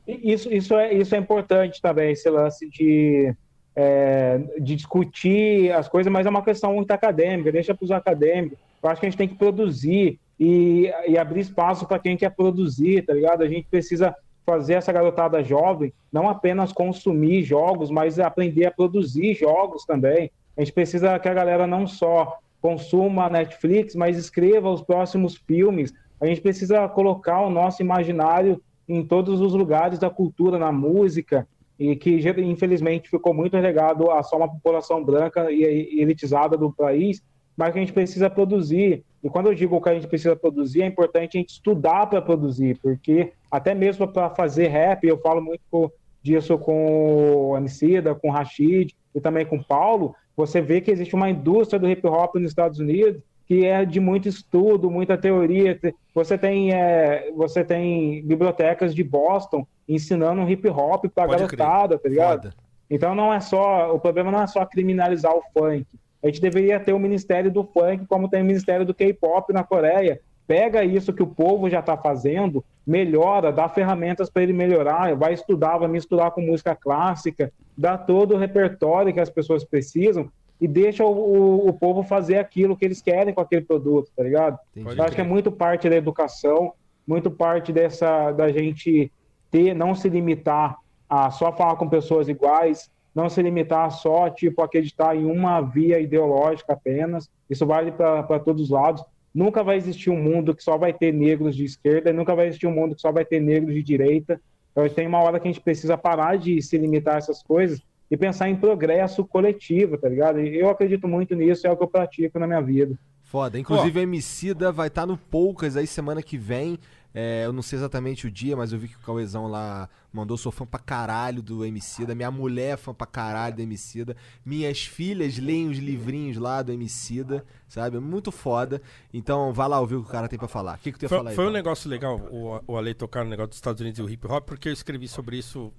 Isso, isso, é, isso é importante também, esse lance de, é, de discutir as coisas, mas é uma questão muito acadêmica, deixa para os acadêmicos. Eu acho que a gente tem que produzir e, e abrir espaço para quem quer produzir, tá ligado? A gente precisa fazer essa garotada jovem não apenas consumir jogos, mas aprender a produzir jogos também. A gente precisa que a galera não só consuma Netflix, mas escreva os próximos filmes. A gente precisa colocar o nosso imaginário em todos os lugares da cultura, na música, e que infelizmente ficou muito relegado a só uma população branca e elitizada do país, mas que a gente precisa produzir. E quando eu digo que a gente precisa produzir, é importante a gente estudar para produzir, porque até mesmo para fazer rap, eu falo muito disso com o Emicida, com o Rashid e também com o Paulo, você vê que existe uma indústria do hip hop nos Estados Unidos que é de muito estudo, muita teoria. Te- Você tem, é, você tem bibliotecas de Boston ensinando hip hop para garotada, tá ligado? Foda. Então não é só, o problema não é só criminalizar o funk. A gente deveria ter o Ministério do Funk, como tem o Ministério do K-pop na Coreia. Pega isso que o povo já está fazendo, melhora, dá ferramentas para ele melhorar, vai estudar, vai misturar com música clássica, dá todo o repertório que as pessoas precisam e deixa o, o- o povo fazer aquilo que eles querem com aquele produto, tá ligado? Entendi. Eu acho que é muito parte da educação, muito parte dessa da gente ter, não se limitar a só falar com pessoas iguais, não se limitar a só tipo acreditar em uma via ideológica apenas. Isso vale para todos os lados. Nunca vai existir um mundo que só vai ter negros de esquerda, e nunca vai existir um mundo que só vai ter negros de direita. Então tem uma hora que a gente precisa parar de se limitar a essas coisas e pensar em progresso coletivo, tá ligado? E eu acredito muito nisso, é o que eu pratico na minha vida. Foda. Inclusive, o Emicida vai estar no Poucas aí semana que vem. É, eu não sei exatamente o dia, mas eu vi que o Cauezão lá mandou. Sou fã pra caralho do Emicida. Minha mulher é fã pra caralho do Emicida. Minhas filhas leem os livrinhos lá do Emicida, sabe? Muito foda. Então, vai lá ouvir o que o cara tem pra falar. O que, que tu ia Foi, falar aí? foi um negócio legal o, o Ale tocar no negócio dos Estados Unidos e o hip hop, porque eu escrevi sobre isso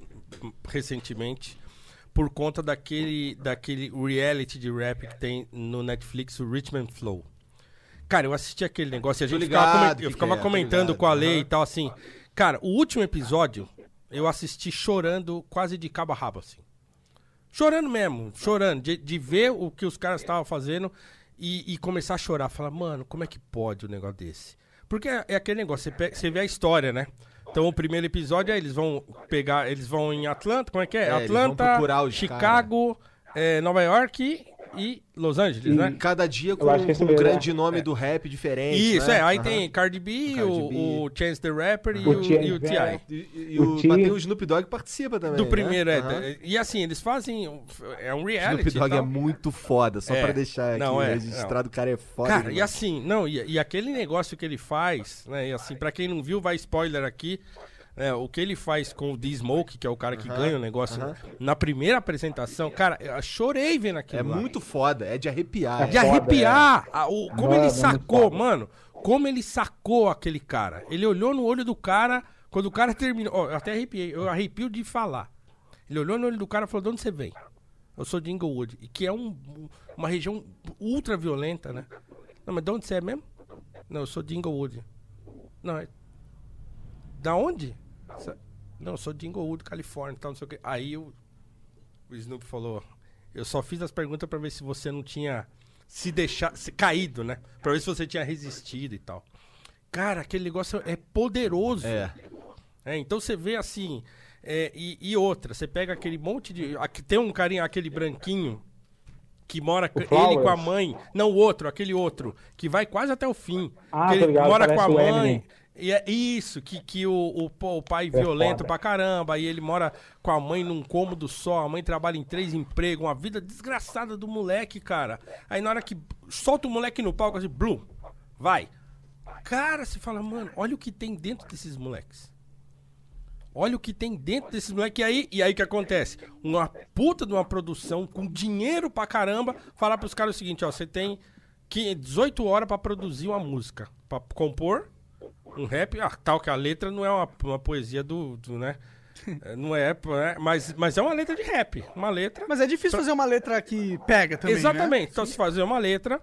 recentemente por conta daquele, daquele reality de rap que tem no Netflix, o Richmond Flow. Cara, eu assisti aquele negócio e a gente ligado ficava, coment- eu ficava é, comentando com a lei Aham. e tal, assim. Cara, o último episódio eu assisti chorando quase de cabo a rabo, assim. Chorando mesmo, chorando, de, de ver o que os caras estavam fazendo e, e começar a chorar. Falar, mano, como é que pode um negócio desse? Porque é, é aquele negócio, você, pe- você vê a história, né? Então o primeiro episódio é eles vão pegar, eles vão em Atlanta, como é que é? É, Atlanta, Chicago, é, Nova York e Los Angeles, né? Cada dia com, com um grande é. nome do rap diferente. Isso, né? é. Aí Aham. tem Cardi B, Cardi o, B. o Chance the Rapper e O o, T.I. e o T.I. E, e- e O o, Ti- mas tem o Snoop Dogg que participa também. Do né? primeiro, é. Aham. E assim, eles fazem. É um reality. Snoop Dogg e é muito foda, só É. pra deixar aqui Não, é, registrado, o cara é foda. Cara, e assim, não, e, e aquele negócio que ele faz, né? E assim, pra quem não viu, vai spoiler aqui. Né, o que ele faz com o D-Smoke, que é o cara que ganha o negócio, na primeira apresentação, cara, eu chorei vendo aquilo. É lá. muito foda, é de arrepiar. De é. foda, arrepiar! a- o, como Mano, ele é sacou, mano, como ele sacou aquele cara. Ele olhou no olho do cara, quando o cara terminou. Ó, eu até arrepiei, eu arrepio de falar. Ele olhou no olho do cara e falou: de onde você vem? Eu sou de Inglewood, e que é um- uma região ultra violenta, né? Não, mas de onde você é mesmo? Não, eu sou de Inglewood. Não, é. Da onde? Não, eu sou de Inglewood, Califórnia, tal, não sei o quê. Aí o, o Snoop falou: Eu só fiz as perguntas pra ver se você não tinha se deixado, se caído, né? Pra ver se você tinha resistido e tal. Cara, aquele negócio é poderoso. É. É, então você vê assim. é, e, e outra, você pega aquele monte de. Aqui, tem um carinha, aquele branquinho, que mora com ele Flowers. com a mãe. Não, o outro, aquele outro, que vai quase até o fim. Ah, que ele ligado, mora com a o mãe. E é isso, que, que o, o, o pai violento foda. pra caramba, aí ele mora com a mãe num cômodo só, a mãe trabalha em três empregos, uma vida desgraçada do moleque, cara. Aí na hora que solta o moleque no palco, assim, Blue, vai. Cara, você fala, mano, olha o que tem dentro desses moleques. Olha o que tem dentro desses moleques. E aí, e aí o que acontece? Uma puta de uma produção com dinheiro pra caramba, falar pros caras o seguinte, ó, você tem que 18 horas pra produzir uma música, Pra compor um rap, ah, tal que a letra não é uma, uma poesia do, do, né? É, Não é, né? mas, mas é uma letra de rap, uma letra. Mas é difícil fazer uma letra que pega também, né? Exatamente. Então, se fazer uma letra,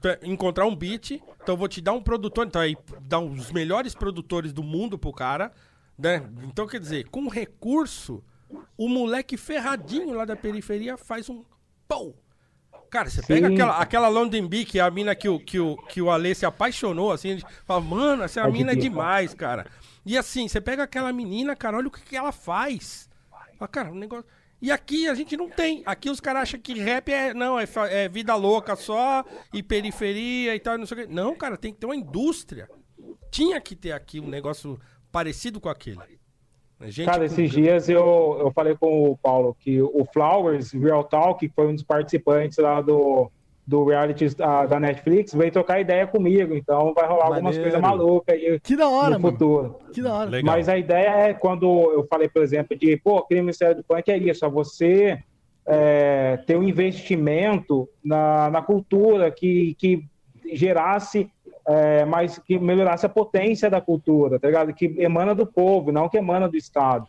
tá, encontrar um beat, então eu vou te dar um produtor, então aí dá os melhores produtores do mundo pro cara, né? Então, quer dizer, com recurso, o moleque ferradinho lá da periferia faz um pão. Cara, você pega Sim. aquela, aquela London Bee, que é a mina que o, que o, que o Ale se apaixonou, assim, gente fala, mano, essa Pode mina é demais, cara. E assim, você pega aquela menina, cara, olha o que, que ela faz. Fala, cara, um negócio. E aqui a gente não tem. Aqui os caras acham que rap é. Não, é, é vida louca só, e periferia e tal, não sei o quê. Não, cara, tem que ter uma indústria. Tinha que ter aqui um negócio parecido com aquele. Gente Cara, com- esses dias eu, eu falei com o Paulo que o Flowers, Real Talk, que foi um dos participantes lá do, do reality da, da Netflix, veio trocar ideia comigo. Então vai rolar algumas Maneiro. coisas malucas aí Que da hora, no mano. futuro. Que da hora. Legal. Mas a ideia é quando eu falei, por exemplo, de pô, crime Ministério do Punk é isso, é você é, ter um investimento na, na cultura que, que gerasse é, mais que melhorasse a potência da cultura, tá ligado? Que emana do povo, não que emana do Estado.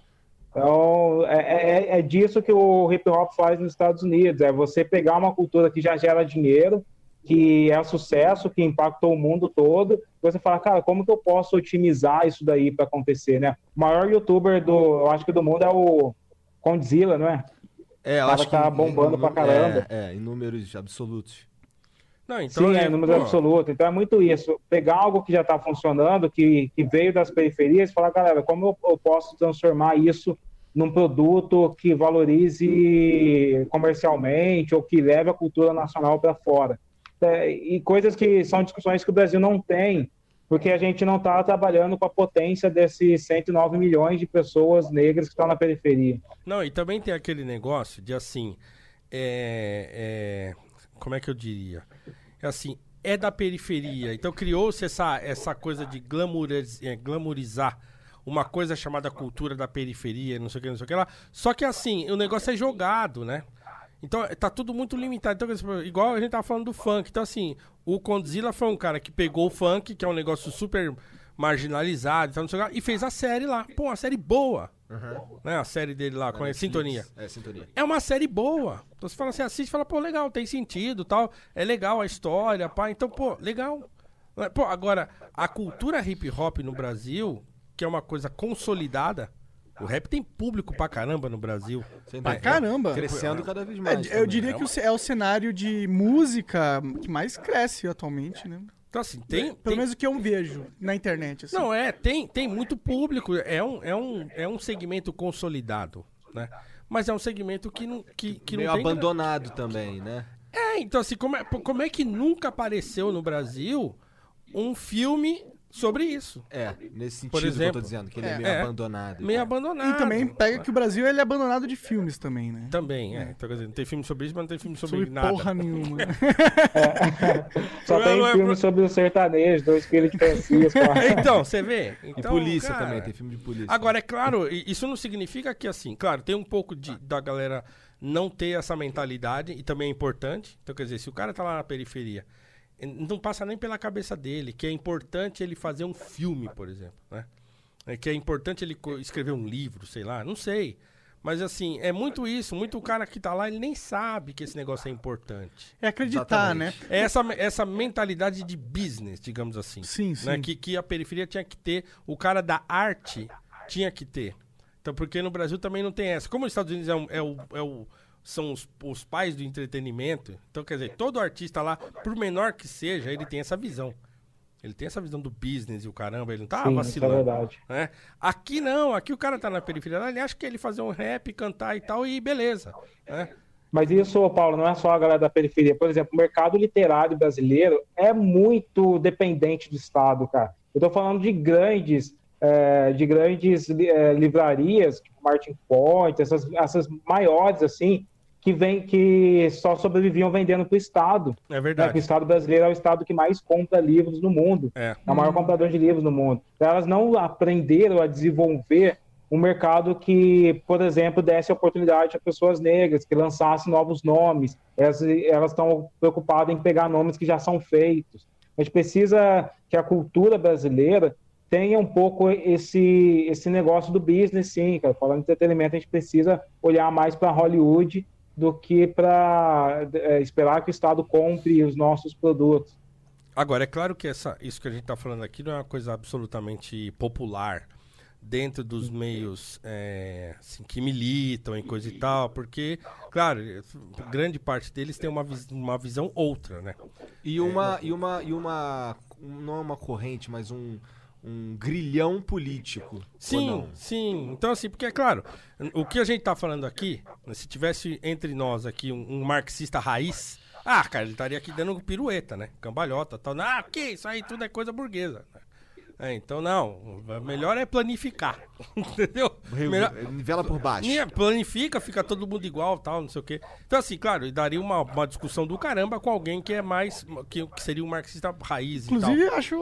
Então, é, é, é disso que o hip hop faz nos Estados Unidos, é você pegar uma cultura que já gera dinheiro, que é sucesso, que impactou o mundo todo, você fala, cara, como que eu posso otimizar isso daí para acontecer, né? O maior youtuber do, eu acho que do mundo é o Condzilla, não é? É, eu cara acho que tá bombando pra caramba. É, é, em números absolutos. Não, então, Sim, é, é número pô, absoluto. Então é muito isso. Pegar algo que já está funcionando, que, que veio das periferias, e falar, galera, como eu, eu posso transformar isso num produto que valorize comercialmente ou que leve a cultura nacional para fora? É, e coisas que são discussões que o Brasil não tem porque a gente não está trabalhando com a potência desses 109 milhões de pessoas negras que estão na periferia. Não, e também tem aquele negócio de assim. É, é, como é que eu diria? É assim, é da periferia. Então criou-se essa, essa coisa de é, glamourizar uma coisa chamada cultura da periferia, não sei o que, não sei o que lá. Só que assim, o negócio é jogado, né? Então tá tudo muito limitado. Então, igual a gente tava falando do funk. Então, assim, o Condzilla foi um cara que pegou o funk, que é um negócio super marginalizado, então, não sei o que e fez a série lá. Pô, uma série boa. Né? A série dele lá, com a Sintonia. É, sintonia. É uma série boa. Então você fala assim, assiste e fala, pô, legal, tem sentido tal. É legal a história, pá. Então, pô, legal. Pô, agora, a cultura hip hop no Brasil, que é uma coisa consolidada, o rap tem público pra caramba no Brasil. Pra dúvida. caramba. Crescendo cada vez É, mais. eu também. diria que o ce- é o cenário de música que mais cresce atualmente, né? Então, assim, tem. Pelo tem- menos o que eu vejo na internet. Assim. Não, é, tem, tem muito público. É um, é, um, é um segmento consolidado, né? Mas é um segmento que não, que, que Meio não tem. abandonado também, né? É, então assim, como é, como é que nunca apareceu no Brasil um filme sobre isso? É, nesse sentido Por que eu exemplo, tô dizendo, que ele é, é, meio é. abandonado. Meio abandonado. E também pega que o Brasil ele é abandonado de filmes também, né? Também, é. Então, quer dizer, não tem filme sobre isso, mas não tem filme sobre, Sobre nada. porra nenhuma. Só Não, tem é filme pro- sobre o sertanejo, dois filhos de Francisco. Então, você vê? E Então, polícia cara, também, tem filme de polícia. Agora, é claro, e- isso não significa que, assim, claro, tem um pouco de, da galera não ter essa mentalidade, e também é importante. Então, quer dizer, se o cara tá lá na periferia, não passa nem pela cabeça dele, que é importante ele fazer um filme, por exemplo, né? É que é importante ele escrever um livro, sei lá, não sei. Mas, assim, é muito isso, muito o cara que tá lá, ele nem sabe que esse negócio é importante. É acreditar, né? É essa, essa mentalidade de business, digamos assim. Sim, né? sim. Que, que a periferia tinha que ter, o cara da arte tinha que ter. Então, porque no Brasil também não tem essa. Como os Estados Unidos é, um- é o, é o- são os, os pais do entretenimento, então, quer dizer, todo artista lá, por menor que seja, ele tem essa visão. Ele tem essa visão do business e o caramba, ele não tá Sim, é vacilando. verdade. né? Aqui não, aqui o cara tá na periferia, ele acha que ele fazer um rap, cantar e tal, e beleza. Né? Mas isso, Paulo, não é só a galera da periferia. Por exemplo, o mercado literário brasileiro é muito dependente do Estado, cara. Eu estou falando de grandes, eh, de grandes eh, livrarias, tipo Martin Point, essas, essas maiores assim, que vem, que só sobreviviam vendendo para o Estado. É Né? Verdade. o Estado brasileiro é o Estado que mais compra livros no mundo. É. É o maior comprador de livros no mundo. Elas não aprenderam a desenvolver um mercado que, por exemplo, desse oportunidade a pessoas negras, que lançasse novos nomes. Elas elas estão preocupadas em pegar nomes que já são feitos. A gente precisa que a cultura brasileira tenha um pouco esse, esse negócio do business, sim, cara. Falando de entretenimento, a gente precisa olhar mais para Hollywood do que para esperar que o Estado compre os nossos produtos. Agora, é claro que essa, isso que a gente está falando aqui não é uma coisa absolutamente popular dentro dos meios é, assim, que militam e coisa e tal, porque, claro, grande parte deles tem uma, vis- uma visão outra, né? E uma, e uma, e uma, não é uma corrente, mas um, um grilhão político. Sim, sim. Então, assim, porque é claro, o que a gente tá falando aqui, né, se tivesse entre nós aqui um, um marxista raiz, ah, cara, ele estaria aqui dando pirueta, né? Cambalhota tal. Ah, que isso aí tudo é coisa burguesa. É, então, não, melhor é planificar, entendeu? Melhor, Nivela por baixo. Planifica, fica todo mundo igual, tal, não sei o quê. Então, assim, claro, e daria uma, uma discussão do caramba com alguém que é mais, que, que seria um marxista raiz e tal. Inclusive, eu acho.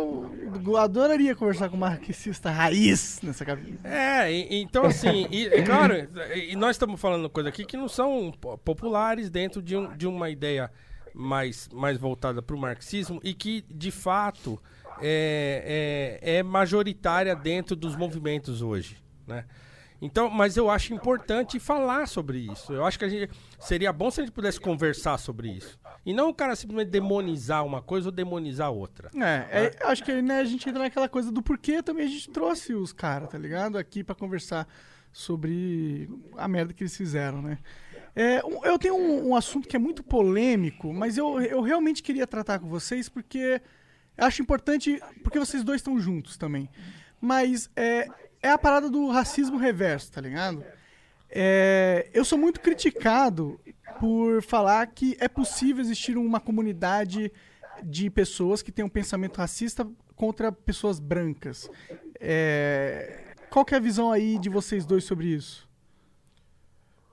Eu adoraria conversar com um marxista raiz nessa cabeça. É, e- então assim, e, e claro, e nós estamos falando coisa aqui que não são po- populares dentro de, um- de uma ideia mais, mais voltada para o marxismo e que, de fato, é, é, é majoritária dentro dos movimentos hoje, né? Então, mas eu acho importante falar sobre isso. Eu acho que a gente, seria bom se a gente pudesse conversar sobre isso. E não o cara simplesmente demonizar uma coisa ou demonizar outra. É, é, acho que né, a gente entra naquela coisa do porquê também a gente trouxe os caras, tá ligado? Aqui pra conversar sobre a merda que eles fizeram, né? É, eu tenho um, um assunto que é muito polêmico, mas eu, eu realmente queria tratar com vocês porque eu acho importante, porque vocês dois estão juntos também. Mas é, é a parada do racismo reverso, tá ligado? É, eu sou muito criticado por falar que é possível existir uma comunidade de pessoas que têm um pensamento racista contra pessoas brancas. É, Qual que é a visão aí de vocês dois sobre isso?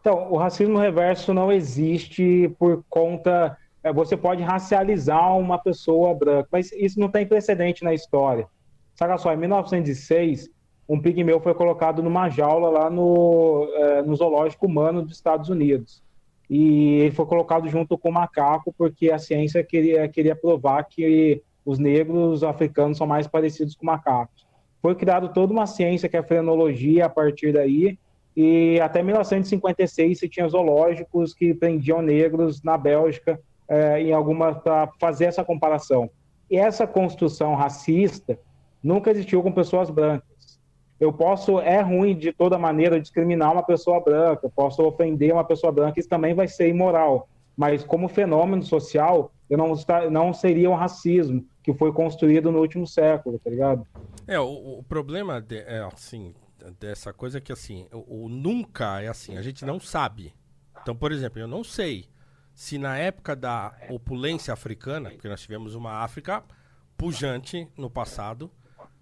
Então, o racismo reverso não existe por conta. É, Você pode racializar uma pessoa branca, mas isso não tem precedente na história. Saca só, em 1906, um pigmeu foi colocado numa jaula lá no, é, no zoológico humano dos Estados Unidos. E ele foi colocado junto com o macaco porque a ciência queria, queria provar que os negros africanos são mais parecidos com macacos. Foi criado toda uma ciência que é a frenologia a partir daí, e até 1956 se tinha zoológicos que prendiam negros na Bélgica eh, em alguma para fazer essa comparação. E essa construção racista nunca existiu com pessoas brancas. Eu posso é ruim de toda maneira discriminar uma pessoa branca, posso ofender uma pessoa branca, isso também vai ser imoral. Mas como fenômeno social, eu não não seria um racismo que foi construído no último século, tá ligado? É, o, o problema de- é, assim, dessa coisa é que assim, o, o nunca é assim, a gente não sabe. Então, por exemplo, eu não sei se na época da opulência africana, porque nós tivemos uma África pujante no passado,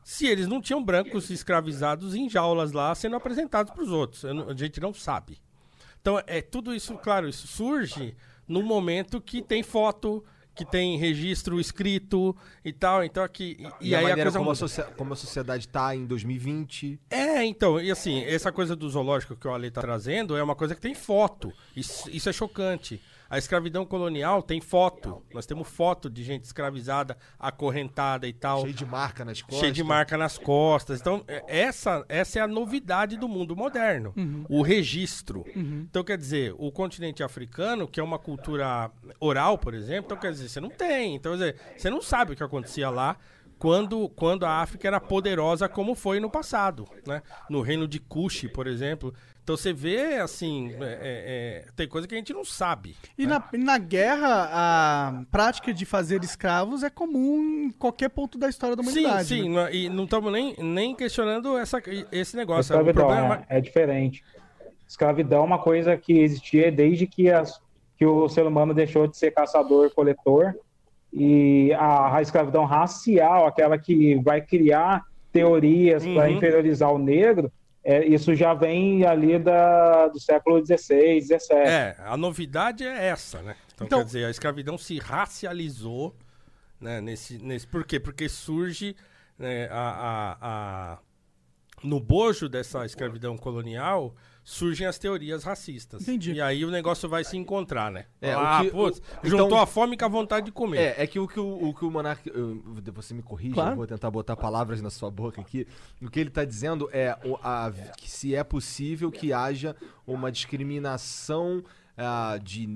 se eles não tinham brancos escravizados em jaulas lá sendo apresentados para os outros. Não- a gente não sabe. Então, é tudo isso, claro, isso surge no momento que tem foto, que tem registro escrito e tal. Então aqui. E, E, aí a coisa como, a como a sociedade tá em 2020. É, então, e assim, essa coisa do zoológico que o Ale tá trazendo é uma coisa que tem foto. Isso, isso é chocante. A escravidão colonial tem foto. Nós temos foto de gente escravizada, acorrentada e tal. Cheio de marca nas costas. Cheio de marca nas costas. Então, é- essa, essa é a novidade do mundo moderno. O registro. Então, quer dizer, o continente africano, que é uma cultura oral, por exemplo, então quer dizer, você não tem. Então, quer dizer, você não sabe o que acontecia lá quando, quando a África era poderosa como foi no passado, né? No reino de Kush, por exemplo. Então você vê, assim, é- é- é, tem coisa que a gente não sabe. E na, e na guerra, a prática de fazer escravos é comum em qualquer ponto da história da Sim, humanidade. sim, né? não- e não estamos nem, nem questionando essa, esse negócio. O Escravidão problema é, é diferente. Escravidão é uma coisa que existia desde que, as, que o ser humano deixou de ser caçador-coletor. E a, a escravidão racial, aquela que vai criar teorias para Uhum. inferiorizar o negro, é, isso já vem ali da, do século XVI, XVII. É, a novidade é essa, né? Então, Então- quer dizer, a escravidão se racializou, né? Nesse, nesse, por quê? Porque surge né, a, a, a- no bojo dessa escravidão colonial surgem as teorias racistas. Entendi. E aí o negócio vai se encontrar, né? É, ah, o que- putz, o- juntou então- a fome com a vontade de comer. É, é que o que o, o, que o Monark. eu- Você me corrige, Claro. eu vou tentar botar palavras na sua boca aqui. O que ele tá dizendo é o- a- que se é possível que haja uma discriminação ah, de,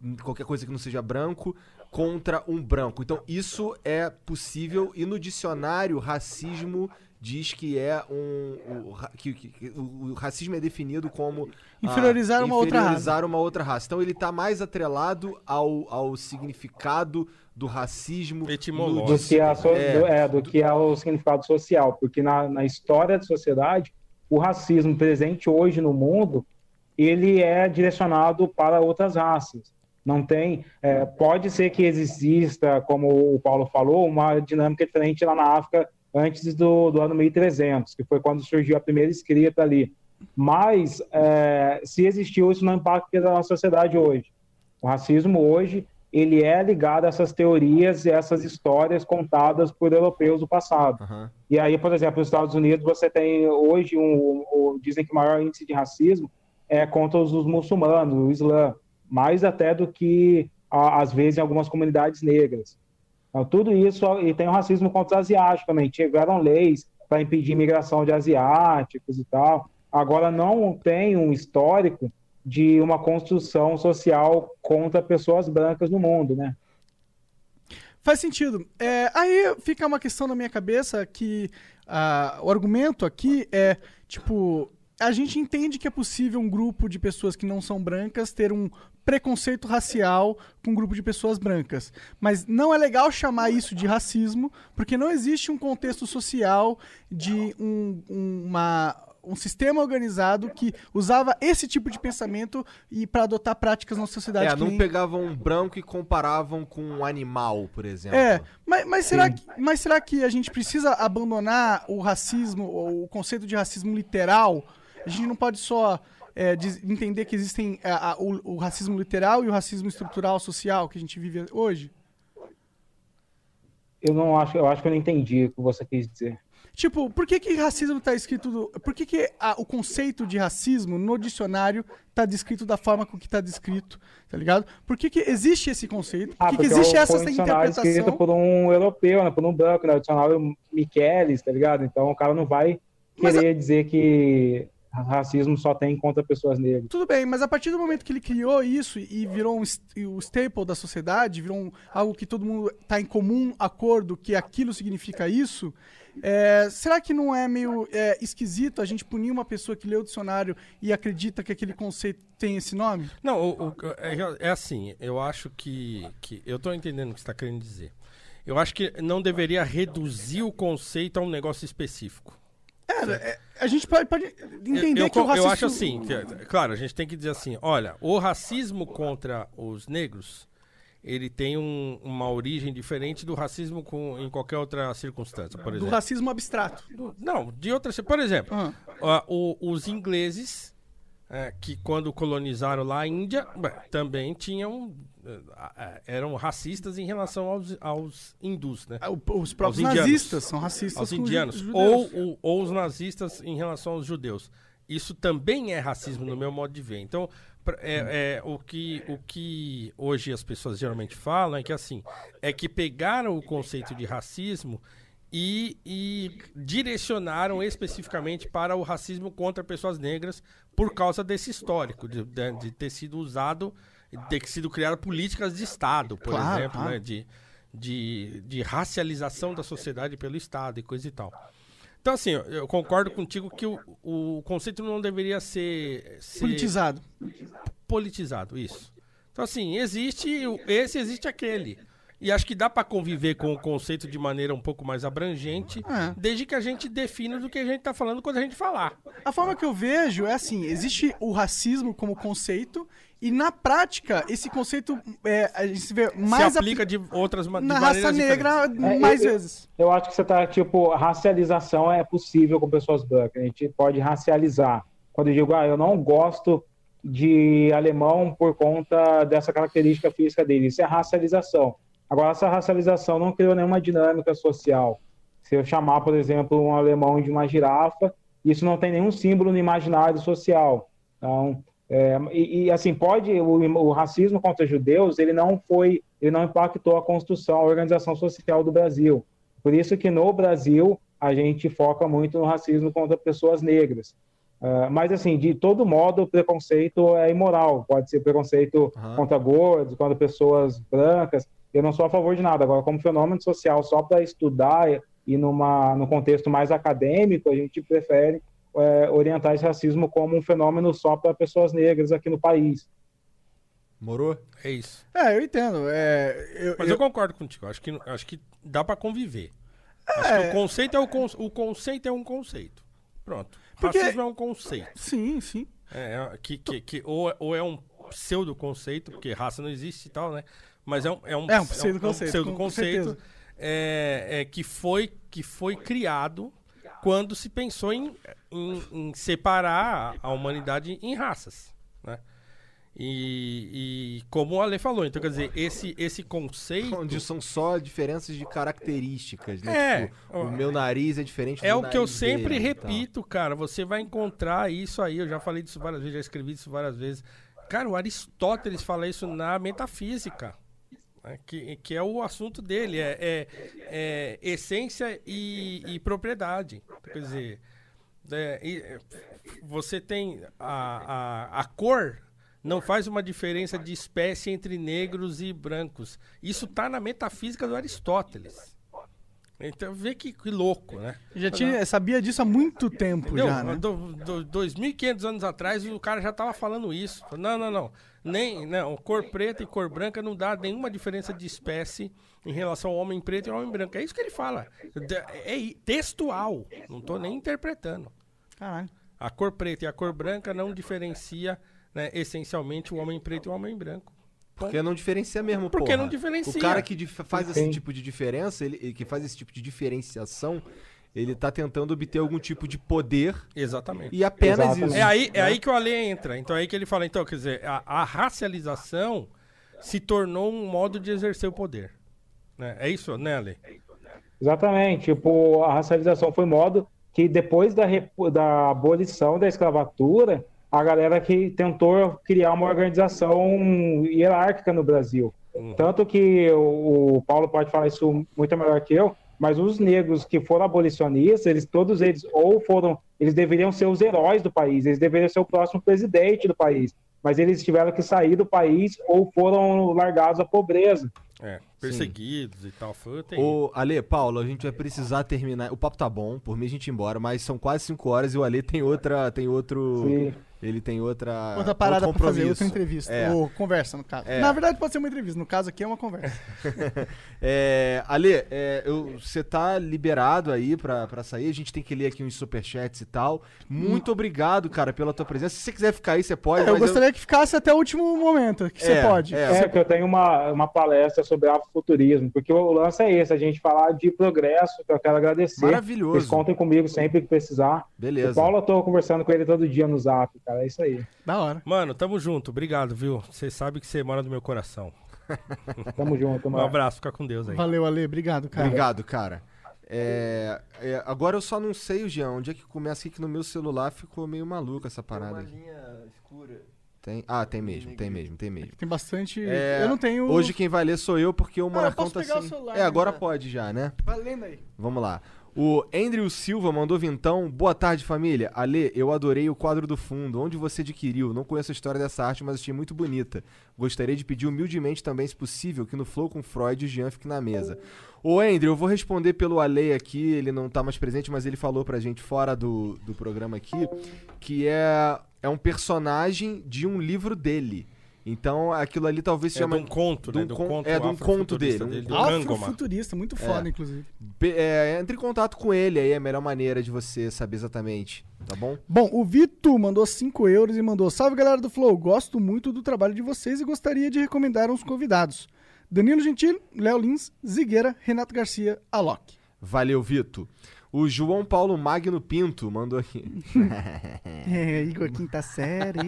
de qualquer coisa que não seja branco contra um branco. Então, isso é possível e no dicionário racismo diz que é um o, que, que- o, o racismo é definido como ah, Inferiorizar uma outra raça. inferiorizar uma outra raça. Então ele está mais atrelado ao, ao significado do racismo Etimológico. do que, a so- É. do, é, do que é o significado social, porque na, na história da sociedade, o racismo presente hoje no mundo, ele é direcionado para outras raças. Não tem, é, pode ser que exista, como o Paulo falou, uma dinâmica diferente lá na África antes do, do ano 1300, que foi quando surgiu a primeira escrita ali. Mas, é, se existiu, isso não impacta na nossa sociedade hoje. O racismo hoje ele é ligado a essas teorias e essas histórias contadas por europeus do passado. Aham. E aí, por exemplo, nos Estados Unidos você tem hoje um, um- dizem que o maior índice de racismo é contra os, os muçulmanos, o Islã, mais até do que a- às vezes em algumas comunidades negras. Então, tudo isso e tem o racismo contra os asiáticos também. Tiveram leis para impedir imigração de asiáticos e tal. Agora não tem um histórico de uma construção social contra pessoas brancas no mundo, né? Faz sentido. É, aí fica uma questão na minha cabeça que ah, o argumento aqui é, tipo, a gente entende que é possível um grupo de pessoas que não são brancas ter um preconceito racial com um grupo de pessoas brancas. Mas não é legal chamar isso de racismo, porque não existe um contexto social de um- um- uma, um sistema organizado que usava esse tipo de pensamento e para adotar práticas na sociedade. É, não nem- pegavam um branco e comparavam com um animal, por exemplo. É, mas, mas, será que, mas será que a gente precisa abandonar o racismo, ou o conceito de racismo literal? A gente não pode só é, diz- entender que existem é, a- o, o racismo literal e o racismo estrutural social que a gente vive hoje? Eu não acho, eu acho que eu não entendi o que você quis dizer. Tipo, por que que racismo tá escrito... do- por que que a- o conceito de racismo no dicionário tá descrito da forma com que tá descrito, tá ligado? Por que que existe esse conceito? Por Ah, que, que porque existe é essa um dicionário escrito interpretação? por um europeu, né, por um branco, né, o dicionário Michelis, tá ligado? Então o cara não vai querer dizer que racismo só tem contra pessoas negras. Tudo bem, mas a partir do momento que ele criou isso e virou um, o staple da sociedade, virou um- algo que todo mundo está em comum acordo que aquilo significa isso, é, será que não é meio é, esquisito a gente punir uma pessoa que lê o dicionário e acredita que aquele conceito tem esse nome? Não, o- o- é, é assim, eu acho que, que. Eu tô entendendo o que você está querendo dizer. Eu acho que não deveria reduzir o conceito a um negócio específico. É, a gente pode, pode entender eu, eu, que o racismo... eu acho assim, que, claro, a gente tem que dizer assim, olha, o racismo contra os negros, ele tem um- uma origem diferente do racismo com, em qualquer outra circunstância, por Do exemplo. racismo abstrato. Do- Não, de outras. Por exemplo, Ah. ah, o- os ingleses, é, que quando colonizaram lá a Índia, também tinham. eh, ah, eram racistas em relação aos, aos hindus, né? O- Os próprios nazistas são racistas Aos indianos. Ou, judeus. o- ou os nazistas em relação aos judeus. Isso também é racismo no meu modo de ver. Então, é, é, o, que, o que hoje as pessoas geralmente falam é que assim, é que pegaram o conceito de racismo e, e direcionaram especificamente para o racismo contra pessoas negras por causa desse histórico, de, de- de ter sido usado, de ter sido criado políticas de Estado, por Claro, exemplo, né? De, de, de racialização da sociedade pelo Estado e coisa e tal. Então, assim, eu, concordo contigo que o, o conceito não deveria ser, ser Politizado. politizado, isso. Então, assim, existe esse, existe aquele. E acho que dá pra conviver com o conceito de maneira um pouco mais abrangente, É. desde que a gente defina do que a gente tá falando quando a gente falar. A forma que eu vejo é assim: existe o racismo como conceito, e na prática, esse conceito é, a gente vê mais Se aplica apli- de outras ma- de na raça maneiras negra diferentes. É, mais eu- vezes. Eu acho que você tá, tipo, racialização é possível com pessoas brancas. A gente pode racializar. Quando eu digo, ah, eu não gosto de alemão por conta dessa característica física dele, isso é racialização. Agora, essa racialização não criou nenhuma dinâmica social. Se eu chamar, por exemplo, um alemão de uma girafa, isso não tem nenhum símbolo no imaginário social. Então, é, e, e, assim, pode, o, o racismo contra judeus, ele não foi, ele não impactou a construção, a organização social do Brasil. Por isso que no Brasil a gente foca muito no racismo contra pessoas negras. Ah, mas assim, de todo modo, o preconceito é imoral. Pode ser preconceito contra gordos, contra pessoas brancas. Eu não sou a favor de nada. Agora, como fenômeno social, só para estudar e- numa no contexto mais acadêmico, a gente prefere é, orientar esse racismo como um fenômeno só para pessoas negras aqui no país. Morou? É isso. É, eu entendo. É, eu, Mas eu- eu concordo contigo. Acho que, acho que dá pra conviver. Acho É. que o conceito é o, con- o conceito é um conceito. Pronto. Porque- Racismo é um conceito. Sim, sim. É, é, que, que, que ou, é- ou é um pseudo conceito, porque raça não existe e tal, né? Mas é um é um, É um pseudo-conceito, com- com pseudo-conceito, certeza. é, é, que foi que foi criado quando se pensou em, em, em separar a humanidade em raças, né? E, e como o Ale falou, então quer dizer, esse, esse conceito Onde são só diferenças de características, né? É. Tipo, o meu nariz é diferente É o que eu sempre dele tal. repito, cara. Você vai encontrar isso aí. Eu já falei disso várias vezes, já escrevi isso várias vezes. Cara, o Aristóteles fala isso na metafísica. Né, Que, que é o assunto dele. É, é- é essência e, e propriedade. Quer dizer, é, você tem a, a, a cor. Não faz uma diferença de espécie entre negros e brancos. Isso tá na metafísica do Aristóteles. Então vê que, que louco, né? Já tinha, sabia disso há muito tempo Entendeu? já, né? Do, do, 2.500 anos atrás o cara já tava falando isso. Não, não, não. Nem, não. Cor preta e cor branca não dá nenhuma diferença de espécie em relação ao homem preto e ao homem branco. É isso que ele fala. É textual. Não tô nem interpretando. Caralho. A cor preta e a cor branca não diferencia né, essencialmente o homem preto e o homem branco. Porque não diferencia mesmo, Porque porra. não diferencia. O cara que faz esse tipo de diferença, ele, ele que faz esse tipo de diferenciação, ele tá tentando obter algum tipo de poder Exatamente. e apenas Exatamente. isso. É aí, é né? aí que o Ale entra. Então é aí que ele fala, então, quer dizer, a, a racialização se tornou um modo de exercer o poder. Né? É isso, né, Ale? Exatamente. Tipo, a racialização foi modo que depois da, da abolição da escravatura, a galera que tentou criar uma organização hierárquica no Brasil. Tanto que o, o Paulo pode falar isso muito melhor que eu, mas os negros que foram abolicionistas, eles todos eles ou foram, eles deveriam ser os heróis do país, eles deveriam ser o próximo presidente do país, mas eles tiveram que sair do país ou foram largados à pobreza. É, perseguidos e tal. Foi terrível. Ô, Ale, Paulo, a gente vai precisar terminar. O papo tá bom, por mim a gente ir embora, mas são quase 5 horas e o Ale tem outra. Tem outro. Sim. Ele tem outra. Outra parada pra fazer, outra entrevista. É. Ou conversa, no caso. É. Na verdade, pode ser uma entrevista. No caso aqui é uma conversa. É, Ale, é, eu- você tá liberado aí pra, pra sair. A gente tem que ler aqui uns superchats e tal. Muito obrigado, cara, pela tua presença. Se você quiser ficar aí, você pode. É, eu gostaria que ficasse até o último momento, que você É, pode. é. É, que eu tenho uma, uma palestra sobre afrofuturismo, porque o lance é esse, a gente falar de progresso, que eu quero agradecer. Maravilhoso. Eles contem comigo sempre que precisar. Beleza. O Paulo, eu tô conversando com ele todo dia no zap, cara, é isso aí. Da hora. Mano, tamo junto. Obrigado, viu? Você sabe que você mora no meu coração. Tamo junto, Um mano. abraço, fica com Deus aí. Valeu, Ale. Obrigado, cara. Obrigado, cara. É, é, agora eu só não sei, Jean, onde é que começa aqui que no meu celular ficou meio maluco essa parada aqui. Tem? Ah, tem mesmo, tem mesmo, tem mesmo. Tem bastante. É, eu não tenho. Hoje quem vai ler sou eu, porque o Ah, eu Monarcão posso tá pegar o sem... celular, É, agora né? pode já, né? Vai lendo aí. Vamos lá. O Andrew Silva mandou vintão. Boa tarde, família. Ale, eu adorei o quadro do fundo. Onde você adquiriu? Não conheço a história dessa arte, mas achei muito bonita. Gostaria de pedir humildemente também, se possível, que no Flow com Freud o Jean fique na mesa. Ô, Andrew, eu vou responder pelo Ale aqui. Ele não tá mais presente, mas ele falou pra gente fora do, do programa aqui que é, é um personagem de um livro dele. Então aquilo ali talvez se É chama. de um conto, de né? um Do con- conto é, de um conto dele. um dele, do. Afrofuturista, muito foda, inclusive. Be- é, entre em contato com ele aí, é a melhor maneira de você saber exatamente, tá bom? Bom, o Vitor mandou 5 euros e mandou: Salve galera do Flow, gosto muito do trabalho de vocês e gostaria de recomendar uns convidados: Danilo Gentili, Léo Lins, Zigueira, Renato Garcia, Alok. Valeu, Vitor. O João Paulo Magno Pinto mandou aqui. É, Igor, quinta série.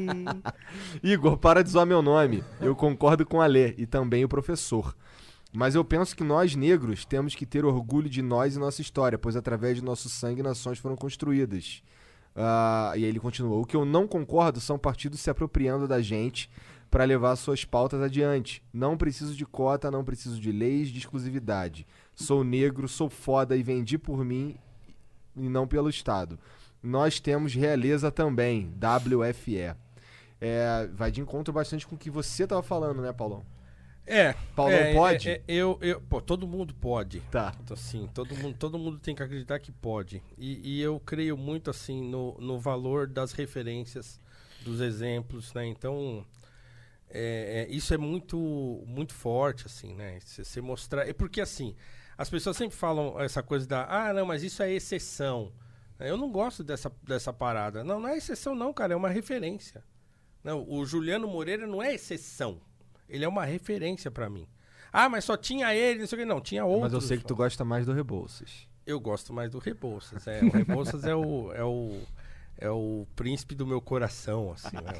Igor, para de zoar meu nome. Eu concordo com a Lê e também o professor. Mas eu penso que nós, negros, temos que ter orgulho de nós e nossa história, pois através de nosso sangue nações foram construídas. Ah, e aí ele continuou. O que eu não concordo são partidos se apropriando da gente para levar suas pautas adiante. Não preciso de cota, não preciso de leis de exclusividade. Sou negro, sou foda e vendi por mim e não pelo Estado. Nós temos realeza também, WFE. É, vai de encontro bastante com o que você tava falando, né, Paulão? É. Paulão é, pode? é, é, eu, eu, pô, todo mundo pode. Tá. Então, Assim, todo mundo, todo mundo tem que acreditar que pode. E, e eu creio muito assim no, no valor das referências, dos exemplos, né? Então, é, é, isso é muito, muito forte, assim, né? Se você mostrar. É porque assim, as pessoas sempre falam essa coisa da ah, não, mas isso é exceção. Eu não gosto dessa, dessa parada. Não, não é exceção, não, cara, é uma referência. Não, o Juliano Moreira não é exceção. Ele é uma referência pra mim. Ah, mas só tinha ele, não sei o que. Não, tinha outros. Mas eu sei que tu gosta mais do Rebouças. Eu gosto mais do Rebouças. É, o Rebouças é o, é o é o príncipe do meu coração, assim, né?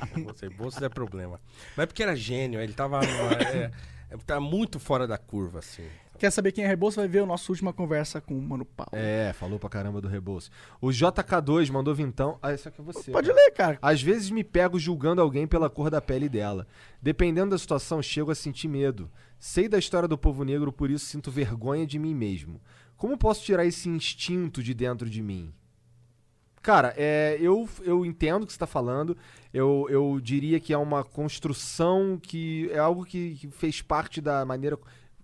É problema. Mas é porque era gênio, ele tava numa, é, é, tá muito fora da curva, assim. Quer saber quem é Rebouças? Vai ver a nossa última conversa com o Mano Paulo. É, falou pra caramba do Rebouças. O JK2 mandou vintão. Ah, isso aqui é você. Pode cara. ler, cara. Às vezes me pego julgando alguém pela cor da pele dela. Dependendo da situação, chego a sentir medo. Sei da história do povo negro, por isso sinto vergonha de mim mesmo. Como posso tirar esse instinto de dentro de mim? Cara, é, eu, eu entendo o que você está falando. Eu, eu diria que é uma construção que é algo que, que fez parte da maneira.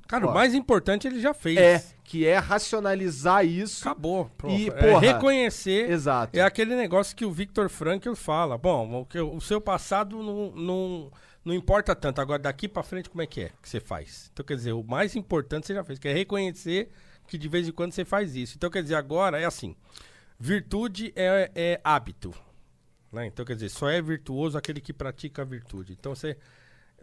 Cara, Ó, o mais importante ele já fez. É, que é racionalizar isso. Acabou. Pronto. E, É porra, reconhecer. Exato. É aquele negócio que o Victor Frankl fala. Bom, o, o seu passado não, não, não importa tanto. Agora, daqui pra frente, como é que é que você faz? Então, quer dizer, o mais importante você já fez, que é reconhecer que de vez em quando você faz isso. Então, quer dizer, agora é assim. Virtude é, é hábito. Né? Então, quer dizer, só é virtuoso aquele que pratica a virtude. Então, você,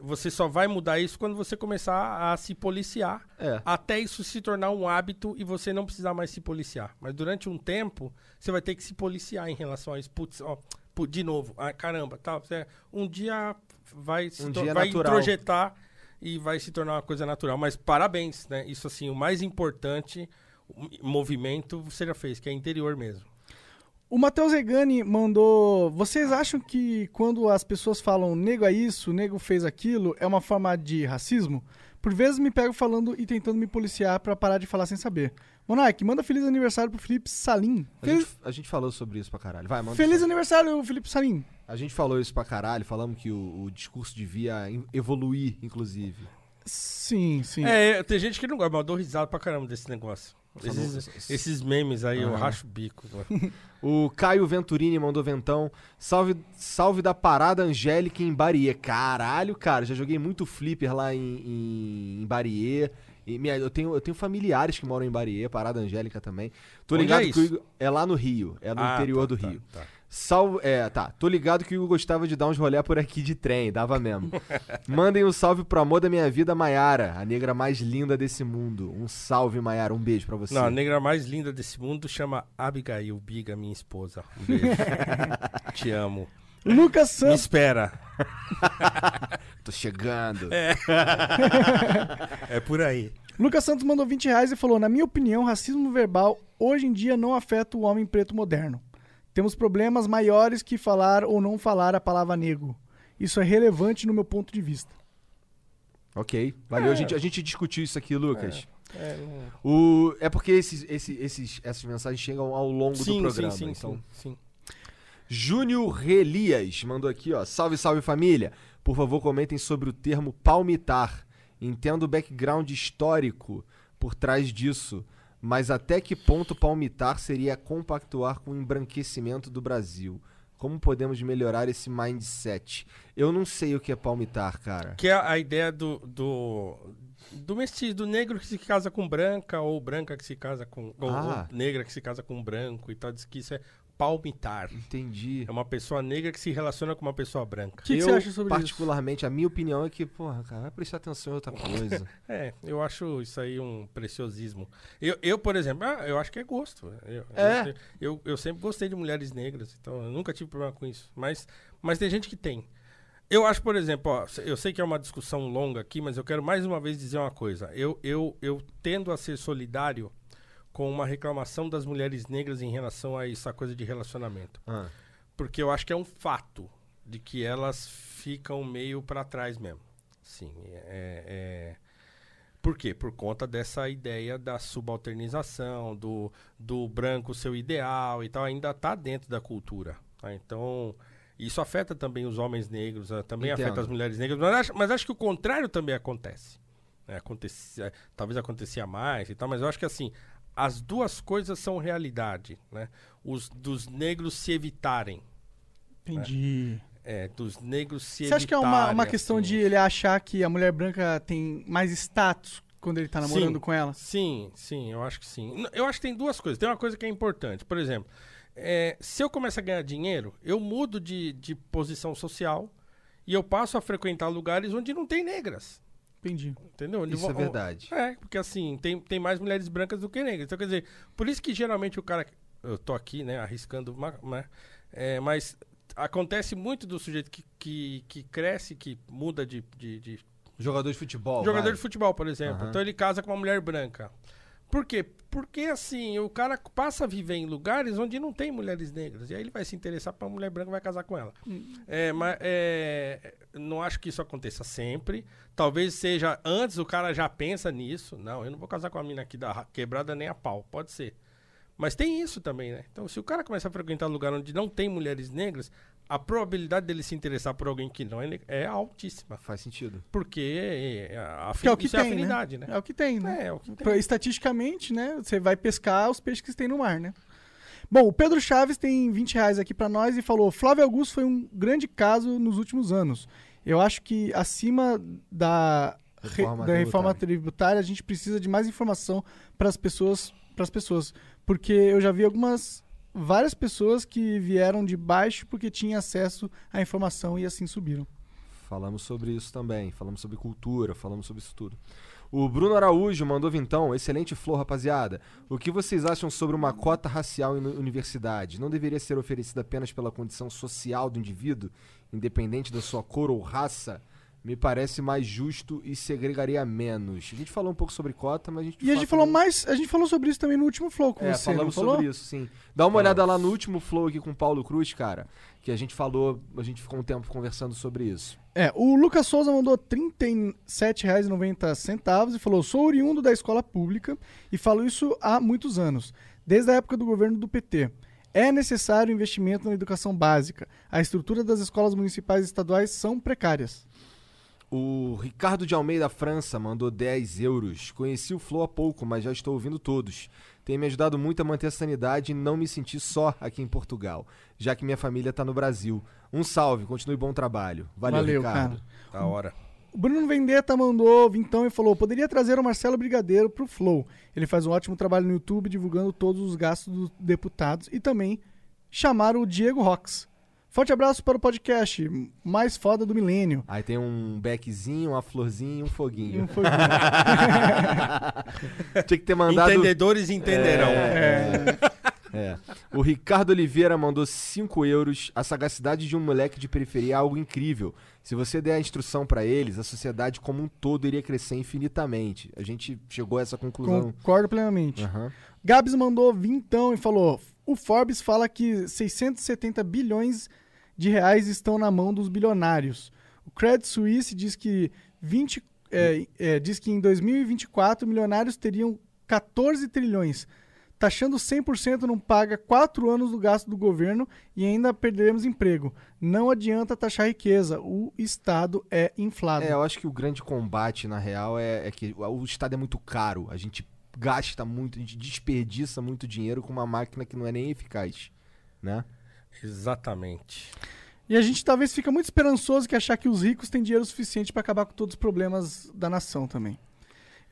você só vai mudar isso quando você começar a se policiar, É. até isso se tornar um hábito e você não precisar mais se policiar. Mas durante um tempo, você vai ter que se policiar em relação a isso. Putz, ó, de novo, ah, caramba, tá, você- um dia vai, se Um dia vai natural. introjetar e vai se tornar uma coisa natural. Mas parabéns, né? Isso assim, o mais importante o movimento você já fez, que é interior mesmo. O Matheus Regani mandou. Vocês acham que quando as pessoas falam nego é isso, nego fez aquilo, é uma forma de racismo? Por vezes me pego falando e tentando me policiar pra parar de falar sem saber. Monark, manda feliz aniversário pro Felipe Salim. A Feliz, gente, a gente falou sobre isso pra caralho. Vai, manda. feliz aniversário, Felipe Salim. A gente falou isso pra caralho, falamos que o, o discurso devia evoluir, inclusive. Sim, sim. É, tem gente que não gosta, mas eu dou risada pra caramba desse negócio. Esses, esses memes aí, eu Aham. racho o bico. O Caio Venturini mandou ventão. Salve, salve da parada Angélica em Bariê. Caralho, cara, já joguei muito flipper lá em, em, em Bariê. E minha- eu, tenho, eu tenho familiares que moram em Bariê, Parada Angélica também. Tô Onde ligado é que é lá no Rio, é no Ah, interior tá, do tá, Rio. tá. Salve, é, tá. Tô ligado que o Igor gostava de dar uns rolé por aqui de trem, dava mesmo. Mandem um salve pro amor da minha vida, Maiara, a negra mais linda desse mundo. Um salve, Maiara, um beijo pra você. Não, a negra mais linda desse mundo chama Abigail Biga, minha esposa. Um beijo. Te amo. Lucas Me Santos. espera. Tô chegando. É por aí. Lucas Santos mandou 20 reais e falou: Na minha opinião, racismo verbal hoje em dia não afeta o homem preto moderno. Temos problemas maiores que falar ou não falar a palavra negro. Isso é relevante no meu ponto de vista. Ok, valeu. A, gente, a gente discutiu isso aqui, Lucas. É, não- O, é porque esses, esses, esses, essas mensagens chegam ao longo do Sim, programa. sim, sim, então. sim, sim. Júnior Relias mandou aqui, ó. Salve, salve família. Por favor, comentem sobre o termo palmitar. Entendo o background histórico por trás disso, mas até que ponto palmitar seria compactuar com o embranquecimento do Brasil? Como podemos melhorar esse mindset? Eu não sei o que é palmitar, cara. Que é a ideia do, do, do mestiço, do negro que se casa com branca, ou branca que se casa com. Ou, Ah. ou negra que se casa com branco e tal. Diz que isso é palmitar. Entendi. É uma pessoa negra que se relaciona com uma pessoa branca. O que, que eu, você acha sobre isso? particularmente, a minha opinião é que, porra, cara, vai prestar atenção em outra coisa. É, eu acho isso aí um preciosismo. Eu, eu por exemplo, ah, eu acho que é gosto. Eu, É. Eu, eu sempre gostei de mulheres negras, então eu nunca tive problema com isso. Mas, mas tem gente que tem. Eu acho, por exemplo, ó, eu sei que é uma discussão longa aqui, mas eu quero mais uma vez dizer uma coisa. Eu, eu, eu tendo a ser solidário com uma reclamação das mulheres negras em relação a essa coisa de relacionamento. Ah, Porque eu acho que é um fato de que elas ficam meio pra trás mesmo. Sim, é, é- Por quê? Por conta dessa ideia da subalternização, do, do branco seu ideal e tal, ainda tá dentro da cultura. tá? Então, isso afeta também os homens negros, ah, também Entendo. afeta as mulheres negras, mas acho, mas acho que o contrário também acontece. É, acontecia, talvez acontecia mais e tal, mas eu acho que assim, as duas coisas são realidade, né? Os dos negros se evitarem, Entendi. é, dos negros se Você acha que é uma, uma evitarem, questão assim. de ele achar que a mulher branca tem mais status quando ele tá namorando Sim. com ela? Sim, sim, eu acho que sim. Eu acho que tem duas coisas. Tem uma coisa que é importante. Por exemplo, é, se eu começo a ganhar dinheiro, eu mudo de, de posição social e eu passo a frequentar lugares onde não tem negras. Entendi. Entendeu? Isso é verdade. É, porque assim, tem, tem mais mulheres brancas do que negras. Então, quer dizer, por isso que geralmente o cara. Eu tô aqui, né, arriscando, né, é, mas acontece muito do sujeito que, que, que cresce, que muda de- de- de Jogador de futebol. Jogador vai. de futebol, por exemplo. Aham. Então ele casa com uma mulher branca. Por quê? Porque assim, o cara passa a viver em lugares onde não tem mulheres negras. E aí ele vai se interessar por uma mulher branca e vai casar com ela. É, mas é, não acho que isso aconteça sempre. Talvez seja antes o cara já pensa nisso. Não, eu não vou casar com a mina aqui da ra- quebrada nem a pau. Pode ser. Mas tem isso também, né? Então, se o cara começa a frequentar lugar onde não tem mulheres negras, a probabilidade dele se interessar por alguém que não é, é altíssima. Faz sentido. Porque é, a, Que é o que isso é tem, afinidade, né? É o que tem, né? É, é o que tem. Estatisticamente, né? Você vai pescar os peixes que tem no mar, né? Bom, o Pedro Chaves tem 20 reais aqui pra nós e falou: Flávio Augusto foi um grande caso nos últimos anos. Eu acho que acima da re- Reforma da reforma tributária. tributária a gente precisa de mais informação para as pessoas, para as pessoas, porque eu já vi algumas várias pessoas que vieram de baixo porque tinham acesso à informação e assim subiram. Falamos sobre isso também. Falamos sobre cultura, falamos sobre isso tudo. O Bruno Araújo mandou vintão. Excelente flor, rapaziada. O que vocês acham sobre uma cota racial em universidade? Não deveria ser oferecida apenas pela condição social do indivíduo, independente da sua cor ou raça? Me parece mais justo e segregaria menos. A gente falou um pouco sobre cota, mas a gente E a gente falou mais, a gente falou sobre isso também no último flow com é, você, falamos falou? sobre isso, sim. Dá uma olhada lá no último flow aqui com o Paulo Cruz, cara, que a gente falou, a gente ficou um tempo conversando sobre isso. É, o Lucas Souza mandou R$ 37,90 e falou: Sou oriundo da escola pública e falo isso há muitos anos, desde a época do governo do PT. É necessário investimento na educação básica. A estrutura das escolas municipais e estaduais são precárias. O Ricardo de Almeida França mandou 10 euros. Conheci o Flow há pouco, mas já estou ouvindo todos. Tem me ajudado muito a manter a sanidade e não me sentir só aqui em Portugal, já que minha família está no Brasil. Um salve, continue bom trabalho. Valeu, Valeu, Ricardo. Da hora. O Bruno Vendetta mandou vintão e falou: poderia trazer o Marcelo Brigadeiro pro Flow. Ele faz um ótimo trabalho no YouTube divulgando todos os gastos dos deputados e também chamar o Diego Rox. Forte abraço para o podcast mais foda do milênio. Aí tem um beckzinho, uma florzinha e um foguinho. Um foguinho. Tinha que ter mandado. Entendedores entenderão. É. O Ricardo Oliveira mandou 5 euros. A sagacidade de um moleque de periferia é algo incrível. Se você der a instrução pra eles, a sociedade como um todo iria crescer infinitamente. A gente chegou a essa conclusão. Concordo plenamente. Aham. Gabs mandou vintão e falou: o Forbes fala que 670 bilhões de reais estão na mão dos bilionários. O Credit Suisse diz que 20, é, é, diz que em 2024 milionários teriam 14 trilhões. Taxando 100% não paga 4 anos do gasto do governo e ainda perderemos emprego. Não adianta taxar riqueza, o Estado é inflado. É, eu acho que o grande combate, na real, é, é que o Estado é muito caro. A gente gasta muito, a gente desperdiça muito dinheiro com uma máquina que não é nem eficaz, né? Exatamente. E a gente talvez fica muito esperançoso que achar que os ricos têm dinheiro suficiente pra acabar com todos os problemas da nação também.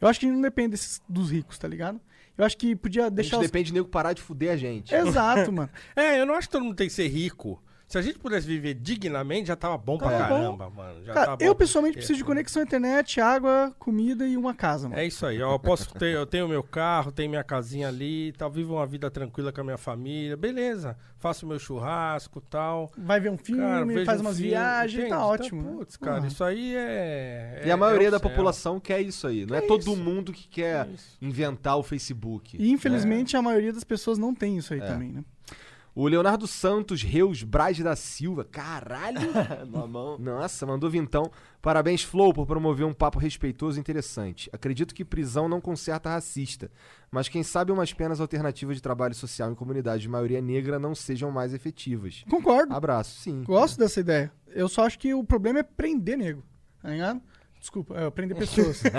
Eu acho que não depende desses- dos ricos, tá ligado? Eu acho que podia A gente deixar os... depende de nego parar de fuder a gente. Exato, mano. É, eu não acho que todo mundo tem que ser rico. Se a gente pudesse viver dignamente, já tava bom pra Tava bom. caramba, mano. Já Cara, tá bom. eu pessoalmente É, preciso de conexão à internet, água, comida e uma casa, mano. É isso aí, eu posso ter, eu tenho meu carro, tenho minha casinha ali, tal, vivo uma vida tranquila com a minha família, beleza. Faço meu churrasco, tal. Vai ver um filme, Cara, faz um umas filme, viagens, entende? tá Então, ótimo. né? Putz, cara, Porra. isso aí é. E é- a maioria é da céu. população quer isso aí. Não é, É todo mundo que quer É inventar o Facebook. E infelizmente a maioria das pessoas não tem É. isso aí também, né? O Leonardo Santos Reus Braz da Silva. Caralho! Nossa, mandou vintão. Parabéns, Flow, por promover um papo respeitoso e interessante. Acredito que prisão não conserta racista, mas quem sabe umas penas alternativas de trabalho social em comunidades de maioria negra não sejam mais efetivas. Concordo. Abraço, sim. Gosto dessa ideia. Eu só acho que o problema é prender nego, tá ligado? Desculpa, é, prender pessoas.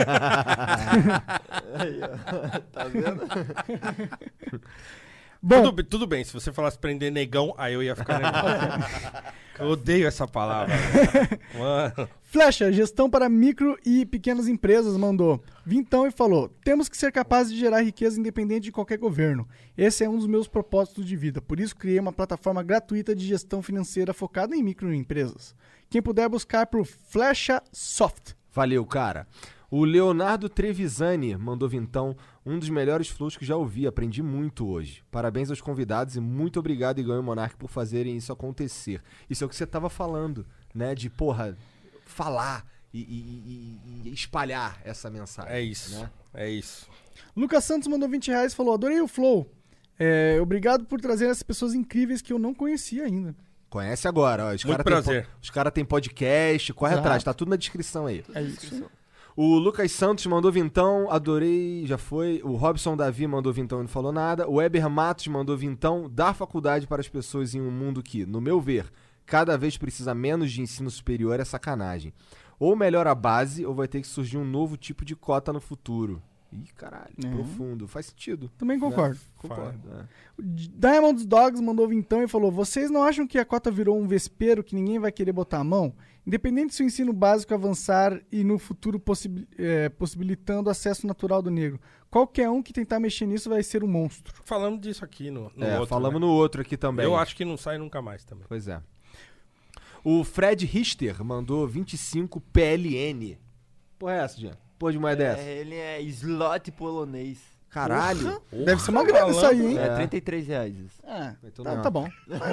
Tá vendo? Bom, Tudo, bem- tudo bem, se você falasse prender negão, aí eu ia ficar nervoso. eu odeio essa palavra. Mano. Flecha, gestão para micro e pequenas empresas, mandou. Vintão e falou: temos que ser capazes de gerar riqueza independente de qualquer governo. Esse é um dos meus propósitos de vida. Por isso criei uma plataforma gratuita de gestão financeira focada em microempresas. Quem puder buscar por Flecha Soft. Valeu, cara. O Leonardo Trevisani mandou vintão, um dos melhores flows que já ouvi, aprendi muito hoje. Parabéns aos convidados e muito obrigado, Igão e Monark, por fazerem isso acontecer. Isso é o que você tava falando, né? De, porra, falar e, e- e- e espalhar essa mensagem. É isso. Né? É isso. Lucas Santos mandou 20 reais e falou: adorei o Flow. É, obrigado por trazer essas pessoas incríveis que eu não conhecia ainda. Conhece agora, ó. Os Muito cara tem prazer. po- os caras têm podcast, corre Exato. atrás, tá tudo na descrição aí. É isso. O Lucas Santos mandou vintão, adorei, já foi. O Robson Davi mandou vintão e não falou nada. O Eber Matos mandou vintão, dar faculdade para as pessoas em um mundo que, no meu ver, cada vez precisa menos de ensino superior é sacanagem. Ou melhora a base, ou vai ter que surgir um novo tipo de cota no futuro. Ih, caralho, É. profundo. Faz sentido. Também concordo. Né? Concordo. é. Diamond Dogs mandou vintão e falou: Vocês não acham que a cota virou um vespeiro que ninguém vai querer botar a mão? Independente se o ensino básico avançar e no futuro é, possibilitando acesso natural do negro, qualquer um que tentar mexer nisso vai ser um monstro. Falamos disso aqui no, no É, outro. falamos né? no outro aqui também. Eu acho que não sai nunca mais também. Pois é. O Fred Richter mandou 25 PLN. Porra, é essa, Jean? Porra de moeda é essa? É, ele é slot polonês. Caralho. Deve ser uma grana isso aí, hein? É, É. 33 reais. isso. É, Então tá, tá bom.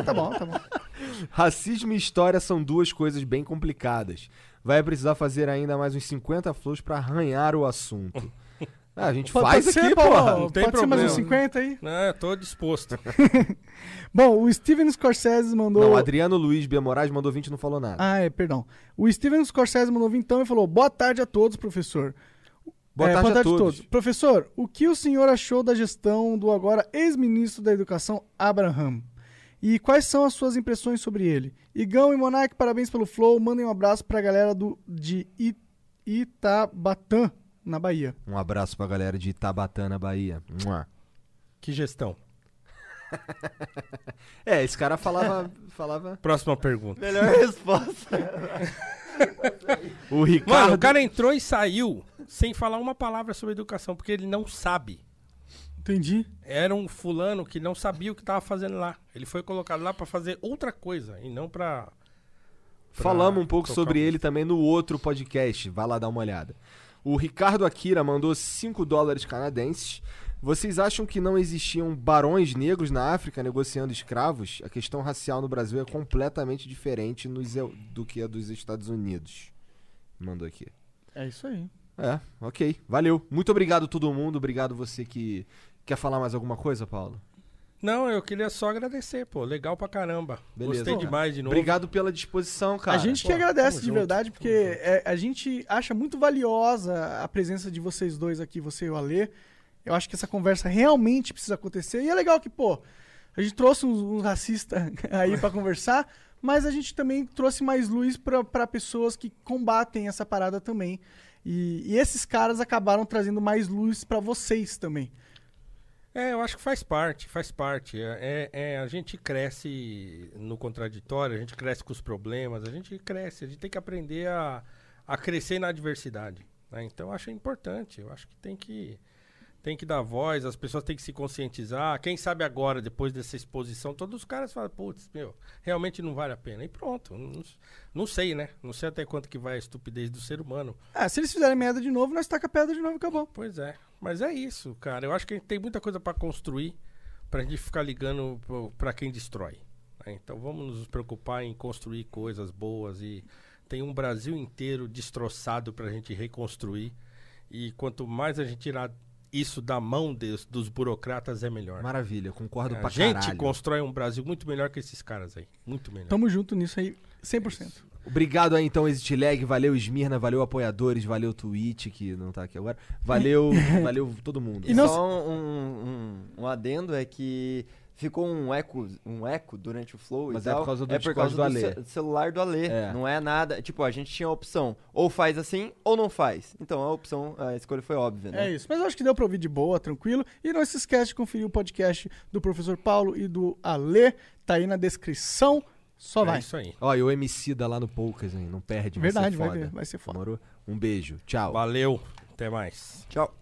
Tá bom, tá bom. Racismo e história são duas coisas bem complicadas. Vai precisar fazer ainda mais uns 50 flows pra arranhar o assunto. Ah, a gente Pode, faz pode aqui, porra. pô, não tem pode ser mais uns problema. 50 aí. Não, eu tô disposto. Bom, o Steven Scorsese mandou. Não, Adriano Luiz B. Moraes mandou 20 e não falou nada. Ah, é, perdão. O Steven Scorsese mandou vintão e falou: Boa tarde a todos, professor. Boa É, tarde a todos. Professor, o que o senhor achou da gestão do agora ex-ministro da Educação, Abraham? E quais são as suas impressões sobre ele? Igão e Monark, parabéns pelo flow. Mandem um abraço pra galera do, de Itabatã, na Bahia. Um abraço pra galera de Itabatã, na Bahia. Mua. Que gestão? É, esse cara falava. falava... Próxima pergunta. Melhor resposta. O Ricardo. Mano, o cara entrou e saiu sem falar uma palavra sobre educação, porque ele não sabe. Entendi. Era um fulano que não sabia o que tava fazendo lá. Ele foi colocado lá pra fazer outra coisa e não pra. pra Falamos um pouco sobre ele também no outro podcast. Vai lá dar uma olhada. O Ricardo Akira mandou 5 dólares canadenses. Vocês acham que não existiam barões negros na África negociando escravos? A questão racial no Brasil é completamente diferente nos do que a dos Estados Unidos. Mandou aqui. É isso aí. É, ok. Valeu. Muito obrigado todo mundo. Obrigado você que quer falar mais alguma coisa, Paulo. Não, eu queria só agradecer, pô. Legal pra caramba. Beleza, Gostei cara. demais de novo. Obrigado pela disposição, cara. a gente que pô, agradece tamo de junto, verdade, porque é, a gente acha muito valiosa a presença de vocês dois aqui, você e o Alê. Eu acho que essa conversa realmente precisa acontecer. E é legal que, pô, a gente trouxe uns, uns racistas aí pra conversar, mas a gente também trouxe mais luz pra pessoas que combatem essa parada também. E, e esses caras acabaram trazendo mais luz pra vocês também. É, eu acho que faz parte, faz parte. É, é- é, a gente cresce no contraditório, a gente cresce com os problemas, a gente cresce, a gente tem que aprender a, a crescer na adversidade. né? Então eu acho importante, eu acho que tem que tem que dar voz, as pessoas têm que se conscientizar. Quem sabe agora, depois dessa exposição, todos os caras falam, putz, meu, realmente não vale a pena. E pronto, não, não sei, né? Não sei até quanto que vai a estupidez do ser humano. Ah, se eles fizerem merda de novo, nós taca a pedra de novo e acabou. Pois é. Mas é isso, cara. Eu acho que a gente tem muita coisa pra construir pra gente ficar ligando pra quem destrói. né? Então vamos nos preocupar em construir coisas boas e tem um Brasil inteiro destroçado pra gente reconstruir. E quanto mais a gente tirar isso da mão des- dos burocratas, é melhor. Maravilha, concordo a pra gente caralho. constrói um Brasil muito melhor que esses caras aí. Muito melhor. Tamo junto nisso aí, 100%. Obrigado aí então, Exit Lag, valeu Esmirna, valeu apoiadores, valeu Twitch, que não tá aqui agora. Valeu, valeu todo mundo. E E não só um, um, um adendo é que ficou um eco, um eco durante o flow Mas e é tal. por causa do é por causa do do, ce- celular do Alê. É. Não é nada. Tipo, a gente tinha a opção. Ou faz assim, ou não faz. Então a opção, a escolha foi óbvia, né? É isso. Mas eu acho que deu pra ouvir de boa, tranquilo. E não se esquece de conferir o podcast do professor Paulo e do Alê. Tá aí na descrição. Só é vai. isso aí. Ó, e o MC da lá no Poucas, hein? Não perde, Verdade, vai vai ser foda. vai ser foda. Um beijo, tchau. Valeu. Até mais. Tchau.